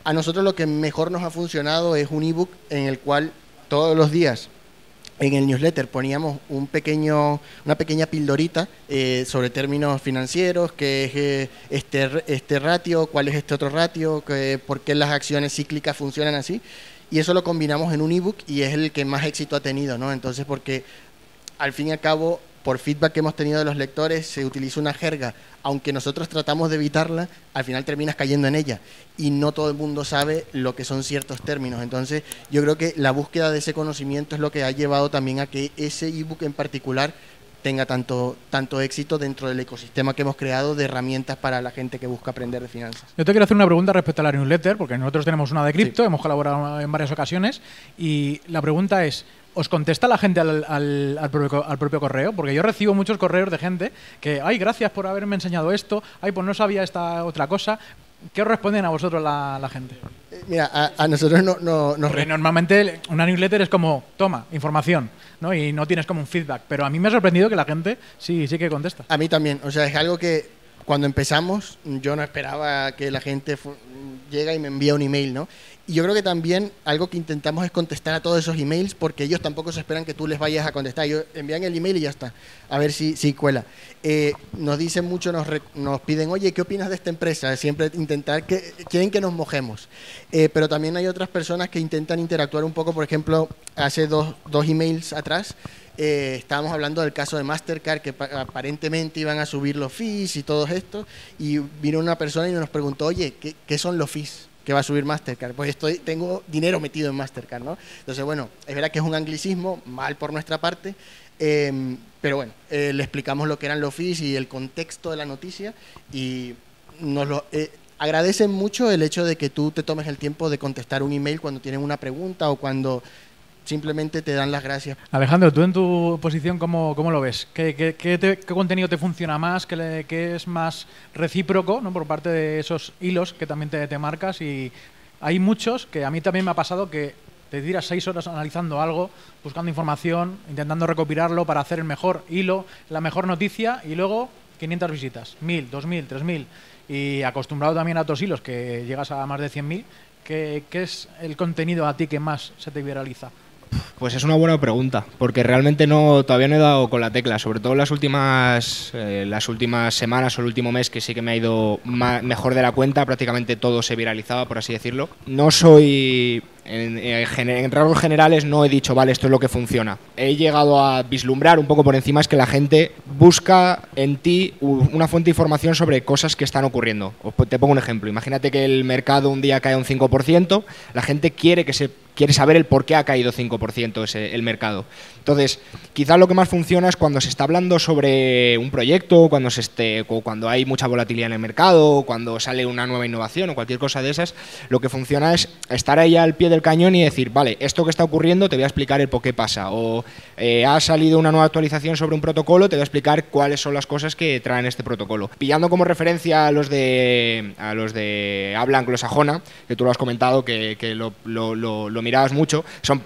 A nosotros lo que mejor nos ha funcionado es un ebook en el cual todos los días en el newsletter poníamos un pequeño, una pequeña pildorita eh, sobre términos financieros, qué es eh, este, este ratio, cuál es este otro ratio, que- por qué las acciones cíclicas funcionan así. Y eso lo combinamos en un ebook y es el que más éxito ha tenido, ¿no? Entonces, porque al fin y al cabo, por feedback que hemos tenido de los lectores, se utiliza una jerga, aunque nosotros tratamos de evitarla, al final terminas cayendo en ella. Y no todo el mundo sabe lo que son ciertos términos. Entonces, yo creo que la búsqueda de ese conocimiento es lo que ha llevado también a que ese ebook en particular tenga tanto, tanto éxito dentro del ecosistema que hemos creado de herramientas para la gente que busca aprender de finanzas. Yo te quiero hacer una pregunta respecto a la newsletter, porque nosotros tenemos una de cripto, hemos colaborado en varias ocasiones, y la pregunta es, ¿os contesta la gente al, al- al propio, al propio correo? Porque yo recibo muchos correos de gente que, ay, gracias por haberme enseñado esto, ay, pues no sabía esta otra cosa. ¿Qué os responden a vosotros la, la gente? Mira, a, a nosotros no, no- nos Porque normalmente una newsletter es como, toma, información, ¿no? Y no tienes como un feedback. Pero a mí me ha sorprendido que la gente sí, sí que contesta. A mí también, o sea, es algo que cuando empezamos yo no esperaba que la gente llega y me envía un email, ¿no? Y yo creo que también algo que intentamos es contestar a todos esos emails porque ellos tampoco se esperan que tú les vayas a contestar. Ellos envían el email y ya está, a ver si, si cuela. Eh, nos dicen mucho, nos, re- nos piden, oye, ¿qué opinas de esta empresa? Siempre intentar que, quieren que nos mojemos. Eh, pero también hay otras personas que intentan interactuar un poco, por ejemplo, hace dos, dos emails atrás eh, estábamos hablando del caso de Mastercard, que pa- aparentemente iban a subir los fees y todo esto, y vino una persona y nos preguntó, oye, ¿qué, qué son los fees que va a subir Mastercard? Pues estoy, tengo dinero metido en Mastercard, ¿no? Entonces, bueno, es verdad que es un anglicismo, mal por nuestra parte, eh, pero bueno, eh, le explicamos lo que eran los fees y el contexto de la noticia, y nos lo... eh, agradecen mucho el hecho de que tú te tomes el tiempo de contestar un email cuando tienen una pregunta o cuando simplemente te dan las gracias. Alejandro, tú en tu posición, ¿cómo, cómo lo ves? ¿Qué, qué- qué te- contenido te funciona más? ¿Qué, qué es más recíproco ¿no? por parte de esos hilos que también te, te marcas? Y hay muchos que a mí también me ha pasado que te tiras seis horas analizando algo, buscando información, intentando recopilarlo para hacer el mejor hilo, la mejor noticia y luego 500 visitas, 1000, 2000, 3000. Y acostumbrado también a otros hilos que llegas a más de 100.000, ¿qué, ¿qué es el contenido a ti que más se te viraliza? Pues es una buena pregunta, porque realmente no todavía no he dado con la tecla, sobre todo las últimas eh, las últimas semanas o el último mes que sí que me ha ido mejor de la cuenta, prácticamente todo se viralizaba, por así decirlo. No soy en, en en rasgos generales no he dicho, vale, esto es lo que funciona. He llegado a vislumbrar un poco por encima es que la gente busca en ti una fuente de información sobre cosas que están ocurriendo. Te pongo un ejemplo. Imagínate que el mercado un día cae un 5%, la gente quiere que se quieres saber el por qué ha caído 5% ese, el mercado. Entonces, quizás lo que más funciona es cuando se está hablando sobre un proyecto, cuando, se esté, cuando hay mucha volatilidad en el mercado, cuando sale una nueva innovación o cualquier cosa de esas, lo que funciona es estar ahí al pie del cañón y decir, vale, esto que está ocurriendo te voy a explicar el por qué pasa. O eh, ha salido una nueva actualización sobre un protocolo, te voy a explicar cuáles son las cosas que traen este protocolo. Pillando como referencia a los de, a los de habla anglosajona, que tú lo has comentado, que, lo, mirabas mucho, son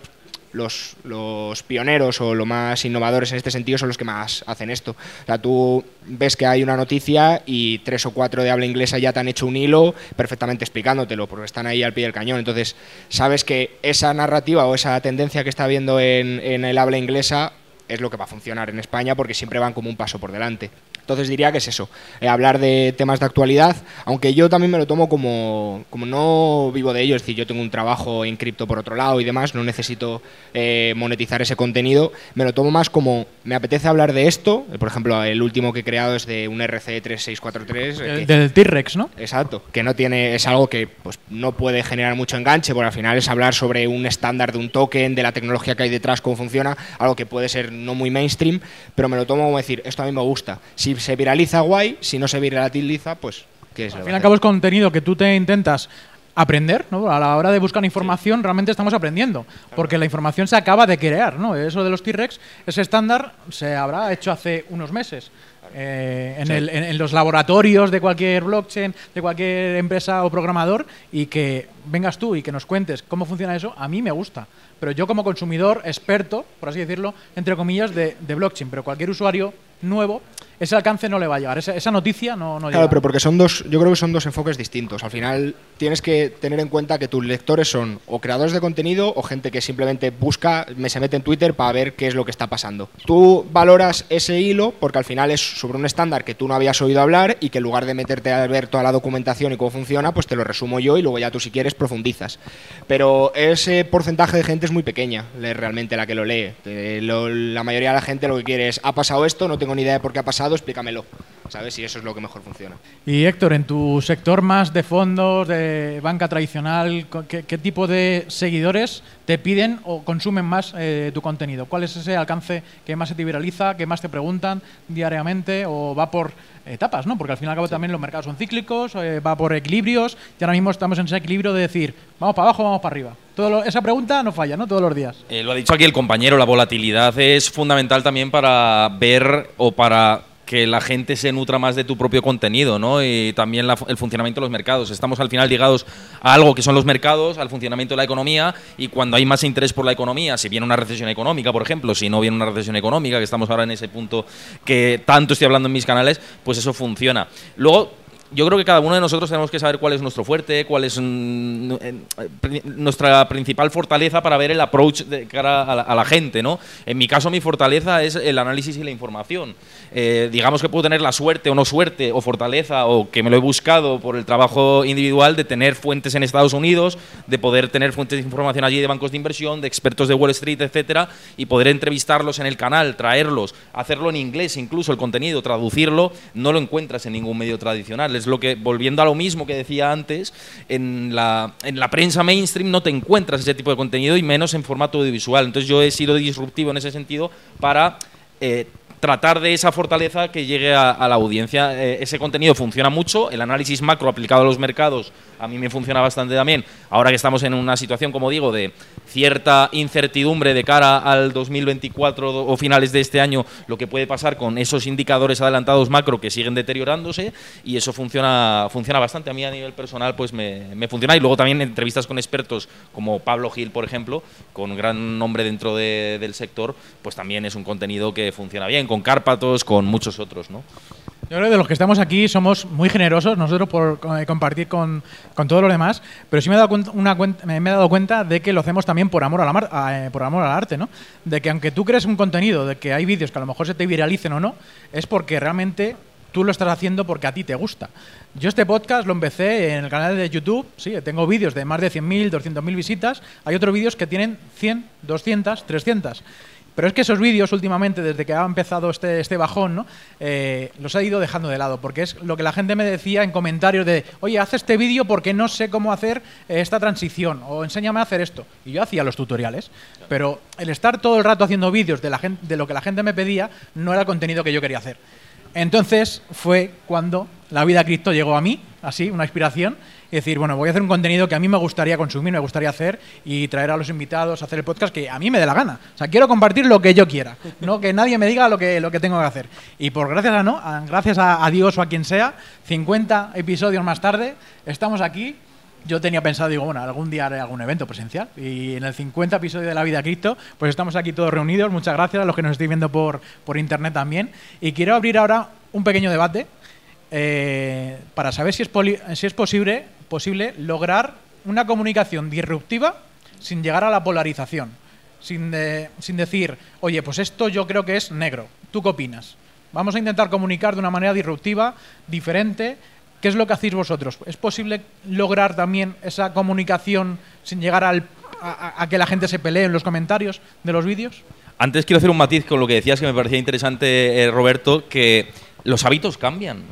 los, los, pioneros o los más innovadores en este sentido son los que más hacen esto. O sea, tú ves que hay una noticia y tres o cuatro de habla inglesa ya te han hecho un hilo perfectamente explicándotelo, porque están ahí al pie del cañón. Entonces, sabes que esa narrativa o esa tendencia que está habiendo en, en el habla inglesa es lo que va a funcionar en España porque siempre van como un paso por delante. Entonces diría que es eso, eh, hablar de temas de actualidad, aunque yo también me lo tomo como, como no vivo de ello, es decir, yo tengo un trabajo en cripto por otro lado y demás, no necesito eh, monetizar ese contenido, me lo tomo más como me apetece hablar de esto, por ejemplo, el último que he creado es de un RC3643. El, del T-Rex, ¿no? Exacto, que no tiene, es algo que pues, no puede generar mucho enganche, porque al final es hablar sobre un estándar de un token, de la tecnología que hay detrás, cómo funciona, algo que puede ser no muy mainstream, pero me lo tomo como decir, esto a mí me gusta. Si se viraliza, guay. Si no se viraliza, pues, ¿qué es? Al fin y al cabo es contenido que tú te intentas aprender, ¿no? A la hora de buscar información realmente estamos aprendiendo, porque la información se acaba de crear, ¿no? Eso de los T-Rex, ese estándar se habrá hecho hace unos meses. Eh, en, Sí. el- en- en los laboratorios de cualquier blockchain, de cualquier empresa o programador, y que vengas tú y que nos cuentes cómo funciona eso, a mí me gusta. Pero yo como consumidor experto, por así decirlo, entre comillas, de, de blockchain, pero cualquier usuario nuevo, ese alcance no le va a llegar, esa, esa noticia no, no Claro, llega. pero porque son dos, yo creo que son dos enfoques distintos. Al final tienes que tener en cuenta que tus lectores son o creadores de contenido o gente que simplemente busca, me se mete en Twitter para ver qué es lo que está pasando. Tú valoras ese hilo porque al final es sobre un estándar que tú no habías oído hablar y que en lugar de meterte a ver toda la documentación y cómo funciona, pues te lo resumo yo y luego ya tú si quieres profundizas. Pero ese porcentaje de gente es muy pequeña, realmente la que lo lee. Eh, la mayoría de la gente lo que quiere es, ha pasado esto, no tengo ni idea de por qué ha pasado, explícamelo. ¿Sabes? Y eso es lo que mejor funciona. Y Héctor, en tu sector más de fondos, de banca tradicional, co- ¿qué, qué tipo de seguidores te piden o consumen más eh, tu contenido? ¿Cuál es ese alcance que más se te viraliza, que más te preguntan diariamente o va por etapas, ¿no? Porque al fin y al cabo también los mercados son cíclicos, eh, va por equilibrios y ahora mismo estamos en ese equilibrio de decir, vamos para abajo, vamos para arriba. Esa pregunta no falla, ¿no? Todos los días. Eh, lo ha dicho aquí el compañero, la volatilidad es fundamental también para ver o para que la gente se nutra más de tu propio contenido, ¿no? Y también el funcionamiento de los mercados. Estamos al final ligados a algo que son los mercados, al funcionamiento de la economía, y cuando hay más interés por la economía, si viene una recesión económica, por ejemplo, si no viene una recesión económica, que estamos ahora en ese punto que tanto estoy hablando en mis canales, pues eso funciona. Luego, yo creo que cada uno de nosotros tenemos que saber cuál es nuestro fuerte, cuál es mm, eh, nuestra principal fortaleza para ver el approach de cara a la, gente, ¿no? En mi caso, mi fortaleza es el análisis y la información. Eh, digamos que puedo tener la suerte o no suerte, o fortaleza, o que me lo he buscado por el trabajo individual de tener fuentes en Estados Unidos, de poder tener fuentes de información allí de bancos de inversión, de expertos de Wall Street, etcétera, y poder entrevistarlos en el canal, traerlos, hacerlo en inglés, incluso el contenido, traducirlo, no lo encuentras en ningún medio tradicional. Lo que, volviendo a lo mismo que decía antes, en la, en la prensa mainstream no te encuentras ese tipo de contenido y menos en formato audiovisual. Entonces yo he sido disruptivo en ese sentido para eh, tratar de esa fortaleza que llegue a, la audiencia. Eh, ese contenido funciona mucho, el análisis macro aplicado a los mercados a mí me funciona bastante también. Ahora que estamos en una situación, como digo, de cierta incertidumbre de cara al 2024 o finales de este año, lo que puede pasar con esos indicadores adelantados macro que siguen deteriorándose y eso funciona, funciona bastante. A mí a nivel personal pues me, me funciona y luego también entrevistas con expertos como Pablo Gil, por ejemplo, con gran nombre dentro de- del sector, pues también es un contenido que funciona bien, Cárpatos, con muchos otros, ¿no? Yo creo que de los que estamos aquí somos muy generosos nosotros por eh, compartir con, con todos los demás, pero sí me he, dado cuenta, una cuen- me me he dado cuenta de que lo hacemos también por amor, a la mar- a, eh, por amor al arte, ¿no? De que aunque tú crees un contenido, de que hay vídeos que a lo mejor se te viralicen o no, es porque realmente tú lo estás haciendo porque a ti te gusta. Yo este podcast lo empecé en el canal de YouTube, sí, tengo vídeos de más de 100.000, 200.000 visitas, hay otros vídeos que tienen 100, 200, 300. Pero es que esos vídeos últimamente, desde que ha empezado este, este bajón, ¿no? Eh, los he ido dejando de lado, porque es lo que la gente me decía en comentarios de, oye, haz este vídeo porque no sé cómo hacer eh, esta transición, o enséñame a hacer esto. Y yo hacía los tutoriales, pero el estar todo el rato haciendo vídeos de, de lo que la gente me pedía no era el contenido que yo quería hacer. Entonces fue cuando la vida cripto llegó a mí, así, una inspiración, decir, bueno, voy a hacer un contenido que a mí me gustaría consumir, me gustaría hacer y traer a los invitados, hacer el podcast que a mí me dé la gana. O sea, quiero compartir lo que yo quiera, no que nadie me diga lo que, lo que tengo que hacer. Y por gracias a no, gracias a, Dios o a quien sea, 50 episodios más tarde, estamos aquí. Yo tenía pensado, digo, bueno, algún día haré algún evento presencial. Y en el 50 episodio de La Vida Cripto, pues estamos aquí todos reunidos. Muchas gracias a los que nos estáis viendo por, por internet también. Y quiero abrir ahora un pequeño debate eh, para saber si es, si es posible, posible lograr una comunicación disruptiva sin llegar a la polarización. Sin, sin decir, oye, pues esto yo creo que es negro. ¿Tú qué opinas? Vamos a intentar comunicar de una manera disruptiva, diferente. ¿Qué es lo que hacéis vosotros? ¿Es posible lograr también esa comunicación sin llegar a que la gente se pelee en los comentarios de los vídeos? Antes quiero hacer un matiz con lo que decías que me parecía interesante, eh, Roberto, que los hábitos cambian.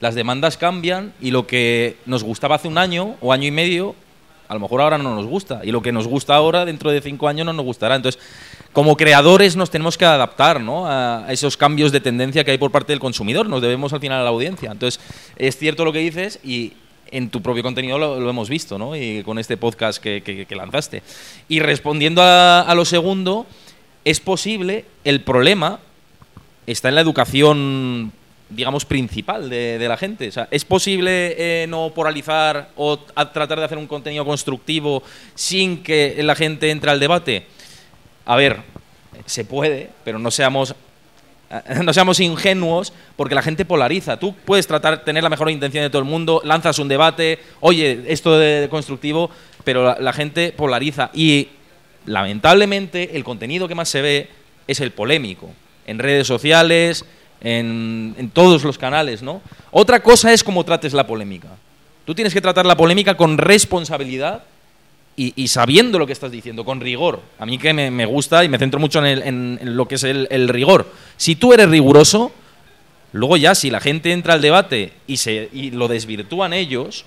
Las demandas cambian y lo que nos gustaba hace un año o año y medio, a lo mejor ahora no nos gusta. Y lo que nos gusta ahora, dentro de cinco años, no nos gustará. Entonces, como creadores nos tenemos que adaptar ¿no? a esos cambios de tendencia que hay por parte del consumidor. Nos debemos al final a la audiencia. Entonces, es cierto lo que dices y en tu propio contenido lo, hemos visto, ¿no? Y con este podcast que, que- que lanzaste. Y respondiendo a, a lo segundo, es posible, el problema está en la educación, digamos, principal de, de la gente. ¿es posible eh, no poralizar o tratar de hacer un contenido constructivo sin que la gente entre al debate? A ver, se puede, pero no seamos *laughs* no seamos ingenuos porque la gente polariza. Tú puedes tratar tener la mejor intención de todo el mundo, lanzas un debate, oye, esto de constructivo, pero la gente polariza y lamentablemente el contenido que más se ve es el polémico en redes sociales, en, todos los canales, ¿no? Otra cosa es cómo trates la polémica. Tú tienes que tratar la polémica con responsabilidad y, sabiendo lo que estás diciendo, con rigor. A mí que me, gusta y me centro mucho en, lo que es el, el rigor. Si tú eres riguroso, luego ya si la gente entra al debate y, se, y lo desvirtúan ellos,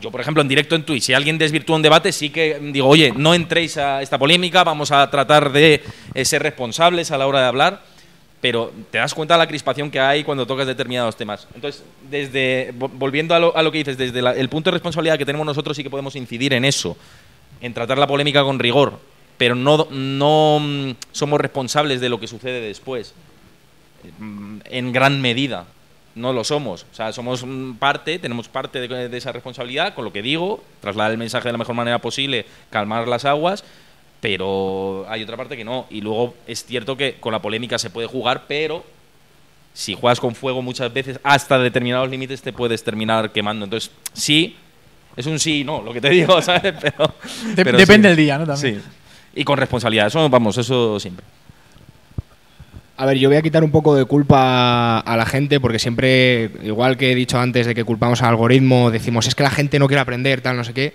yo por ejemplo en directo en Twitch, si alguien desvirtúa un debate, sí que digo, oye, no entréis a esta polémica, vamos a tratar de eh, ser responsables a la hora de hablar pero te das cuenta de la crispación que hay cuando tocas determinados temas. Entonces, desde vo- volviendo a lo, a lo que dices, desde el punto de responsabilidad que tenemos nosotros sí que podemos incidir en eso, en tratar la polémica con rigor, pero no, no mm, somos responsables de lo que sucede después, Mm, en gran medida. No lo somos. O sea, somos mm, parte, tenemos parte de esa responsabilidad, con lo que digo, trasladar el mensaje de la mejor manera posible, calmar las aguas, pero hay otra parte que no. Y luego es cierto que con la polémica se puede jugar, pero si juegas con fuego muchas veces, hasta determinados límites te puedes terminar quemando. Entonces, sí, es un sí y no, lo que te digo, *laughs* ¿sabes? Pero, De- pero depende sí. del día, ¿no? También. Sí. Y con responsabilidad, eso vamos, eso siempre. A ver, yo voy a quitar un poco de culpa a la gente porque siempre, igual que he dicho antes de que culpamos al algoritmo, decimos es que la gente no quiere aprender, tal, no sé qué.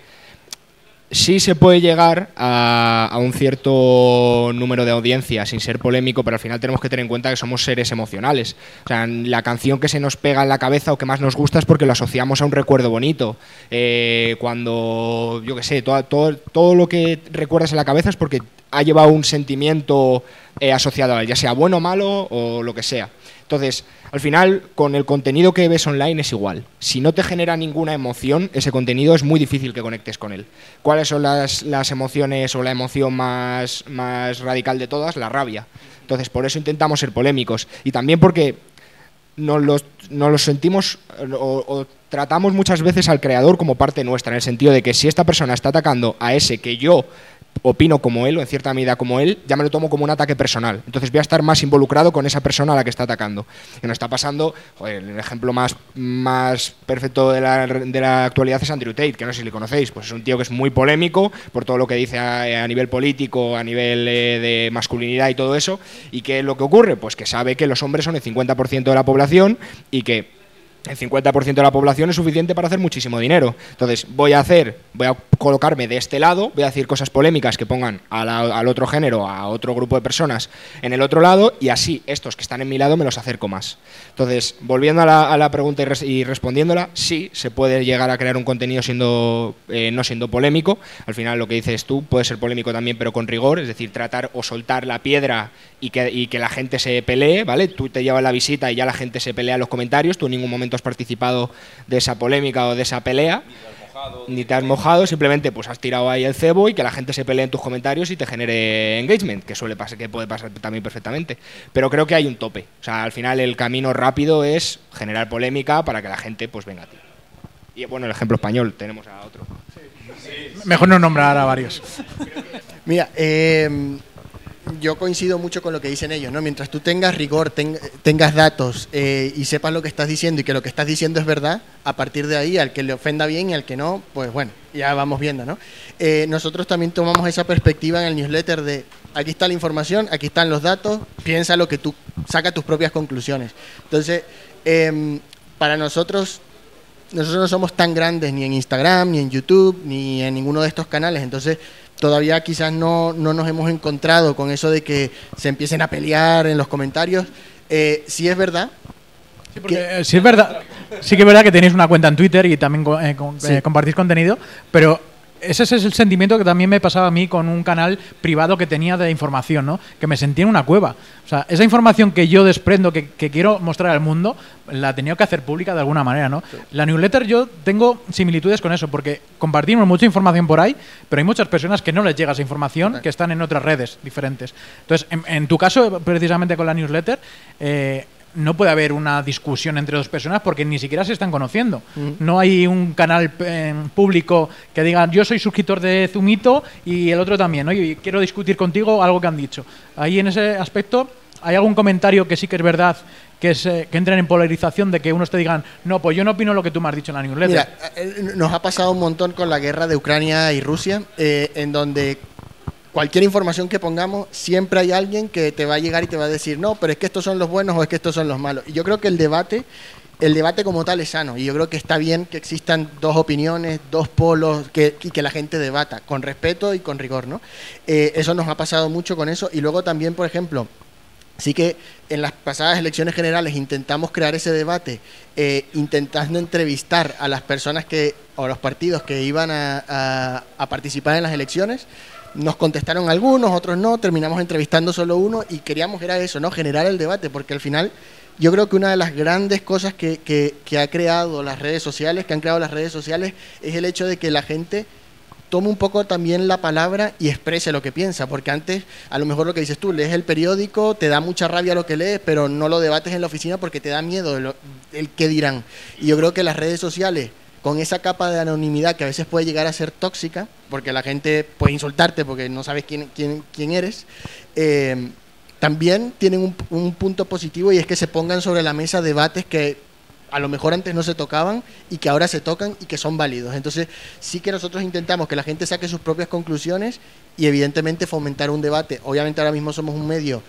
Sí se puede llegar a, a un cierto número de audiencia sin ser polémico, pero al final tenemos que tener en cuenta que somos seres emocionales. O sea, la canción que se nos pega en la cabeza o que más nos gusta es porque lo asociamos a un recuerdo bonito. Eh, cuando, yo qué sé, todo, todo, todo lo que recuerdas en la cabeza es porque ha llevado un sentimiento eh, asociado a él, ya sea bueno malo o lo que sea. Entonces, al final, con el contenido que ves online es igual. Si no te genera ninguna emoción, ese contenido es muy difícil que conectes con él. ¿Cuáles son las, las emociones o la emoción más, más radical de todas? La rabia. Entonces, por eso intentamos ser polémicos. Y también porque nos los, los sentimos o tratamos muchas veces al creador como parte nuestra, en el sentido de que si esta persona está atacando a ese que yo opino como él o en cierta medida como él, ya me lo tomo como un ataque personal. Entonces voy a estar más involucrado con esa persona a la que está atacando. Y nos está pasando, el ejemplo más, más perfecto de la, de la actualidad es Andrew Tate, que no sé si le conocéis, pues es un tío que es muy polémico por todo lo que dice a, a nivel político, a nivel eh, de masculinidad y todo eso. ¿Y qué es lo que ocurre? Pues que sabe que los hombres son el 50% de la población y que el 50% de la población es suficiente para hacer muchísimo dinero. Entonces, voy a hacer, voy a colocarme de este lado, voy a decir cosas polémicas que pongan a al otro género, a otro grupo de personas en el otro lado, y así estos que están en mi lado me los acerco más. Entonces, volviendo a la, a la pregunta y respondiéndola, sí, se puede llegar a crear un contenido siendo eh, no siendo polémico. Al final, lo que dices tú puede ser polémico también, pero con rigor, es decir, tratar o soltar la piedra y que, y que la gente se pelee, ¿vale? Tú te llevas la visita y ya la gente se pelea en los comentarios, tú en ningún momento has participado de esa polémica o de esa pelea. Ni te has mojado, simplemente pues has tirado ahí el cebo y que la gente se pelee en tus comentarios y te genere engagement, que suele pasar, que puede pasar también perfectamente. Pero creo que hay un tope. O sea, al final el camino rápido es generar polémica para que la gente pues venga a ti. Y bueno, el ejemplo español, tenemos a otro. Mejor no nombrar a varios. Mira, eh, yo coincido mucho con lo que dicen ellos, ¿no? Mientras tú tengas rigor, ten- tengas datos eh, y sepas lo que estás diciendo y que lo que estás diciendo es verdad, a partir de ahí, al que le ofenda bien y al que no, pues bueno, ya vamos viendo, ¿no? Eh, nosotros también tomamos esa perspectiva en el newsletter de aquí está la información, aquí están los datos, piensa lo que tú, saca tus propias conclusiones. Entonces, em, para nosotros nosotros no somos tan grandes ni en Instagram, ni en YouTube, ni en ninguno de estos canales, entonces todavía quizás no, no nos hemos encontrado con eso de que se empiecen a pelear en los comentarios. Eh, sí es verdad. que- Eh, sí es verdad, sí que es verdad que tenéis una cuenta en Twitter y también eh, con- Sí. eh, compartís contenido, pero ese es el sentimiento que también me pasaba a mí con un canal privado que tenía de información, ¿no? Que me sentía en una cueva. O sea, esa información que yo desprendo, que, que quiero mostrar al mundo, la tenía que hacer pública de alguna manera, ¿no? La newsletter yo tengo similitudes con eso, porque compartimos mucha información por ahí, pero hay muchas personas que no les llega esa información, que están en otras redes diferentes. Entonces, en, en tu caso, precisamente con la newsletter, eh, no puede haber una discusión entre dos personas porque ni siquiera se están conociendo. Mm. No hay un canal eh, público que diga yo soy suscriptor de Zumito y el otro también, ¿no? y quiero discutir contigo algo que han dicho. Ahí en ese aspecto, ¿hay algún comentario que sí que es verdad que, se, que entren en polarización de que unos te digan no, pues yo no opino lo que tú me has dicho en la newsletter? Mira, eh, nos ha pasado un montón con la guerra de Ucrania y Rusia, eh, en donde cualquier información que pongamos, siempre hay alguien que te va a llegar y te va a decir, no, pero es que estos son los buenos o es que estos son los malos. Y yo creo que el debate, el debate como tal es sano. Y yo creo que está bien que existan dos opiniones, dos polos, que, y que la gente debata, con respeto y con rigor, ¿no? Eh, eso nos ha pasado mucho con eso. Y luego también, por ejemplo, Sí que en las pasadas elecciones generales intentamos crear ese debate, eh, intentando entrevistar a las personas que, o los partidos que iban a- a participar en las elecciones. Nos contestaron algunos, otros no, terminamos entrevistando solo uno y queríamos era eso, ¿no? Generar el debate, porque al final yo creo que una de las grandes cosas que, que- que ha creado las redes sociales, que han creado las redes sociales, es el hecho de que la gente tome un poco también la palabra y exprese lo que piensa, porque antes a lo mejor lo que dices tú, lees el periódico, te da mucha rabia lo que lees, pero no lo debates en la oficina porque te da miedo de lo- el qué dirán. Y yo creo que las redes sociales, con esa capa de anonimidad que a veces puede llegar a ser tóxica, porque la gente puede insultarte porque no sabes quién, quién, quién eres, eh, también tienen un, un punto positivo y es que se pongan sobre la mesa debates que a lo mejor antes no se tocaban y que ahora se tocan y que son válidos. Entonces, sí que nosotros intentamos que la gente saque sus propias conclusiones y evidentemente fomentar un debate. Obviamente ahora mismo somos un medio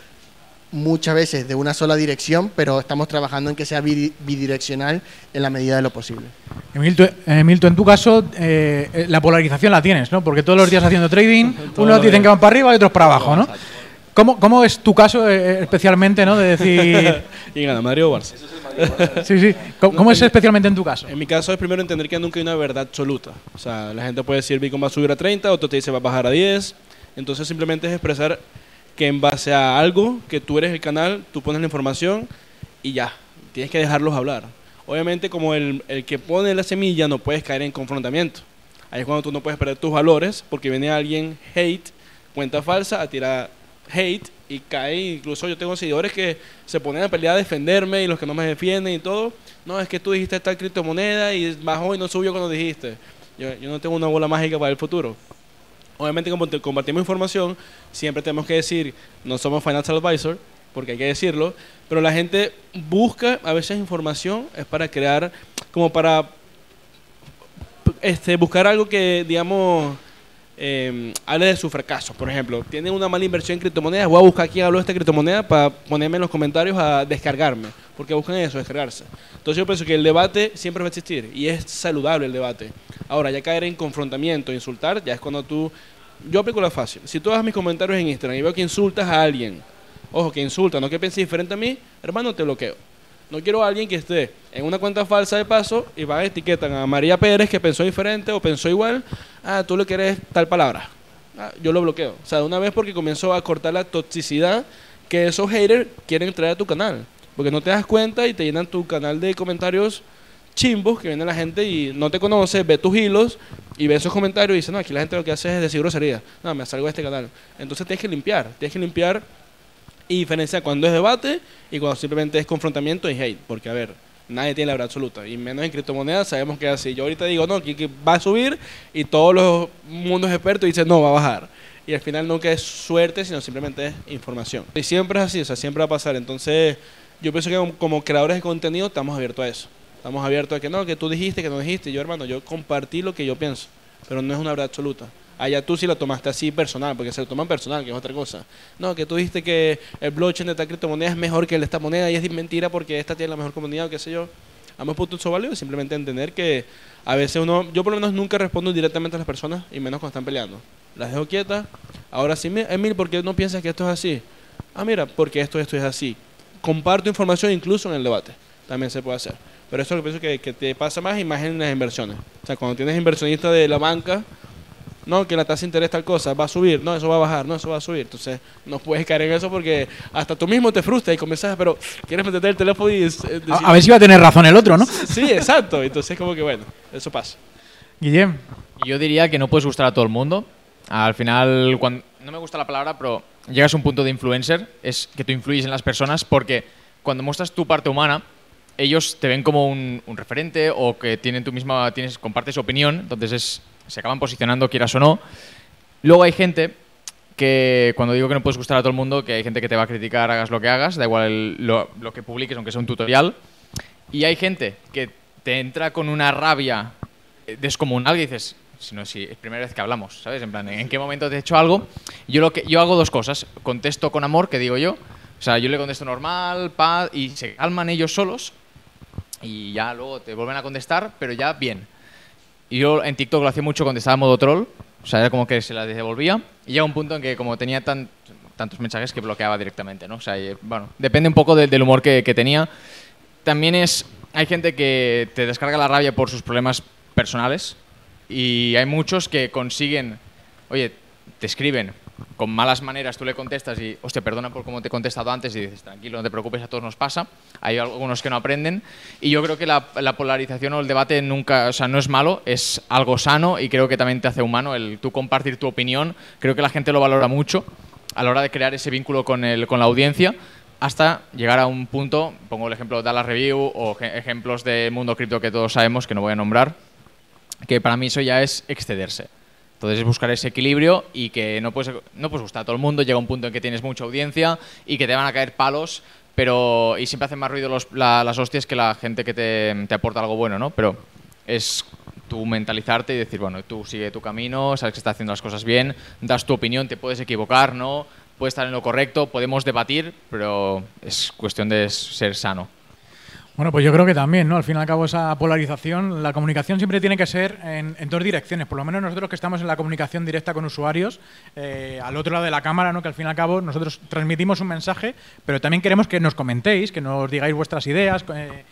muchas veces de una sola dirección, pero estamos trabajando en que sea bidi- bidireccional en la medida de lo posible. Emilto, Emilto, en tu caso, eh, eh, la polarización la tienes, ¿no? Porque todos los días haciendo trading, *laughs* unos dicen que- van para arriba y otros para abajo, ¿no? ¿Cómo, cómo es tu caso eh, especialmente, ¿no? De decir... *laughs* ¿Quién gana, Madrid o Barça? *laughs* Sí, sí. ¿Cómo, cómo es en- especialmente en tu caso? En mi caso es primero entender que nunca hay una verdad absoluta. O sea, la gente puede decir Bitcoin va a subir a 30, otro te dice va a bajar a 10. Entonces simplemente es expresar que en base a algo, que tú eres el canal, tú pones la información y ya. Tienes que dejarlos hablar. Obviamente como el, el que pone la semilla no puedes caer en confrontamiento. Ahí es cuando tú no puedes perder tus valores porque viene alguien hate, cuenta falsa, a tirar hate y cae. Incluso yo tengo seguidores que se ponen a pelear a defenderme y los que no me defienden y todo. No, es que tú dijiste esta criptomoneda y bajó y no subió cuando dijiste. Yo, yo no tengo una bola mágica para el futuro. Obviamente, como te compartimos información, siempre tenemos que decir, no somos financial advisor, porque hay que decirlo, pero la gente busca a veces información, es para crear, como para este, buscar algo que, digamos, eh, hable de su fracaso. Por ejemplo, tiene una mala inversión en criptomonedas, voy a buscar quién habló de esta criptomoneda para ponerme en los comentarios a descargarme, porque buscan eso, descargarse. Entonces yo pienso que el debate siempre va a existir y es saludable el debate. Ahora, ya caer en confrontamiento, insultar, ya es cuando tú... Yo aplico la fácil. Si tú hagas mis comentarios en Instagram y veo que insultas a alguien, ojo, que insulta, no que piense diferente a mí, hermano, te bloqueo. No quiero a alguien que esté en una cuenta falsa de paso y va a etiquetar a María Pérez que pensó diferente o pensó igual. Ah, tú le quieres tal palabra. Ah, yo lo bloqueo. O sea, de una vez porque comenzó a cortar la toxicidad que esos haters quieren traer a tu canal. Porque no te das cuenta y te llenan tu canal de comentarios chimbos que viene la gente y no te conoce, ve tus hilos y ve esos comentarios y dice, no, aquí la gente lo que hace es decir grosería. No, me salgo de este canal. Entonces tienes que limpiar, tienes que limpiar y diferenciar cuando es debate y cuando simplemente es confrontamiento y hate. Porque, a ver, nadie tiene la verdad absoluta. Y menos en criptomonedas sabemos que es así. Yo ahorita digo, no, que, va a subir y todos los mundos expertos dicen, no, va a bajar. Y al final nunca es suerte, sino simplemente es información. Y siempre es así, o sea, siempre va a pasar. Entonces, yo pienso que como creadores de contenido estamos abiertos a eso. Estamos abiertos a que no, que tú dijiste, que no dijiste. Yo, hermano, yo compartí lo que yo pienso, pero no es una verdad absoluta. Allá tú sí lo tomaste así personal, porque se lo toman personal, que es otra cosa. No, que tú dijiste que el blockchain de esta criptomoneda es mejor que el de esta moneda y es mentira porque esta tiene la mejor comunidad o qué sé yo. Ambos puntos son válidos, simplemente entender que a veces uno, yo por lo menos nunca respondo directamente a las personas y menos cuando están peleando. Las dejo quietas. Ahora sí, Emil, ¿por qué no piensas que esto es así? Ah, mira, porque esto, esto es así. Comparto información incluso en el debate. También se puede hacer. Pero eso es lo que pienso que, que te pasa más y más en las inversiones. O sea, cuando tienes inversionistas de la banca, no, que la tasa de interés tal cosa, va a subir, no, eso va a bajar, no, eso va a subir. Entonces, no puedes caer en eso porque hasta tú mismo te frustras y comienzas, pero quieres meterte el teléfono y... eh, A, decir- a ver si va a tener razón el otro, ¿no? *laughs* Sí, exacto. Entonces, como que bueno, eso pasa. Guillem. Yo diría que no puedes gustar a todo el mundo. Al final, cuando, no me gusta la palabra, pero llegas a un punto de influencer, es que tú influyes en las personas porque cuando muestras tu parte humana, ellos te ven como un, un referente o que tienen tu misma, tienes, compartes opinión, entonces es, se acaban posicionando, quieras o no. Luego hay gente que, cuando digo que no puedes gustar a todo el mundo, que hay gente que te va a criticar, hagas lo que hagas, da igual el- lo, lo que publiques, aunque sea un tutorial. Y hay gente que te entra con una rabia eh, descomunal que dices, si no, si es primera vez que hablamos, ¿sabes? En plan, ¿en qué momento te he hecho algo? Yo, lo que, yo hago dos cosas. Contesto con amor, que digo yo. O sea, yo le contesto normal, paz, y se calman ellos solos. Y ya luego te vuelven a contestar, pero ya bien. Yo en TikTok lo hacía mucho, contestaba en modo troll. O sea, era como que se la devolvía. Y llega un punto en que como tenía tan, tantos mensajes que bloqueaba directamente, ¿no? O sea, bueno, depende un poco de- del humor que tenía. También es... Hay gente que te descarga la rabia por sus problemas personales. Y hay muchos que consiguen... Oye, te escriben con malas maneras, tú le contestas y, hostia, perdona por cómo te he contestado antes y dices, tranquilo, no te preocupes, a todos nos pasa. Hay algunos que no aprenden y yo creo que la, la polarización o el debate nunca, o sea, no es malo, es algo sano y creo que también te hace humano el tú compartir tu opinión. Creo que la gente lo valora mucho a la hora de crear ese vínculo con, el, con la audiencia hasta llegar a un punto, pongo el ejemplo de Dallas Review o ej- ejemplos del mundo cripto que todos sabemos, que no voy a nombrar, que para mí eso ya es excederse. Entonces es buscar ese equilibrio y que no puedes, no puedes gustar a todo el mundo, llega un punto en que tienes mucha audiencia y que te van a caer palos, pero y siempre hacen más ruido los- la- las hostias que la gente que te, te aporta algo bueno, ¿no? Pero es tú mentalizarte y decir, bueno, tú sigue tu camino, sabes que estás haciendo las cosas bien, das tu opinión, te puedes equivocar, ¿no? Puedes estar en lo correcto, podemos debatir, pero es cuestión de ser sano. Bueno, pues yo creo que también, ¿no? Al fin y al cabo, esa polarización, la comunicación siempre tiene que ser en, en dos direcciones. Por lo menos nosotros que estamos en la comunicación directa con usuarios, eh, al otro lado de la cámara, ¿no? Que al fin y al cabo nosotros transmitimos un mensaje, pero también queremos que nos comentéis, que nos digáis vuestras ideas, eh,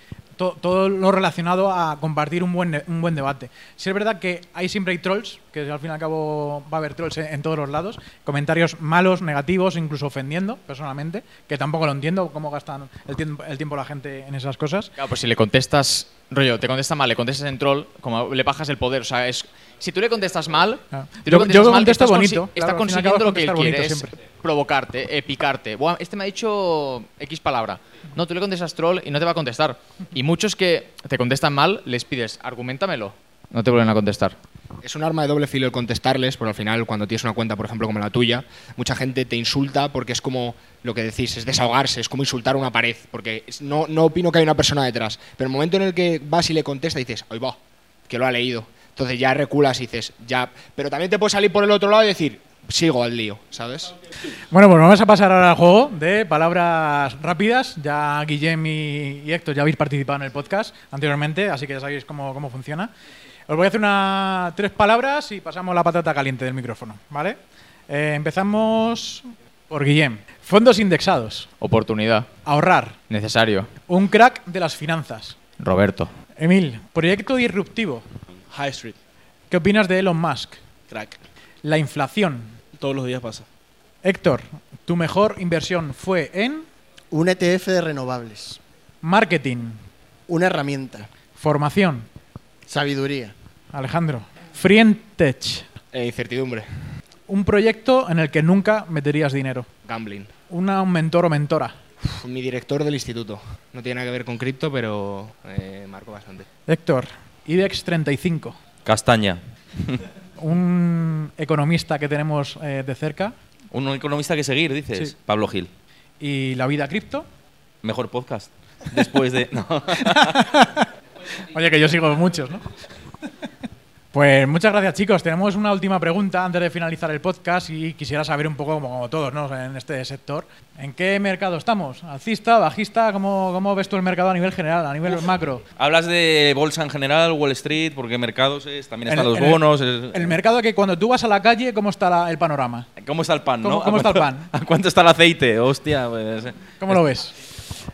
to- todo lo relacionado a compartir un buen, un buen debate. Si es verdad que hay siempre hay trolls, que al fin y al cabo va a haber trolls en, en todos los lados, comentarios malos, negativos, incluso ofendiendo, personalmente, que tampoco lo entiendo cómo gastan el tiempo, el tiempo la gente en esas cosas. Claro, pues si le contestas, rollo, te contesta mal, le contestas en troll, como le bajas el poder. O sea, es, si tú le contestas mal, Claro. tú le Yo- contestas yo mal, contesto estás consi- bonito, claro, al consiguiendo lo que él quiere, es provocarte, eh, picarte. Buah, este me ha dicho X palabra. No, tú le contestas troll y no te va a contestar. Y muchos que te contestan mal, les pides, argumentamelo. No te vuelven a contestar. Es un arma de doble filo el contestarles, porque al final cuando tienes una cuenta, por ejemplo, como la tuya, mucha gente te insulta porque es como lo que decís, es desahogarse, es como insultar a una pared, porque es- no, no opino que hay una persona detrás. Pero el momento en el que vas y le contestas dices, hoy va, que lo ha leído. Entonces ya reculas y dices, ya. Pero también te puedes salir por el otro lado y decir, sigo al lío, ¿sabes? Bueno, pues vamos a pasar ahora al juego de palabras rápidas. Ya Guillem y, Héctor ya habéis participado en el podcast anteriormente, así que ya sabéis cómo, cómo funciona. Os voy a hacer una, tres palabras y pasamos la patata caliente del micrófono, ¿vale? Eh, empezamos por Guillem. Fondos indexados. Oportunidad. Ahorrar. Necesario. Un crack de las finanzas. Roberto. Emil, proyecto disruptivo. High Street. ¿Qué opinas de Elon Musk? Crack. La inflación. Todos los días pasa. Héctor, tu mejor inversión fue en Un ETF de renovables. marketing, Una herramienta. formación. Sabiduría. Alejandro, Frientech, Eh, incertidumbre. un proyecto en el que nunca meterías dinero. Gambling. Una, un mentor o mentora. Uf, Mi director del instituto. No tiene nada que ver con cripto, pero eh, marco bastante. Héctor, IBEX 35, Castaña. *laughs* un economista que tenemos eh, de cerca. Un economista que seguir, dices. Sí. Pablo Gil. Y la vida cripto. Mejor podcast. Después de. No. *laughs* *laughs* Oye, que yo sigo muchos, ¿no? Pues muchas gracias, chicos. Tenemos una última pregunta antes de finalizar el podcast y quisiera saber un poco, como, todos, ¿no? En este sector, ¿en qué mercado estamos? ¿Alcista, bajista? ¿Cómo, cómo ves tú el mercado a nivel general, a nivel macro? Hablas de bolsa en general, Wall Street, porque mercados es, también están En- los el- bonos. es- El mercado que cuando tú vas a la calle, ¿cómo está la- el panorama? ¿Cómo está el pan, ¿Cómo- no? cómo ¿A está el pan? *laughs* ¿A cuánto está el aceite? Hostia, pues, eh. ¿Cómo lo ves?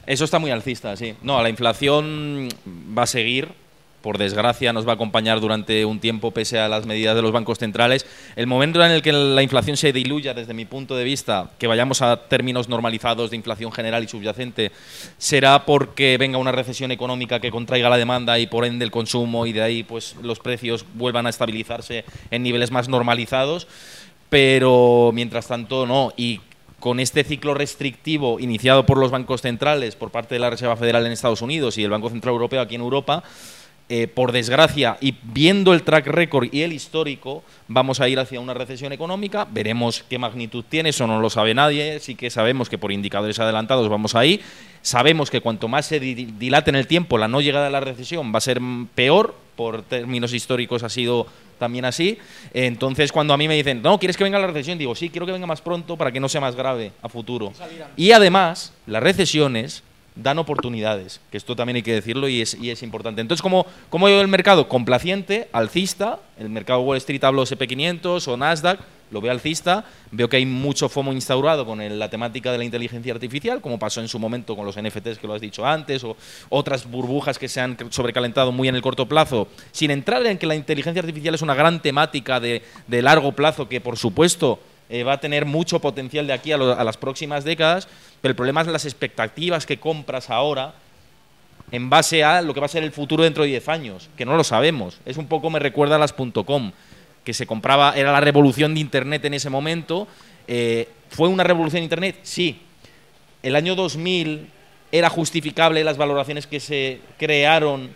Eso está muy alcista, sí. No, la inflación va a seguir. Por desgracia, nos va a acompañar durante un tiempo pese a las medidas de los bancos centrales. El momento en el que la inflación se diluya, desde mi punto de vista, que vayamos a términos normalizados de inflación general y subyacente, será porque venga una recesión económica que contraiga la demanda y por ende el consumo y de ahí pues los precios vuelvan a estabilizarse en niveles más normalizados. Pero mientras tanto, no. Y con este ciclo restrictivo iniciado por los bancos centrales, por parte de la Reserva Federal en Estados Unidos y el Banco Central Europeo aquí en Europa, eh, por desgracia, y viendo el track record y el histórico, vamos a ir hacia una recesión económica. Veremos qué magnitud tiene, eso no lo sabe nadie. Sí que sabemos que por indicadores adelantados vamos ahí. Sabemos que cuanto más se di- dilate en el tiempo la no llegada de la recesión va a ser peor, por términos históricos ha sido también así. Entonces, cuando a mí me dicen, no, ¿quieres que venga la recesión? Digo, sí, quiero que venga más pronto para que no sea más grave a futuro. Y además, las recesiones dan oportunidades, que esto también hay que decirlo y es, importante. Entonces, ¿cómo, ¿cómo veo el mercado? Complaciente, alcista, el mercado Wall Street hablo SP500 o Nasdaq, lo veo alcista, veo que hay mucho FOMO instaurado con la temática de la inteligencia artificial, como pasó en su momento con los NFTs que lo has dicho antes, o otras burbujas que se han sobrecalentado muy en el corto plazo, sin entrar en que la inteligencia artificial es una gran temática de largo plazo que, por supuesto, eh, va a tener mucho potencial de aquí a, las próximas décadas, pero el problema es las expectativas que compras ahora en base a lo que va a ser el futuro dentro de 10 años, que no lo sabemos. Es un poco me recuerda a las .com, que se compraba, era la revolución de Internet en ese momento. Eh, ¿Fue una revolución de Internet? Sí. El año 2000 era justificable las valoraciones que se crearon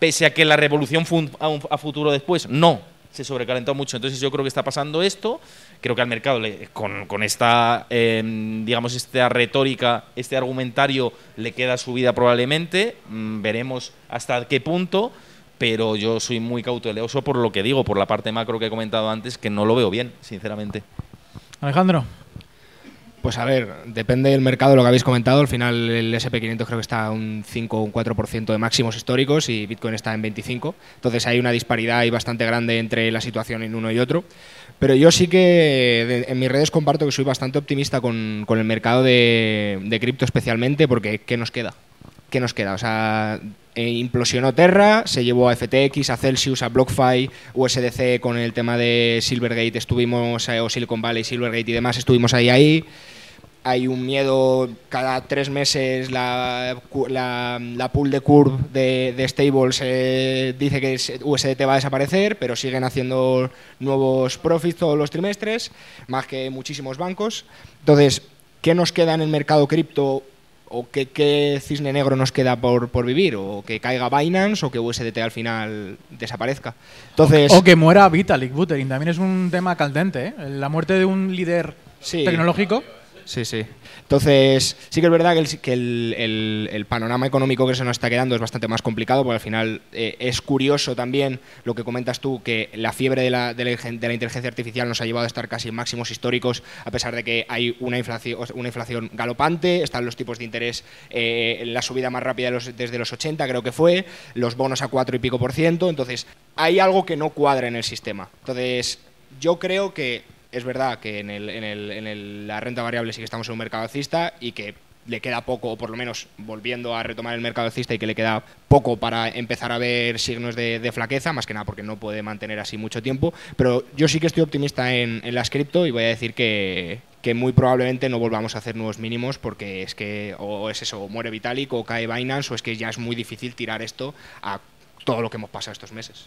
pese a que la revolución fue a, a futuro después. No, se sobrecalentó mucho. Entonces yo creo que está pasando esto. Creo que al mercado, le- con, con esta, eh, digamos, esta retórica, este argumentario, le queda su vida probablemente. Mm, veremos hasta qué punto. Pero yo soy muy cauteloso por lo que digo, por la parte macro que he comentado antes, que no lo veo bien, sinceramente. Alejandro. Pues a ver, depende del mercado, lo que habéis comentado. Al final el SP500 creo que está a un 5 o un 4% de máximos históricos y Bitcoin está en 25. Entonces hay una disparidad ahí bastante grande entre la situación en uno y otro. Pero yo sí que en mis redes comparto que soy bastante optimista con, con el mercado de, de cripto especialmente porque ¿qué nos queda? ¿Qué nos queda? O sea, eh, implosionó Terra, se llevó a FTX, a Celsius, a BlockFi, USDC con el tema de Silvergate, estuvimos, eh, o Silicon Valley, Silvergate y demás, estuvimos ahí ahí. Hay un miedo, cada tres meses la, la, la pool de curve de, de stables eh, dice que USDT va a desaparecer, pero siguen haciendo nuevos profits todos los trimestres, más que muchísimos bancos. Entonces, ¿qué nos queda en el mercado cripto o qué, qué cisne negro nos queda por, por vivir? ¿O que caiga Binance o que USDT al final desaparezca? Entonces, O que muera Vitalik Buterin, también es un tema caldente, ¿eh? La muerte de un líder tecnológico. Sí, sí. Entonces, sí que es verdad que, el, panorama económico que se nos está quedando es bastante más complicado, porque al final eh, es curioso también lo que comentas tú, que la fiebre de la, de, la, de la inteligencia artificial nos ha llevado a estar casi en máximos históricos, a pesar de que hay una inflación, una inflación galopante, están los tipos de interés, eh, la subida más rápida de los- desde los 80 creo que fue, los bonos a 4 y pico por ciento, entonces hay algo que no cuadra en el sistema. Entonces, yo creo que es verdad que en, el- en el- en el- la renta variable sí que estamos en un mercado alcista y que le queda poco, o por lo menos volviendo a retomar el mercado alcista y que le queda poco para empezar a ver signos de, de flaqueza, más que nada porque no puede mantener así mucho tiempo. Pero yo sí que estoy optimista en, en las cripto y voy a decir que, que muy probablemente no volvamos a hacer nuevos mínimos porque es que o es eso, o muere Vitalik o cae Binance o es que ya es muy difícil tirar esto a todo lo que hemos pasado estos meses.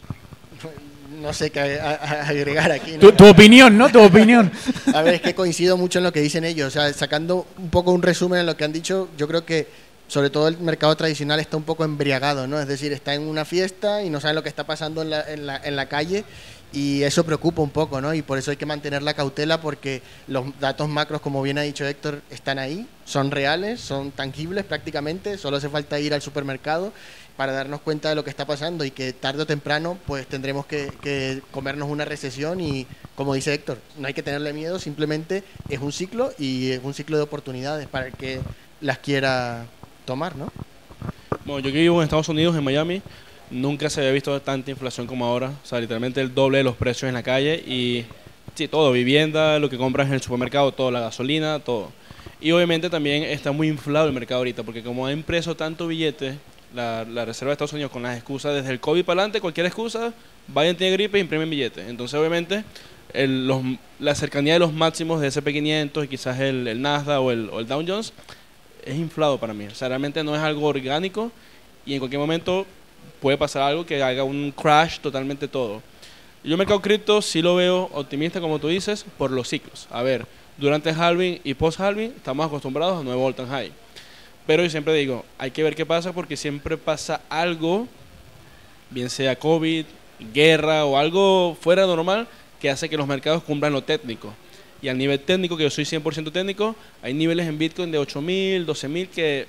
*laughs* No sé qué agregar aquí. ¿no? Tu, tu opinión, ¿no? Tu *laughs* opinión. A ver, es que coincido mucho en lo que dicen ellos. O sea, sacando un poco un resumen en lo que han dicho, yo creo que sobre todo el mercado tradicional está un poco embriagado, ¿no? Es decir, está en una fiesta y no saben lo que está pasando en la, en la, en la calle y eso preocupa un poco, ¿no? Y por eso hay que mantener la cautela porque los datos macros, como bien ha dicho Héctor, están ahí, son reales, son tangibles prácticamente, solo hace falta ir al supermercado para darnos cuenta de lo que está pasando y que tarde o temprano pues tendremos que, que comernos una recesión y como dice Héctor, no hay que tenerle miedo, simplemente es un ciclo y es un ciclo de oportunidades para el que las quiera tomar, ¿no? Bueno, yo que vivo en Estados Unidos, en Miami, nunca se había visto tanta inflación como ahora. O sea, literalmente el doble de los precios en la calle y sí, todo, vivienda, lo que compras en el supermercado, todo, la gasolina, todo. Y obviamente también está muy inflado el mercado ahorita, porque como ha impreso tanto billete, la, Reserva de Estados Unidos con las excusas desde el COVID para adelante, cualquier excusa, vayan, tiene gripe e imprimen billetes. Entonces, obviamente, la cercanía de los máximos de SP500 y quizás el, el Nasdaq o el, o Dow Jones es inflado para mí. O sea, realmente no es algo orgánico y en cualquier momento puede pasar algo que haga un crash totalmente todo. Yo mercado cripto sí lo veo optimista, como tú dices, por los ciclos. A ver, durante halving y post-halving estamos acostumbrados a nuevo all-time high. Pero yo siempre digo, hay que ver qué pasa porque siempre pasa algo, bien sea COVID, guerra o algo fuera normal, que hace que los mercados cumplan lo técnico. Y al nivel técnico, que yo soy 100% técnico, hay niveles en Bitcoin de 8.000, 12.000 que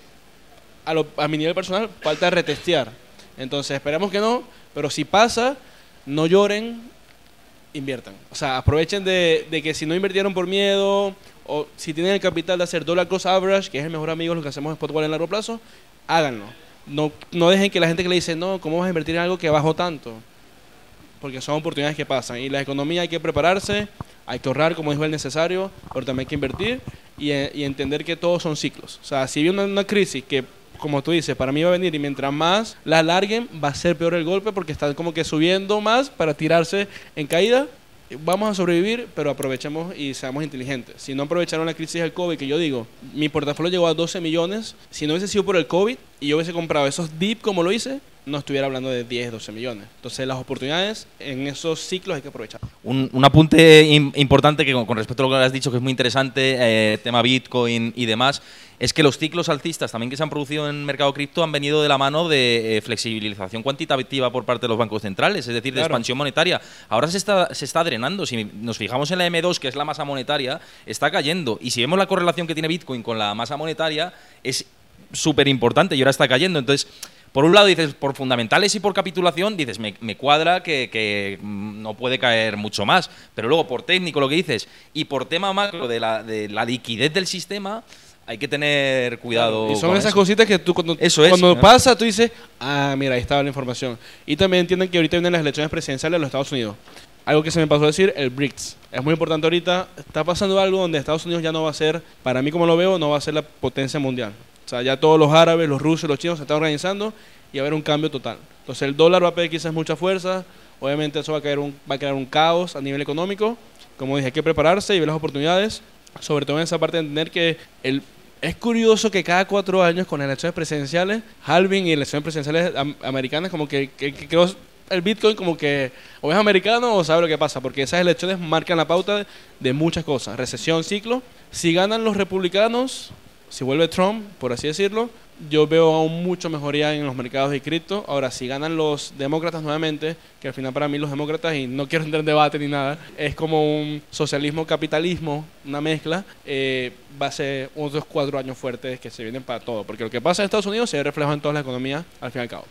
a, lo- a mi nivel personal falta retestear. Entonces esperemos que no, pero si pasa, no lloren, inviertan. O sea, aprovechen de, de que si no invirtieron por miedo o si tienen el capital de hacer dollar cost average, que es el mejor amigo lo que hacemos en Spotwall en largo plazo, háganlo. No, no dejen que la gente que le dice, no, ¿cómo vas a invertir en algo que bajó tanto? Porque son oportunidades que pasan. Y la economía hay que prepararse, hay que ahorrar, como dijo el necesario, pero también hay que invertir y, eh, entender que todos son ciclos. O sea, si viene una, una crisis que, como tú dices, para mí va a venir y mientras más la alarguen, va a ser peor el golpe porque están como que subiendo más para tirarse en caída. Vamos a sobrevivir, pero aprovechemos y seamos inteligentes. Si no aprovecharon la crisis del COVID, que yo digo, mi portafolio llegó a 12 millones, si no hubiese sido por el COVID y yo hubiese comprado esos dip como lo hice, no estuviera hablando de 10, 12 millones. Entonces las oportunidades en esos ciclos hay que aprovechar. Un, un apunte im- importante que con, con respecto a lo que has dicho, que es muy interesante, eh, tema Bitcoin y demás, es que los ciclos alcistas también que se han producido en el mercado cripto han venido de la mano de eh, flexibilización cuantitativa por parte de los bancos centrales, es decir, de expansión monetaria. Ahora se está, se está drenando. Si nos fijamos en la M2, que es la masa monetaria, está cayendo. Y si vemos la correlación que tiene Bitcoin con la masa monetaria, es súper importante y ahora está cayendo. Entonces, por un lado dices, por fundamentales y por capitulación, dices, me, me cuadra que, que, mm, no puede caer mucho más. Pero luego, por técnico, lo que dices, y por tema macro de la, de la liquidez del sistema, hay que tener cuidado. Y son con esas eso. cositas que tú cuando, Eso es, cuando ¿no? pasa, tú dices, ah, mira, ahí estaba la información. Y también entienden que ahorita vienen las elecciones presidenciales de los Estados Unidos. Algo que se me pasó a decir, el BRICS. Es muy importante ahorita. Está pasando algo donde Estados Unidos ya no va a ser, para mí como lo veo, no va a ser la potencia mundial. O sea, ya todos los árabes, los rusos, los chinos se están organizando y va a haber un cambio total. Entonces el dólar va a perder quizás mucha fuerza. Obviamente eso va a, caer un, va a crear un caos a nivel económico. Como dije, hay que prepararse y ver las oportunidades. Sobre todo en esa parte de entender que el es curioso que cada cuatro años con elecciones presidenciales, halving y elecciones presidenciales am- americanas, como que, que- que el Bitcoin como que o es americano o sabe lo que pasa, porque esas elecciones marcan la pauta de muchas cosas, recesión, ciclo. Si ganan los republicanos, si vuelve Trump, por así decirlo, yo veo aún mucho mejoría en los mercados de cripto. Ahora, si ganan los demócratas nuevamente, que al final para mí los demócratas, y no quiero *laughs* entrar en debate ni nada, es como un socialismo-capitalismo, una mezcla, eh, va a ser otros cuatro años fuertes que se vienen para todo. Porque lo que pasa en Estados Unidos se ve reflejado en toda la economía al fin y al cabo.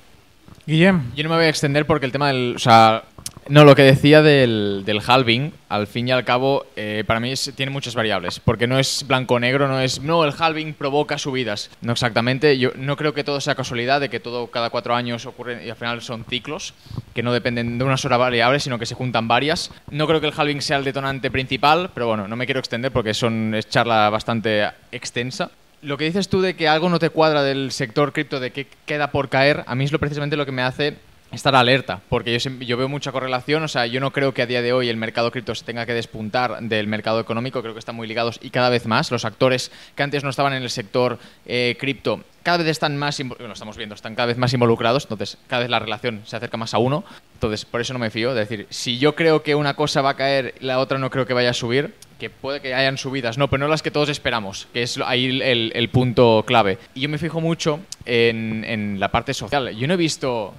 Guillem. Yo no me voy a extender porque el tema del. O sea, no, lo que decía del, del halving, al fin y al cabo, eh, para mí tiene muchas variables. Porque no es blanco-negro, no es. No, el halving provoca subidas. No exactamente. Yo no creo que todo sea casualidad, de que todo cada cuatro años ocurre y al final son ciclos que no dependen de una sola variable, sino que se juntan varias. No creo que el halving sea el detonante principal, pero bueno, no me quiero extender porque son, es charla bastante extensa. Lo que dices tú de que algo no te cuadra del sector cripto, de que queda por caer, a mí es lo precisamente lo que me hace estar alerta, porque yo, yo veo mucha correlación, o sea, yo no creo que a día de hoy el mercado cripto se tenga que despuntar del mercado económico, creo que están muy ligados y cada vez más. Los actores que antes no estaban en el sector eh, cripto cada vez están más, bueno, estamos viendo, están cada vez más involucrados, entonces cada vez la relación se acerca más a uno, entonces por eso no me fío, de decir, si yo creo que una cosa va a caer, la otra no creo que vaya a subir, que puede que hayan subidas, no, pero no las que todos esperamos, que es ahí el- el punto clave. Y yo me fijo mucho en, en la parte social. Yo no he visto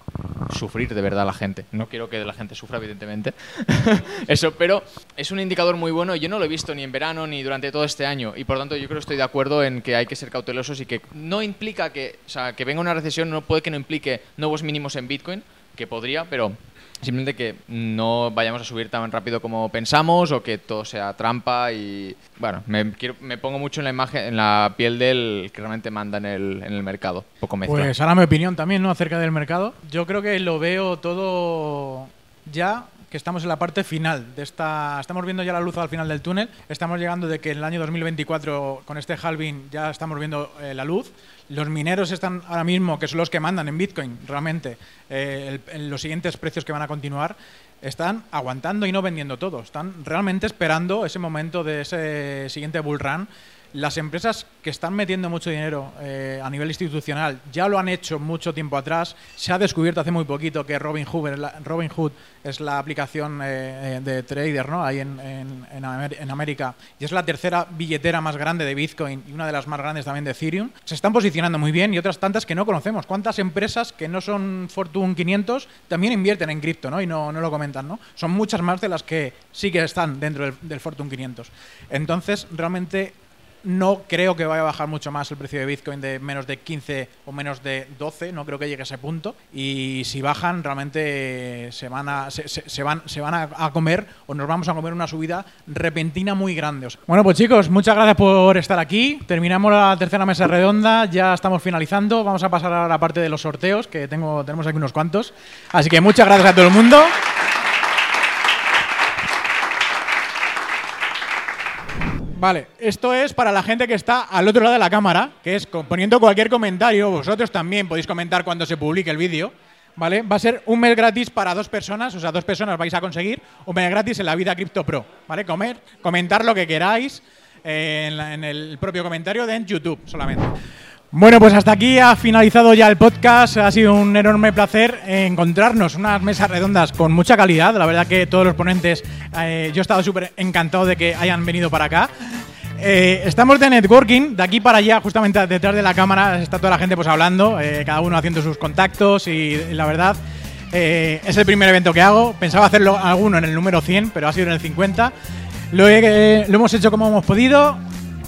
sufrir de verdad a la gente. No quiero que la gente sufra, evidentemente. *laughs* Eso, pero es un indicador muy bueno. Yo no lo he visto ni en verano ni durante todo este año. Y por tanto, yo creo que estoy de acuerdo en que hay que ser cautelosos y que no implica que, o sea, que venga una recesión, no puede que no implique nuevos mínimos en Bitcoin, que podría, pero simplemente que no vayamos a subir tan rápido como pensamos o que todo sea trampa y bueno me, quiero- me pongo mucho en la imagen en la piel del que realmente manda en el, en el mercado poco mezcla Pues ahora mi opinión también, ¿no? Acerca del mercado. Yo creo que lo veo todo ya que estamos en la parte final de esta. Estamos viendo ya la luz al final del túnel. Estamos llegando de que en el año 2024, con este halving, ya estamos viendo eh, la luz. Los mineros están ahora mismo, que son los que mandan en Bitcoin, realmente, eh, en los siguientes precios que van a continuar, están aguantando y no vendiendo todo. Están realmente esperando ese momento de ese siguiente bull run. Las empresas que están metiendo mucho dinero eh, a nivel institucional ya lo han hecho mucho tiempo atrás. Se ha descubierto hace muy poquito que Robinhood, Robinhood es la aplicación eh, eh, de trader ¿no? ahí en, en- en América y es la tercera billetera más grande de Bitcoin y una de las más grandes también de Ethereum. Se están posicionando muy bien y otras tantas que no conocemos. ¿Cuántas empresas que no son Fortune 500 también invierten en cripto ¿no? y no, no lo comentan? ¿no? Son muchas más de las que sí que están dentro del, del Fortune 500. Entonces, realmente no creo que vaya a bajar mucho más el precio de Bitcoin de menos de 15 o menos de 12, no creo que llegue a ese punto. Y si bajan, realmente se van a, se, van, se van a, comer o nos vamos a comer una subida repentina muy grande. O Bueno, pues chicos, muchas gracias por estar aquí. Terminamos la tercera mesa redonda, ya estamos finalizando. Vamos a pasar a la parte de los sorteos, que tengo, tenemos aquí unos cuantos. Así que muchas gracias a todo el mundo. Vale, esto es para la gente que está al otro lado de la cámara, que es poniendo cualquier comentario, vosotros también podéis comentar cuando se publique el vídeo, ¿vale? Va a ser un mes gratis para dos personas, o sea, dos personas vais a conseguir un mes gratis en la vida Crypto Pro, ¿vale? Comer, comentar lo que queráis eh, en, en el propio comentario de en YouTube solamente. Bueno, pues hasta aquí ha finalizado ya el podcast. Ha sido un enorme placer encontrarnos unas mesas redondas con mucha calidad. La verdad que todos los ponentes, eh, yo he estado súper encantado de que hayan venido para acá. Eh, estamos de networking, de aquí para allá, justamente detrás de la cámara, está toda la gente pues hablando, eh, cada uno haciendo sus contactos y, la verdad eh, es el primer evento que hago. Pensaba hacerlo alguno en el número 100, pero ha sido en el 50. Lo, he- lo hemos hecho como hemos podido.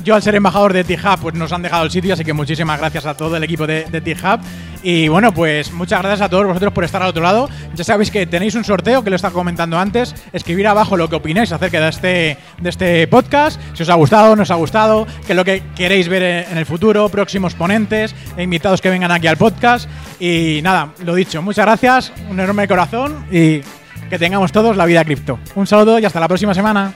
Yo, al ser embajador de T-Hub, pues nos han dejado el sitio, así que muchísimas gracias a todo el equipo de, de T-Hub. Y bueno, pues muchas gracias a todos vosotros por estar al otro lado. Ya sabéis que tenéis un sorteo, que lo estaba comentando antes. Escribir abajo lo que opináis acerca de este, de este podcast. Si os ha gustado, no os ha gustado, qué es lo que queréis ver en el futuro, próximos ponentes, e invitados que vengan aquí al podcast. Y nada, lo dicho, muchas gracias, un enorme corazón y que tengamos todos la vida cripto. Un saludo y hasta la próxima semana.